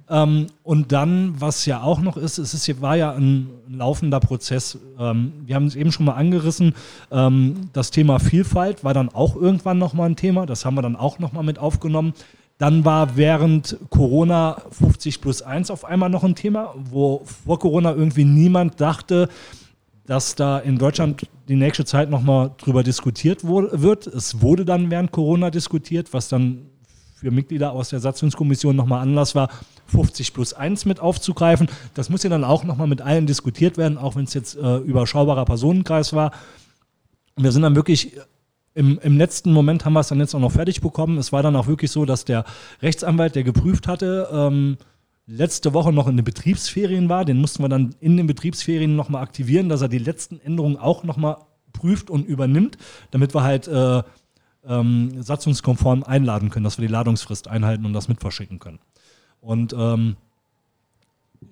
Ähm, und dann, was ja auch noch ist, es ist, war ja ein laufender Prozess. Ähm, wir haben es eben schon mal angerissen. Ähm, das Thema Vielfalt war dann auch irgendwann nochmal ein Thema. Das haben wir dann auch nochmal mit aufgenommen. Dann war während Corona 50 plus 1 auf einmal noch ein Thema, wo vor Corona irgendwie niemand dachte, dass da in Deutschland die nächste Zeit nochmal drüber diskutiert wird. Es wurde dann während Corona diskutiert, was dann für Mitglieder aus der Satzungskommission nochmal Anlass war, 50 plus 1 mit aufzugreifen. Das muss ja dann auch nochmal mit allen diskutiert werden, auch wenn es jetzt äh, überschaubarer Personenkreis war. Wir sind dann wirklich im, im letzten Moment haben wir es dann jetzt auch noch fertig bekommen. Es war dann auch wirklich so, dass der Rechtsanwalt, der geprüft hatte, ähm, letzte Woche noch in den Betriebsferien war. Den mussten wir dann in den Betriebsferien nochmal aktivieren, dass er die letzten Änderungen auch nochmal prüft und übernimmt, damit wir halt äh, ähm, satzungskonform einladen können, dass wir die Ladungsfrist einhalten und das mitverschicken können. Und ähm,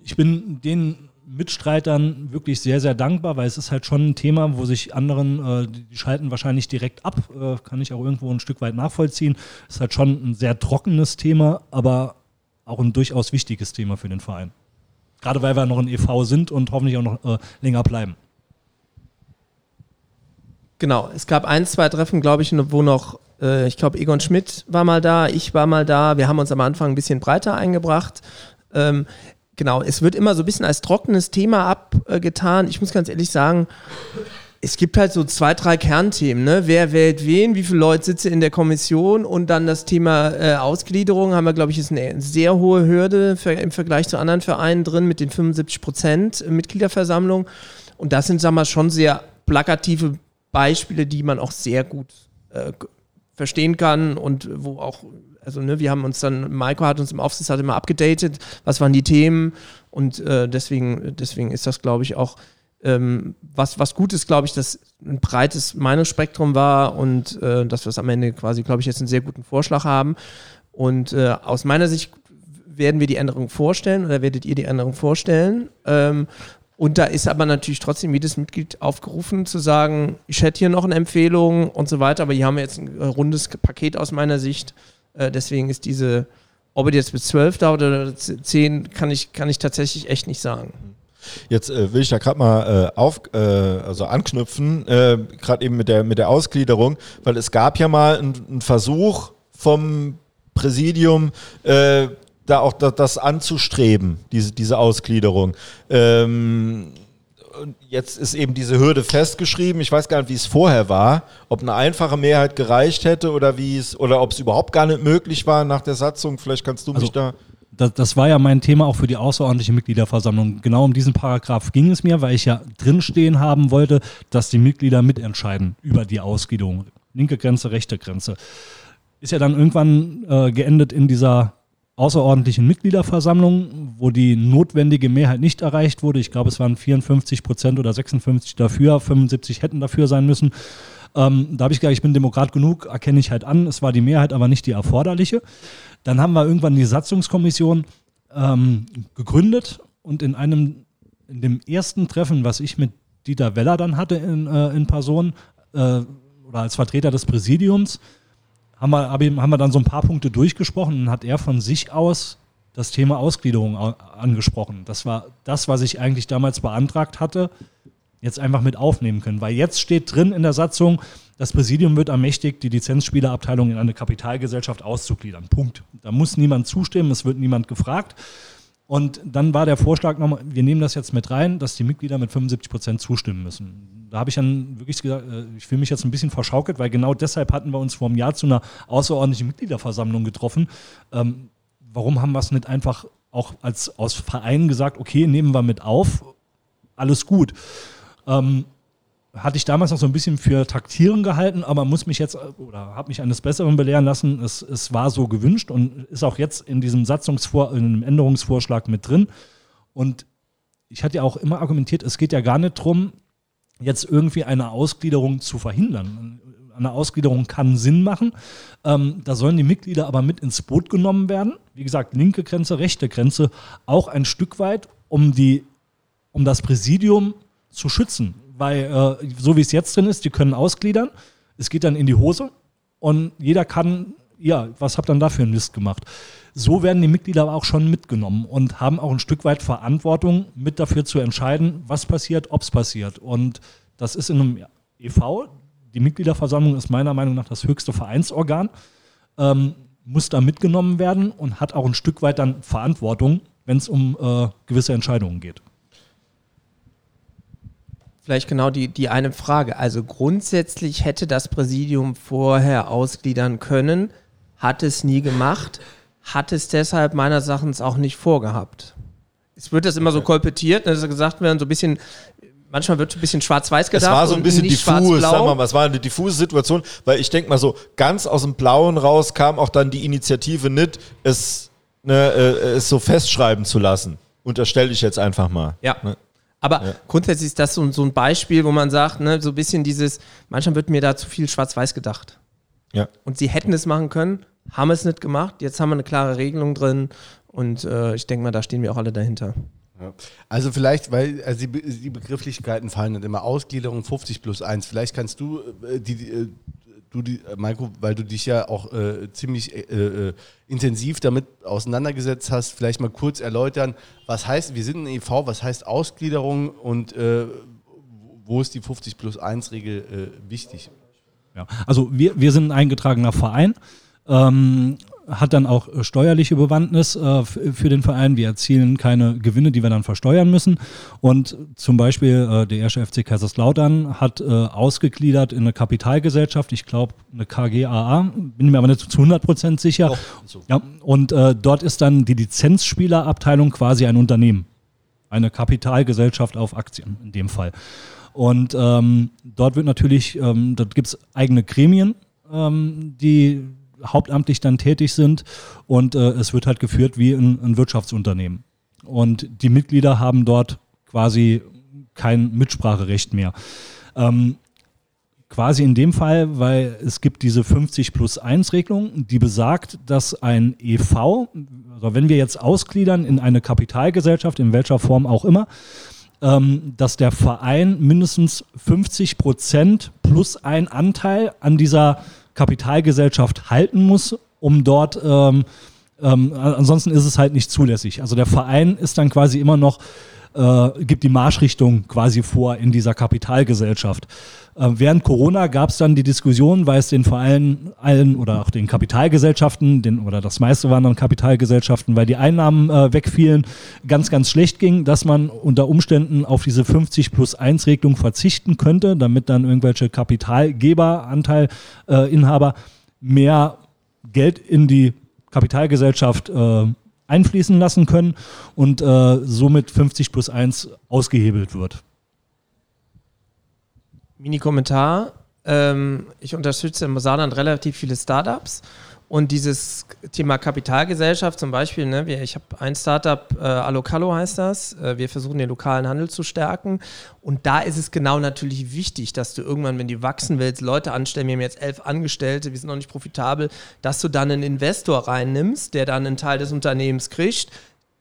ich bin den Mitstreitern wirklich sehr, sehr dankbar, weil es ist halt schon ein Thema, wo sich anderen, äh, die, schalten wahrscheinlich direkt ab, äh, kann ich auch irgendwo ein Stück weit nachvollziehen. Ist halt schon ein sehr trockenes Thema, aber auch ein durchaus wichtiges Thema für den Verein. Gerade weil wir noch ein EV sind und hoffentlich auch noch äh, länger bleiben. Genau, es gab ein, zwei Treffen, glaube ich, wo noch, äh, ich glaube, Egon Schmidt war mal da, ich war mal da. Wir haben uns am Anfang ein bisschen breiter eingebracht. Ähm, genau, es wird immer so ein bisschen als trockenes Thema abgetan. Ich muss ganz ehrlich sagen, es gibt halt so zwei, drei Kernthemen. Ne? Wer wählt wen, wie viele Leute sitzen in der Kommission und dann das Thema äh, Ausgliederung haben wir, glaube ich, ist eine sehr hohe Hürde für, im Vergleich zu anderen Vereinen drin mit den 75 Prozent Mitgliederversammlung. Und das sind, sagen wir, schon sehr plakative Beispiele, die man auch sehr gut äh, verstehen kann und wo auch, also ne, wir haben uns dann, Maiko hat uns im Aufsichtsrat immer abgedatet, was waren die Themen und äh, deswegen, deswegen ist das, glaube ich, auch ähm, was, was gut ist, glaube ich, dass ein breites Meinungsspektrum war und äh, dass wir es am Ende quasi, glaube ich, jetzt einen sehr guten Vorschlag haben. Und äh, aus meiner Sicht werden wir die Änderung vorstellen oder werdet ihr die Änderung vorstellen. Ähm, und da ist aber natürlich trotzdem jedes Mitglied aufgerufen zu sagen, ich hätte hier noch eine Empfehlung und so weiter, aber hier haben wir jetzt ein äh, rundes Paket aus meiner Sicht. Äh, deswegen ist diese, ob es jetzt bis 12 dauert oder 10, kann ich, kann ich tatsächlich echt nicht sagen. Jetzt äh, will ich da gerade mal äh, auf, äh, also anknüpfen, äh, gerade eben mit der, mit der Ausgliederung, weil es gab ja mal einen Versuch vom Präsidium, äh, da auch da, das anzustreben, diese, diese Ausgliederung. Ähm, und jetzt ist eben diese Hürde festgeschrieben. Ich weiß gar nicht, wie es vorher war, ob eine einfache Mehrheit gereicht hätte oder wie es oder ob es überhaupt gar nicht möglich war nach der Satzung. Vielleicht kannst du mich Also, da. Das, das war ja mein Thema auch für die außerordentliche Mitgliederversammlung. Genau um diesen Paragraph ging es mir, weil ich ja drinstehen haben wollte, dass die Mitglieder mitentscheiden über die Ausgliederung. Linke Grenze, rechte Grenze. Ist ja dann irgendwann äh, geendet in dieser außerordentlichen Mitgliederversammlung, wo die notwendige Mehrheit nicht erreicht wurde. Ich glaube, es waren 54 Prozent oder 56 dafür, 75 hätten dafür sein müssen. Ähm, da habe ich gesagt, ich bin Demokrat genug, erkenne ich halt an. Es war die Mehrheit, aber nicht die erforderliche. Dann haben wir irgendwann die Satzungskommission ähm, gegründet und in einem, in dem ersten Treffen, was ich mit Dieter Weller dann hatte in, äh, in Person äh, oder als Vertreter des Präsidiums, haben wir, haben wir dann so ein paar Punkte durchgesprochen und hat er von sich aus das Thema Ausgliederung au- angesprochen. Das war das, was ich eigentlich damals beantragt hatte, jetzt einfach mit aufnehmen können. Weil jetzt steht drin in der Satzung, das Präsidium wird ermächtigt, die Lizenzspielerabteilung in eine Kapitalgesellschaft auszugliedern. Punkt. Da muss niemand zustimmen, es wird niemand gefragt. Und dann war der Vorschlag nochmal, wir nehmen das jetzt mit rein, dass die Mitglieder mit 75 Prozent zustimmen müssen. Da habe ich dann wirklich gesagt, äh, ich fühle mich jetzt ein bisschen verschaukelt, weil genau deshalb hatten wir uns vor einem Jahr zu einer außerordentlichen Mitgliederversammlung getroffen. Ähm, warum haben wir es nicht einfach auch als aus Verein gesagt, okay, nehmen wir mit auf, alles gut. Ähm, hatte ich damals noch so ein bisschen für Taktieren gehalten, aber muss mich jetzt oder habe mich eines Besseren belehren lassen. Es, es war so gewünscht und ist auch jetzt in diesem Satzungsvor in dem Änderungsvorschlag mit drin. Und ich hatte ja auch immer argumentiert, es geht ja gar nicht darum, jetzt irgendwie eine Ausgliederung zu verhindern. Eine Ausgliederung kann Sinn machen. Ähm, da sollen die Mitglieder aber mit ins Boot genommen werden. Wie gesagt, linke Grenze, rechte Grenze, auch ein Stück weit, um, die, um das Präsidium zu schützen. Weil, äh, so wie es jetzt drin ist, die können ausgliedern, es geht dann in die Hose und jeder kann, ja, was habt ihr dann da für einen Mist gemacht? So werden die Mitglieder aber auch schon mitgenommen und haben auch ein Stück weit Verantwortung, mit dafür zu entscheiden, was passiert, ob es passiert. Und das ist in einem EV, die Mitgliederversammlung ist meiner Meinung nach das höchste Vereinsorgan, ähm, muss da mitgenommen werden und hat auch ein Stück weit dann Verantwortung, wenn es um äh, gewisse Entscheidungen geht. Vielleicht genau die, die eine Frage. Also grundsätzlich hätte das Präsidium vorher ausgliedern können, hat es nie gemacht, hat es deshalb meines Erachtens auch nicht vorgehabt. Es wird das immer so kolportiert, dass gesagt werden, so ein bisschen, manchmal wird ein bisschen schwarz-weiß Es gedacht. war so ein bisschen diffus, sagen wir mal, es war eine diffuse Situation, weil ich denke mal so, ganz aus dem Blauen raus kam auch dann die Initiative nicht, es, ne, äh, es so festschreiben zu lassen. Unterstelle ich jetzt einfach mal. Ja. Ne? Aber grundsätzlich ist das so, so ein Beispiel, wo man sagt, ne, so ein bisschen dieses, manchmal wird mir da zu viel schwarz-weiß gedacht. Ja. Und sie hätten es machen können, haben es nicht gemacht. Jetzt haben wir eine klare Regelung drin und äh, ich denke mal, da stehen wir auch alle dahinter. Ja. Also vielleicht, weil also die, Be- die Begrifflichkeiten fallen nicht immer. Ausgliederung 50 plus 1. Vielleicht kannst du äh, die, die, äh, du die, äh, Maiko, weil du dich ja auch äh, ziemlich äh, äh, intensiv damit auseinandergesetzt hast, vielleicht mal kurz erläutern, was heißt, wir sind ein EV, was heißt Ausgliederung und äh, wo ist die 50 plus 1 Regel äh, wichtig? Ja. Also wir, wir sind ein eingetragener Verein, ähm, hat dann auch äh, steuerliche Bewandtnis äh, für den Verein. Wir erzielen keine Gewinne, die wir dann versteuern müssen. Und zum Beispiel äh, der erste FC Kaiserslautern hat äh, ausgegliedert in eine Kapitalgesellschaft, ich glaube eine KGAA, bin mir aber nicht zu 100 Prozent sicher. Ja, und äh, dort ist dann die Lizenzspielerabteilung quasi ein Unternehmen. Eine Kapitalgesellschaft auf Aktien in dem Fall. Und ähm, dort wird natürlich, ähm, dort gibt es eigene Gremien, ähm, die hauptamtlich dann tätig sind und äh, es wird halt geführt wie ein, ein Wirtschaftsunternehmen. Und die Mitglieder haben dort quasi kein Mitspracherecht mehr. Ähm, quasi in dem Fall, weil es gibt diese 50 plus 1 Regelung, die besagt, dass ein EV, also wenn wir jetzt ausgliedern in eine Kapitalgesellschaft, in welcher Form auch immer, ähm, dass der Verein mindestens 50 Prozent plus ein Anteil an dieser Kapitalgesellschaft halten muss, um dort, ähm, ähm, ansonsten ist es halt nicht zulässig. Also der Verein ist dann quasi immer noch äh, gibt die Marschrichtung quasi vor in dieser Kapitalgesellschaft. Äh, während Corona gab es dann die Diskussion, weil es den Vereinen allen oder auch den Kapitalgesellschaften, den, oder das meiste waren dann Kapitalgesellschaften, weil die Einnahmen äh, wegfielen, ganz, ganz schlecht ging, dass man unter Umständen auf diese 50 plus 1 Regelung verzichten könnte, damit dann irgendwelche Kapitalgeber, Anteilinhaber mehr Geld in die Kapitalgesellschaft äh, einfließen lassen können und äh, somit 50 plus 1 ausgehebelt wird. Mini-Kommentar. Ähm, ich unterstütze im Saarland relativ viele Startups und dieses Thema Kapitalgesellschaft zum Beispiel, ne, ich habe ein Startup, äh, Alocalo heißt das, äh, wir versuchen den lokalen Handel zu stärken. Und da ist es genau natürlich wichtig, dass du irgendwann, wenn du wachsen willst, Leute anstellen, wir haben jetzt elf Angestellte, wir sind noch nicht profitabel, dass du dann einen Investor reinnimmst, der dann einen Teil des Unternehmens kriegt,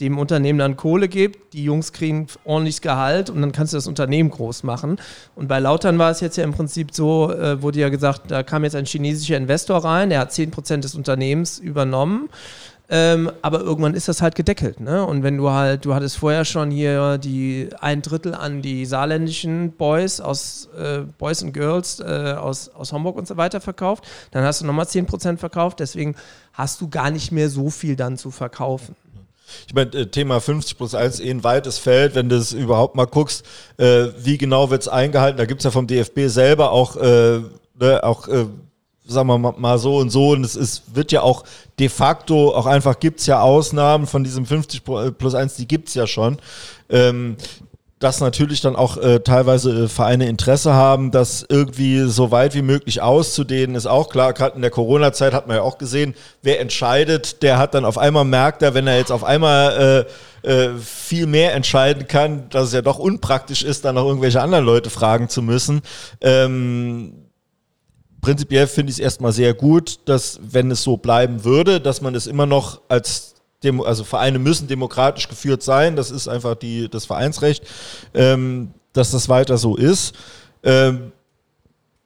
dem Unternehmen dann Kohle gibt, die Jungs kriegen ordentliches Gehalt und dann kannst du das Unternehmen groß machen. Und bei Lautern war es jetzt ja im Prinzip so, äh, wurde ja gesagt, da kam jetzt ein chinesischer Investor rein, der hat 10% des Unternehmens übernommen. Ähm, aber irgendwann ist das halt gedeckelt. Ne? Und wenn du halt, du hattest vorher schon hier die ein Drittel an die saarländischen Boys aus äh, Boys and Girls äh, aus, aus Hamburg und so weiter verkauft, dann hast du nochmal 10% verkauft, deswegen hast du gar nicht mehr so viel dann zu verkaufen. Ich meine, äh, Thema 50 plus 1 eh ein weites Feld, wenn du es überhaupt mal guckst, äh, wie genau wird es eingehalten. Da gibt es ja vom DFB selber auch, äh, ne, auch äh, sagen wir mal so und so. Und es ist, wird ja auch de facto, auch einfach gibt es ja Ausnahmen von diesem 50 plus 1, die gibt es ja schon. Ähm, dass natürlich dann auch äh, teilweise äh, Vereine Interesse haben, das irgendwie so weit wie möglich auszudehnen, ist auch klar. Gerade in der Corona-Zeit hat man ja auch gesehen, wer entscheidet, der hat dann auf einmal merkt er, wenn er jetzt auf einmal äh, äh, viel mehr entscheiden kann, dass es ja doch unpraktisch ist, dann noch irgendwelche anderen Leute fragen zu müssen. Ähm, prinzipiell finde ich es erstmal sehr gut, dass wenn es so bleiben würde, dass man es immer noch als Demo, also Vereine müssen demokratisch geführt sein, das ist einfach die, das Vereinsrecht, ähm, dass das weiter so ist. Ähm,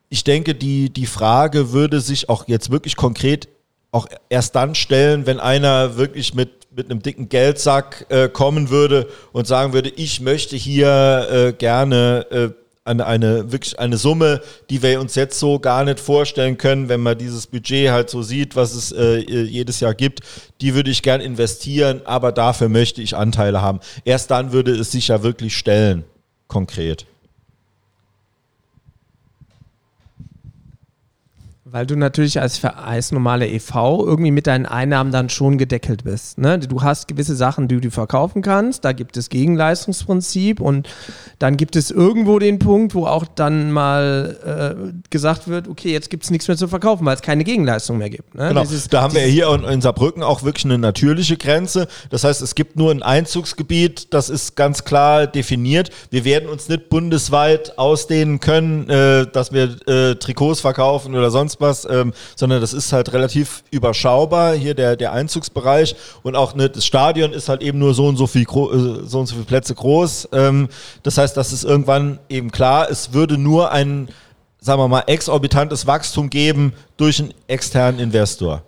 ich denke, die, die Frage würde sich auch jetzt wirklich konkret auch erst dann stellen, wenn einer wirklich mit, mit einem dicken Geldsack äh, kommen würde und sagen würde, ich möchte hier äh, gerne äh, eine, eine, wirklich eine Summe, die wir uns jetzt so gar nicht vorstellen können, wenn man dieses Budget halt so sieht, was es äh, jedes Jahr gibt, die würde ich gern investieren, aber dafür möchte ich Anteile haben. Erst dann würde es sich ja wirklich stellen, konkret. Weil du natürlich als, als normale EV irgendwie mit deinen Einnahmen dann schon gedeckelt bist. Ne? Du hast gewisse Sachen, die du verkaufen kannst. Da gibt es Gegenleistungsprinzip und dann gibt es irgendwo den Punkt, wo auch dann mal äh, gesagt wird, okay, jetzt gibt es nichts mehr zu verkaufen, weil es keine Gegenleistung mehr gibt. Ne? Genau. Dieses, da haben wir hier in, in Saarbrücken auch wirklich eine natürliche Grenze. Das heißt, es gibt nur ein Einzugsgebiet, das ist ganz klar definiert. Wir werden uns nicht bundesweit ausdehnen können, äh, dass wir äh, Trikots verkaufen oder sonst was, ähm, sondern das ist halt relativ überschaubar, hier der, der Einzugsbereich und auch ne, das Stadion ist halt eben nur so und so viel, äh, so und so viele Plätze groß. Ähm, das heißt, das ist irgendwann eben klar, es würde nur ein, sagen wir mal, exorbitantes Wachstum geben durch einen externen Investor.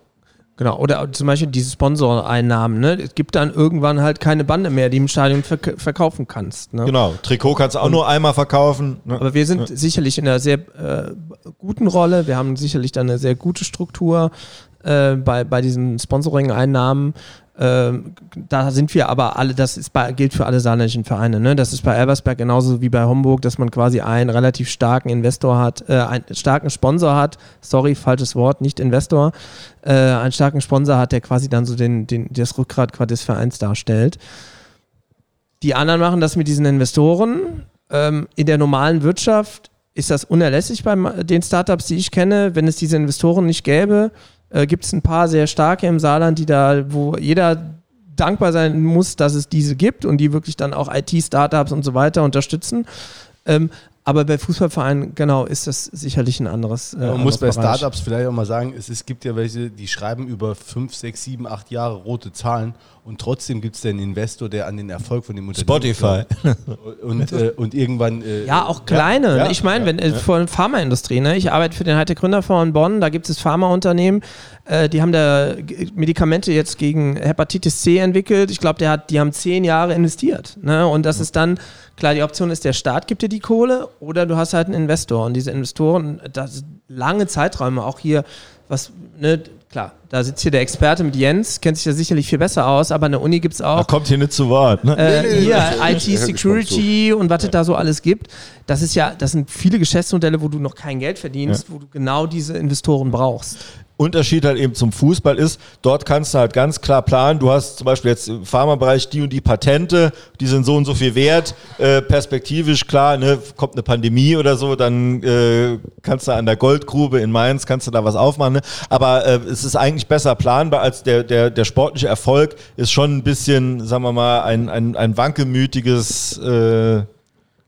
Genau, oder zum Beispiel diese Sponsoreinnahmen. Ne? Es gibt dann irgendwann halt keine Bande mehr, die im Stadion verk verkaufen kannst. Ne? Genau, Trikot kannst du auch Und, nur einmal verkaufen. Ne? Aber wir sind ja. sicherlich in einer sehr äh, guten Rolle. Wir haben sicherlich dann eine sehr gute Struktur äh, bei, bei diesen Sponsoring-Einnahmen. Ähm, da sind wir aber alle, das ist bei, gilt für alle saarländischen Vereine. Ne? Das ist bei Elversberg genauso wie bei Homburg, dass man quasi einen relativ starken Investor hat, äh, einen starken Sponsor hat. Sorry, falsches Wort, nicht Investor. Äh, einen starken Sponsor hat, der quasi dann so den, den, das Rückgrat des Vereins darstellt. Die anderen machen das mit diesen Investoren. Ähm, in der normalen Wirtschaft ist das unerlässlich bei den Startups, die ich kenne. Wenn es diese Investoren nicht gäbe, äh, gibt es ein paar sehr starke im Saarland, die da, wo jeder dankbar sein muss, dass es diese gibt und die wirklich dann auch IT-Startups und so weiter unterstützen. Ähm, Aber bei Fußballvereinen, genau, ist das sicherlich ein anderes. Äh, Man muss bei anderes Bereich. Startups vielleicht auch mal sagen, es, es gibt ja welche, die schreiben über 5, 6, 7, 8 Jahre rote Zahlen und trotzdem gibt es den Investor, der an den Erfolg von dem Unternehmen Spotify. glaubt. Und, äh, und irgendwann. Äh, Ja, auch kleine. ja, ich meine, ja, wenn äh, vor allem Pharmaindustrie, ne? Ich arbeite für den Hightech Gründerfonds in Bonn, da gibt es Pharmaunternehmen, äh, die haben da Medikamente jetzt gegen Hepatitis C entwickelt. Ich glaube, der hat, die haben zehn Jahre investiert. Ne? Und das ist dann, klar, die Option ist, der Staat gibt dir die Kohle oder du hast halt einen Investor. Und diese Investoren, das sind lange Zeiträume, auch hier, was, ne, klar, da sitzt hier der Experte mit Jens, kennt sich da sicherlich viel besser aus, aber an der Uni gibt es Da auch kommt hier nicht zu Wort. Ne? äh, Nee, nee, nee, hier IT Security und was es da so alles gibt. Das ist ja, das sind viele Geschäftsmodelle, wo du noch kein Geld verdienst, wo du genau diese Investoren brauchst. Unterschied halt eben zum Fußball ist, dort kannst du halt ganz klar planen, du hast zum Beispiel jetzt im Pharmabereich die und die Patente, die sind so und so viel wert, äh, perspektivisch klar, ne, kommt eine Pandemie oder so, dann äh, kannst du an der Goldgrube in Mainz, kannst du da was aufmachen, ne? aber äh, es ist eigentlich besser planbar als der, der, der sportliche Erfolg ist schon ein bisschen, sagen wir mal, ein, ein, ein wankelmütiges äh,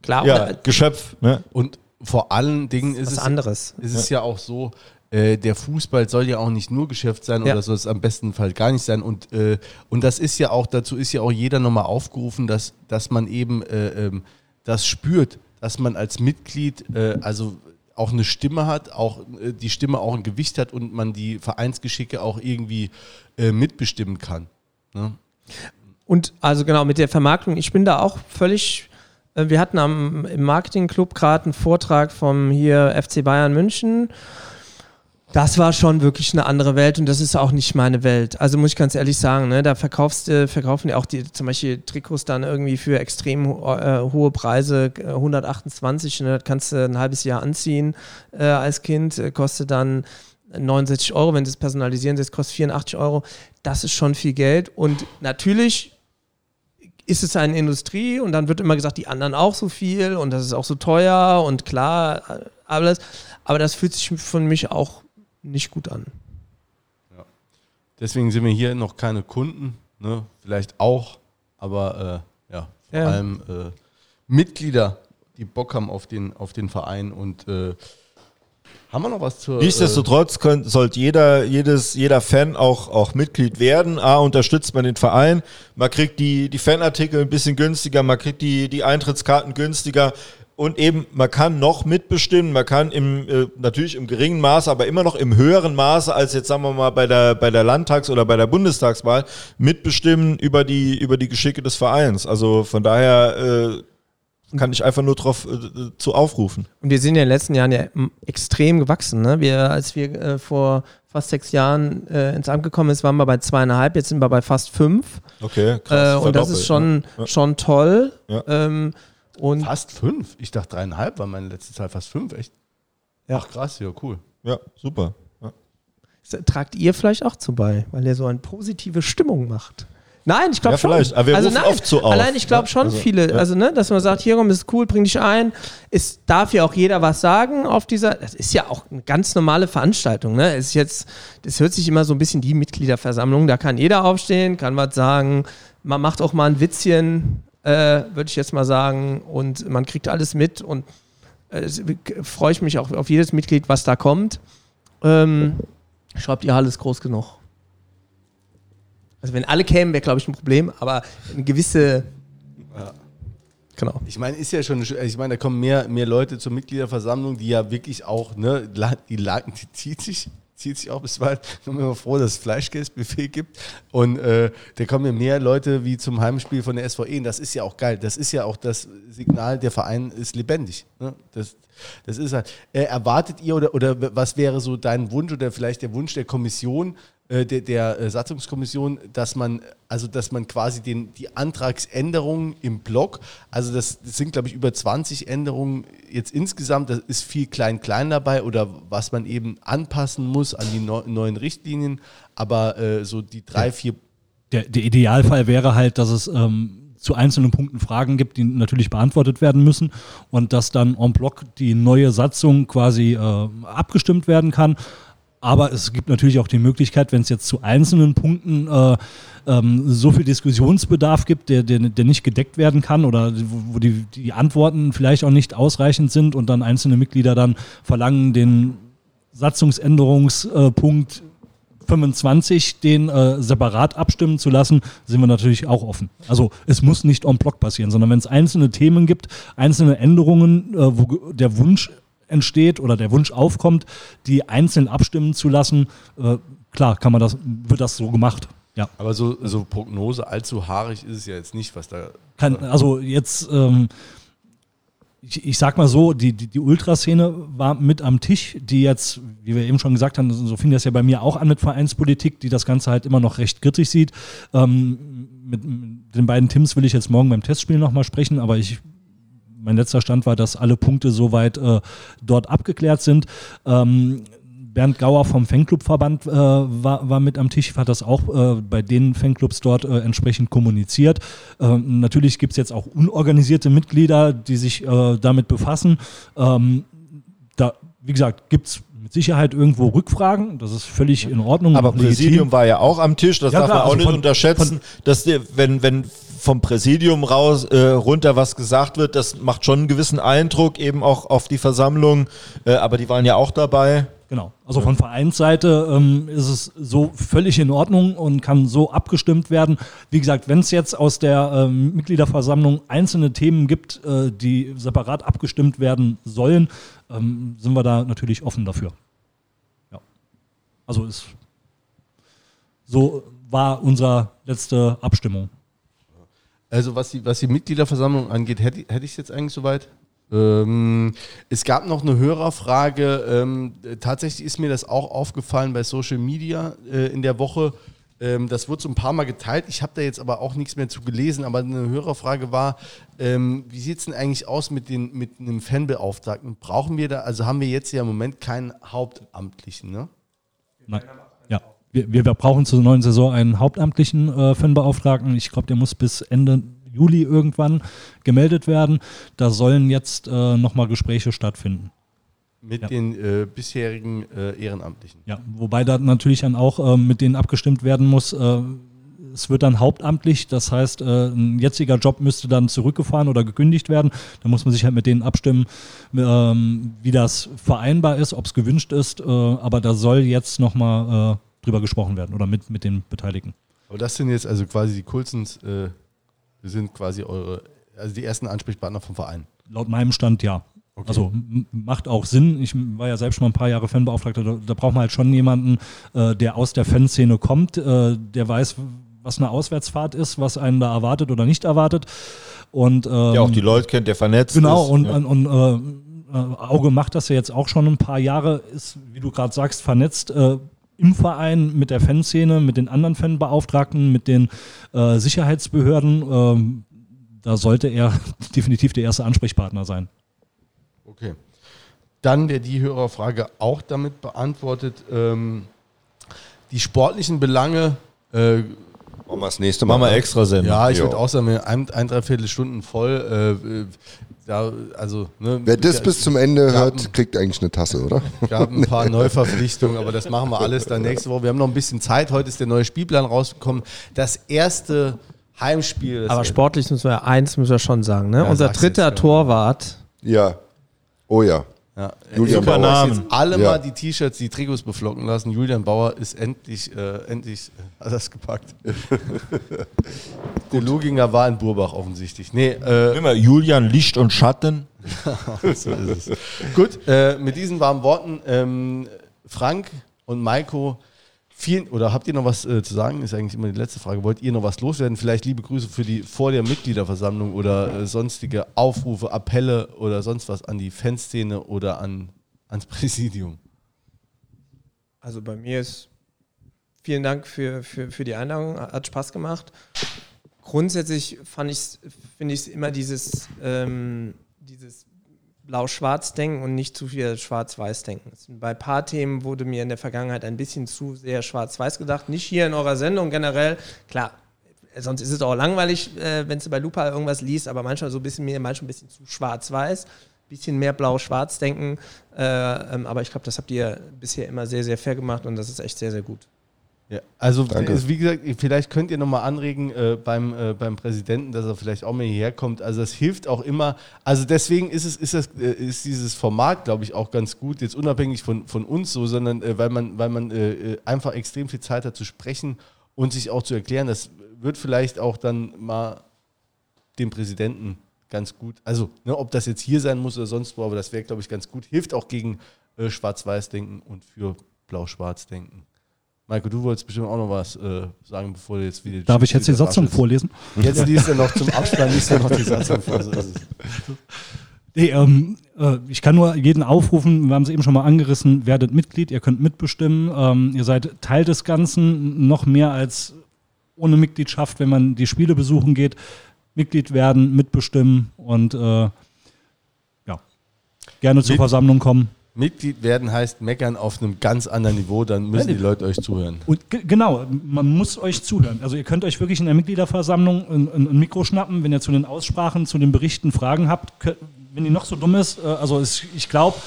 Klar, ja, oder Geschöpf. Ne? Und vor allen Dingen ist was es, anderes. ist es ja auch so, äh, der Fußball soll ja auch nicht nur Geschäft sein Ja. oder soll es am besten Fall gar nicht sein. Und, äh, und das ist ja auch, dazu ist ja auch jeder nochmal aufgerufen, dass, dass man eben äh, ähm, das spürt, dass man als Mitglied äh, also auch eine Stimme hat, auch die Stimme auch ein Gewicht hat und man die Vereinsgeschicke auch irgendwie mitbestimmen kann. Ne? Und also genau, mit der Vermarktung, ich bin da auch völlig. Wir hatten am, im Marketingclub gerade einen Vortrag vom hier FC Bayern München. Das war schon wirklich eine andere Welt und das ist auch nicht meine Welt. Also muss ich ganz ehrlich sagen, ne, da verkaufst, du- verkaufen die auch die zum Beispiel Trikots dann irgendwie für extrem ho- äh, hohe Preise, äh, 128, ne, das kannst du ein halbes Jahr anziehen äh, als Kind, äh, kostet dann 69 Euro, wenn du es personalisieren lässt, kostet 84 Euro. Das ist schon viel Geld und natürlich ist es eine Industrie und dann wird immer gesagt, die anderen auch so viel und das ist auch so teuer und klar, äh, alles. Aber das fühlt sich von mich auch nicht gut an. Deswegen sind wir hier noch keine Kunden, ne? vielleicht auch, aber äh, ja, vor Ja. allem äh, Mitglieder, die Bock haben auf den, auf den Verein und äh, haben wir noch was zur. Nichtsdestotrotz könnt, sollte jeder, jedes, jeder Fan auch, auch Mitglied werden. A, unterstützt man den Verein. Man kriegt die, die Fanartikel ein bisschen günstiger, man kriegt die, die Eintrittskarten günstiger. Und eben, man kann noch mitbestimmen, man kann im, äh, natürlich im geringen Maße, aber immer noch im höheren Maße als jetzt, sagen wir mal, bei der, bei der Landtags- oder bei der Bundestagswahl mitbestimmen über die, über die Geschicke des Vereins. Also von daher äh, kann ich einfach nur drauf äh, zu aufrufen. Und wir sind ja in den letzten Jahren ja extrem gewachsen. Ne? Wir, als wir äh, vor fast sechs Jahren äh, ins Amt gekommen sind, waren wir bei zweieinhalb, jetzt sind wir bei fast fünf. Okay, Äh, und das ist schon, Ja. schon toll. Ja. Ähm, und Fast fünf. Ich dachte dreieinhalb war meine letzte Zahl. Fast fünf, echt? Ja. Ach krass, ja, cool. Ja, super. Ja. tragt ihr vielleicht auch zu bei, weil ihr so eine positive Stimmung macht. Nein, ich glaube Ja, schon. vielleicht. Aber wir also rufen nein, oft so auf. Allein ich glaube Ja, schon also, viele, ja. also ne, dass man sagt, hier komm, ist cool, bring dich ein. Es darf ja auch jeder was sagen auf dieser. Das ist ja auch eine ganz normale Veranstaltung. Ne, es ist jetzt, das hört sich immer so ein bisschen die Mitgliederversammlung. Da kann jeder aufstehen, kann was sagen. Man macht auch mal ein Witzchen, äh, würde ich jetzt mal sagen, und man kriegt alles mit und äh, freue ich mich auch auf jedes Mitglied, was da kommt. Ähm, schreibt ihr alles groß genug. Also wenn alle kämen, wäre glaube ich ein Problem, aber eine gewisse. Genau. Ich meine, ist ja schon, ich meine, da kommen mehr, mehr Leute zur Mitgliederversammlung, die ja wirklich auch, ne, die, la- die zieht sich, zieht sich auch bis weit. Ich bin immer froh, dass es Fleischkäsebuffet gibt. Und äh, da kommen ja mehr Leute wie zum Heimspiel von der SVE. Und das ist ja auch geil. Das ist ja auch das Signal, der Verein ist lebendig. Ne? Das, das ist halt. Äh, erwartet ihr oder, oder was wäre so dein Wunsch oder vielleicht der Wunsch der Kommission, der, der äh, Satzungskommission, dass man, also dass man quasi den, die Antragsänderungen im Block, also das, das sind glaube ich über 20 Änderungen jetzt insgesamt, das ist viel klein-klein dabei oder was man eben anpassen muss an die neu, neuen Richtlinien, aber äh, so die drei, vier Der, der Idealfall wäre halt, dass es ähm, zu einzelnen Punkten Fragen gibt, die natürlich beantwortet werden müssen und dass dann en bloc die neue Satzung quasi äh, abgestimmt werden kann. Aber es gibt natürlich auch die Möglichkeit, wenn es jetzt zu einzelnen Punkten äh, ähm, so viel Diskussionsbedarf gibt, der, der, der nicht gedeckt werden kann oder wo die, die Antworten vielleicht auch nicht ausreichend sind und dann einzelne Mitglieder dann verlangen, den Satzungsänderungspunkt 25 den äh, separat abstimmen zu lassen, sind wir natürlich auch offen. Also es muss nicht en bloc passieren, sondern wenn es einzelne Themen gibt, einzelne Änderungen, äh, wo der Wunsch entsteht oder der Wunsch aufkommt, die einzeln abstimmen zu lassen, äh, klar, kann man das, wird das so gemacht. Ja. Aber so, so Prognose, allzu haarig ist es ja jetzt nicht, was da. Kann, also jetzt, ähm, ich, ich sag mal so, die, die, die Ultraszene war mit am Tisch, die jetzt, wie wir eben schon gesagt haben, so fing das ja bei mir auch an mit Vereinspolitik, die das Ganze halt immer noch recht kritisch sieht. Ähm, mit, mit den beiden Tims will ich jetzt morgen beim Testspiel nochmal sprechen, aber ich mein letzter Stand war, dass alle Punkte soweit äh, dort abgeklärt sind. Ähm, Bernd Gauer vom Fanclubverband äh, war, war mit am Tisch, hat das auch äh, bei den Fanclubs dort äh, entsprechend kommuniziert. Ähm, natürlich gibt es jetzt auch unorganisierte Mitglieder, die sich äh, damit befassen. Ähm, da, wie gesagt, gibt es mit Sicherheit irgendwo Rückfragen. Das ist völlig in Ordnung. Aber legitim. Präsidium war ja auch am Tisch, das Ja, darf klar, man auch also nicht von- unterschätzen, dass der, wenn, wenn vom Präsidium raus äh, runter was gesagt wird, das macht schon einen gewissen Eindruck eben auch auf die Versammlung, äh, aber die waren ja auch dabei. Genau. Also von Vereinsseite ähm, ist es so völlig in Ordnung und kann so abgestimmt werden. Wie gesagt, wenn es jetzt aus der ähm, Mitgliederversammlung einzelne Themen gibt, äh, die separat abgestimmt werden sollen, ähm, sind wir da natürlich offen dafür. Ja. Also ist so war unsere letzte Abstimmung. Also was die, was die Mitgliederversammlung angeht, hätte, hätte ich es jetzt eigentlich soweit? Ähm, es gab noch eine Hörerfrage. Ähm, äh, tatsächlich ist mir das auch aufgefallen bei Social Media äh, in der Woche. Ähm, das wurde so ein paar Mal geteilt. Ich habe da jetzt aber auch nichts mehr zu gelesen. Aber eine Hörerfrage war, ähm, wie sieht es denn eigentlich aus mit, den, mit einem Fanbeauftragten? Brauchen wir da, also haben wir jetzt ja im Moment keinen Hauptamtlichen, ne? Nein. Ja. Wir, wir brauchen zur neuen Saison einen hauptamtlichen äh, Fanbeauftragten. Ich glaube, der muss bis Ende Juli irgendwann gemeldet werden. Da sollen jetzt äh, nochmal Gespräche stattfinden. Mit Ja. den äh, bisherigen äh, Ehrenamtlichen. Ja, wobei da natürlich dann auch äh, mit denen abgestimmt werden muss. Äh, es wird dann hauptamtlich, das heißt, äh, ein jetziger Job müsste dann zurückgefahren oder gekündigt werden. Da muss man sich halt mit denen abstimmen, ähm, wie das vereinbar ist, ob es gewünscht ist. Äh, aber da soll jetzt nochmal äh, drüber gesprochen werden oder mit, mit den Beteiligten. Aber das sind jetzt also quasi die wir sind quasi eure, also die ersten Ansprechpartner vom Verein. Laut meinem Stand ja. Also m- macht auch Sinn. Ich war ja selbst schon mal ein paar Jahre Fanbeauftragter. Da, da braucht man halt schon jemanden, äh, der aus der Fanszene kommt, äh, der weiß, was eine Auswärtsfahrt ist, was einen da erwartet oder nicht erwartet. Und, ähm, Der auch die Leute kennt, der vernetzt Genau, ist. und, ja. und, und äh, äh, Auge macht das ja jetzt auch schon ein paar Jahre, ist, wie du gerade sagst, vernetzt äh, im Verein mit der Fanszene, mit den anderen Fanbeauftragten, mit den äh, Sicherheitsbehörden. ähm, da sollte er definitiv der erste Ansprechpartner sein. Okay. Dann wäre die Hörerfrage auch damit beantwortet. Ähm, die sportlichen Belange, äh, Machen wir das nächste Mal. Machen wir ne? extra Sendung. ja, ich würde auch sagen, wir ein, ein dreiviertel Stunden voll. Äh, da, also, ne, Wer das bis zum Ende Wir hört, haben- kriegt eigentlich eine Tasse, oder? gab ein paar Neuverpflichtungen, aber das machen wir alles dann nächste Woche. Wir haben noch ein bisschen Zeit. Heute ist der neue Spielplan rausgekommen. Das erste Heimspiel. das Aber sportlich müssen wir eins müssen wir schon sagen. Ne? Ja, Unser dritter jetzt. Torwart, Ja. Oh ja. Ja. Julian könnt Bauer. jetzt alle Ja. mal die T-Shirts, die Trikots beflocken lassen. Julian Bauer ist endlich, äh, endlich äh, hat das gepackt. Der Luginger war in Burbach offensichtlich. Nee, äh, Immer Julian Licht und Schatten. so ist es. Gut, äh, mit diesen warmen Worten, ähm, Frank und Maiko, vielen, oder habt ihr noch was äh, zu sagen? Ist eigentlich immer die letzte Frage. Wollt ihr noch was loswerden? Vielleicht liebe Grüße für die vor der Mitgliederversammlung oder äh, sonstige Aufrufe, Appelle oder sonst was an die Fanszene oder an, ans Präsidium. also bei mir ist vielen Dank für, für, für die Einladung, hat Spaß gemacht. Grundsätzlich fand ich's, finde ich immer dieses, ähm, dieses Blau-Schwarz-Denken und nicht zu viel Schwarz-Weiß-Denken. Bei ein paar Themen wurde mir in der Vergangenheit ein bisschen zu sehr Schwarz-Weiß gedacht. Nicht hier in eurer Sendung generell. Klar, sonst ist es auch langweilig, äh, wenn du bei Lupa irgendwas liest, aber manchmal so ein bisschen mir, manchmal ein bisschen zu schwarz-weiß. bisschen mehr blau-schwarz denken. Äh, ähm, aber ich glaube, das habt ihr bisher immer sehr, sehr fair gemacht und das ist echt sehr, sehr gut. Ja, also es- wie gesagt, vielleicht könnt ihr nochmal anregen äh, beim, äh, beim Präsidenten, dass er vielleicht auch mal hierher kommt. Also das hilft auch immer. Also deswegen ist es ist das äh, ist dieses Format, glaube ich, auch ganz gut. Jetzt unabhängig von, von uns so, sondern äh, weil man weil man äh, äh, einfach extrem viel Zeit hat zu sprechen und sich auch zu erklären. Das wird vielleicht auch dann mal dem Präsidenten ganz gut. Also ne, ob das jetzt hier sein muss oder sonst wo, aber das wäre glaube ich ganz gut. Hilft auch gegen Schwarz-Weiß-Denken und für Blau-Schwarz-Denken. Maiko, du wolltest bestimmt auch noch was äh, sagen, bevor du jetzt wieder. Darf ich jetzt die Satzung vorlesen? Jetzt liest er noch zum Abspann, liest er noch die Satzung vor. So. Nee, ähm, äh, ich kann nur jeden aufrufen, wir haben es eben schon mal angerissen, werdet Mitglied, ihr könnt mitbestimmen, ähm, ihr seid Teil des Ganzen, noch mehr als ohne Mitgliedschaft, wenn man die Spiele besuchen geht, Mitglied werden, mitbestimmen und äh, ja, gerne zur Mit- Versammlung kommen. Mitglied werden heißt meckern auf einem ganz anderen Niveau, dann müssen die Leute euch zuhören. Und ge- genau, man muss euch zuhören. Also ihr könnt euch wirklich in der Mitgliederversammlung ein, ein, ein Mikro schnappen, wenn ihr zu den Aussprachen, zu den Berichten Fragen habt, könnt, wenn die noch so dumm ist. Äh, also es, ich glaube,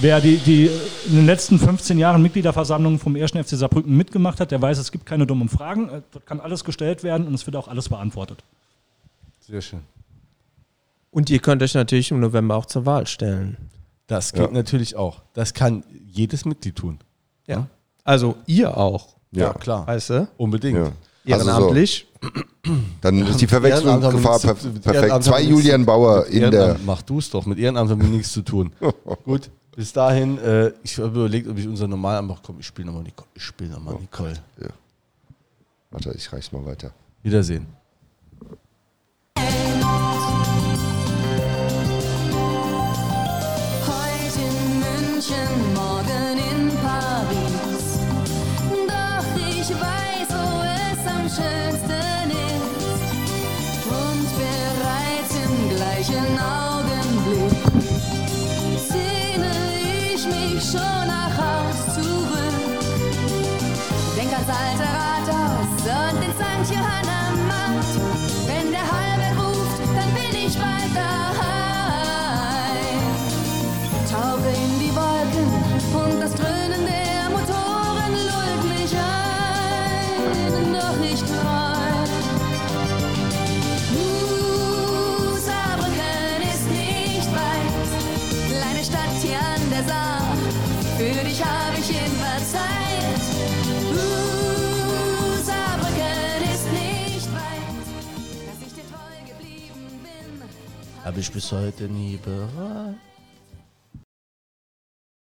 wer die, die in den letzten 15 Jahren Mitgliederversammlungen vom 1. FC Saarbrücken mitgemacht hat, der weiß, es gibt keine dummen Fragen. Äh, Dort kann alles gestellt werden und es wird auch alles beantwortet. Sehr schön. Und ihr könnt euch natürlich im November auch zur Wahl stellen. Das geht Ja. natürlich auch. Das kann jedes Mitglied tun. Ja. Also ihr auch, Ja, klar. weißt du? Unbedingt. ja. Also so, Ehrenamtlich. dann ist die Verwechslungsgefahr perfekt. Zwei Julian Bauer in der. Mach du es doch. Mit Ehrenamt haben wir nichts zu tun. Gut, bis dahin, äh, ich habe überlegt, ob ich unser Normalamt mache. Komm, ich spiele nochmal Nicole. Ich spiele nochmal Nicole. Warte, ich reich's mal weiter. Wiedersehen. Habe ich bis heute nie bereut.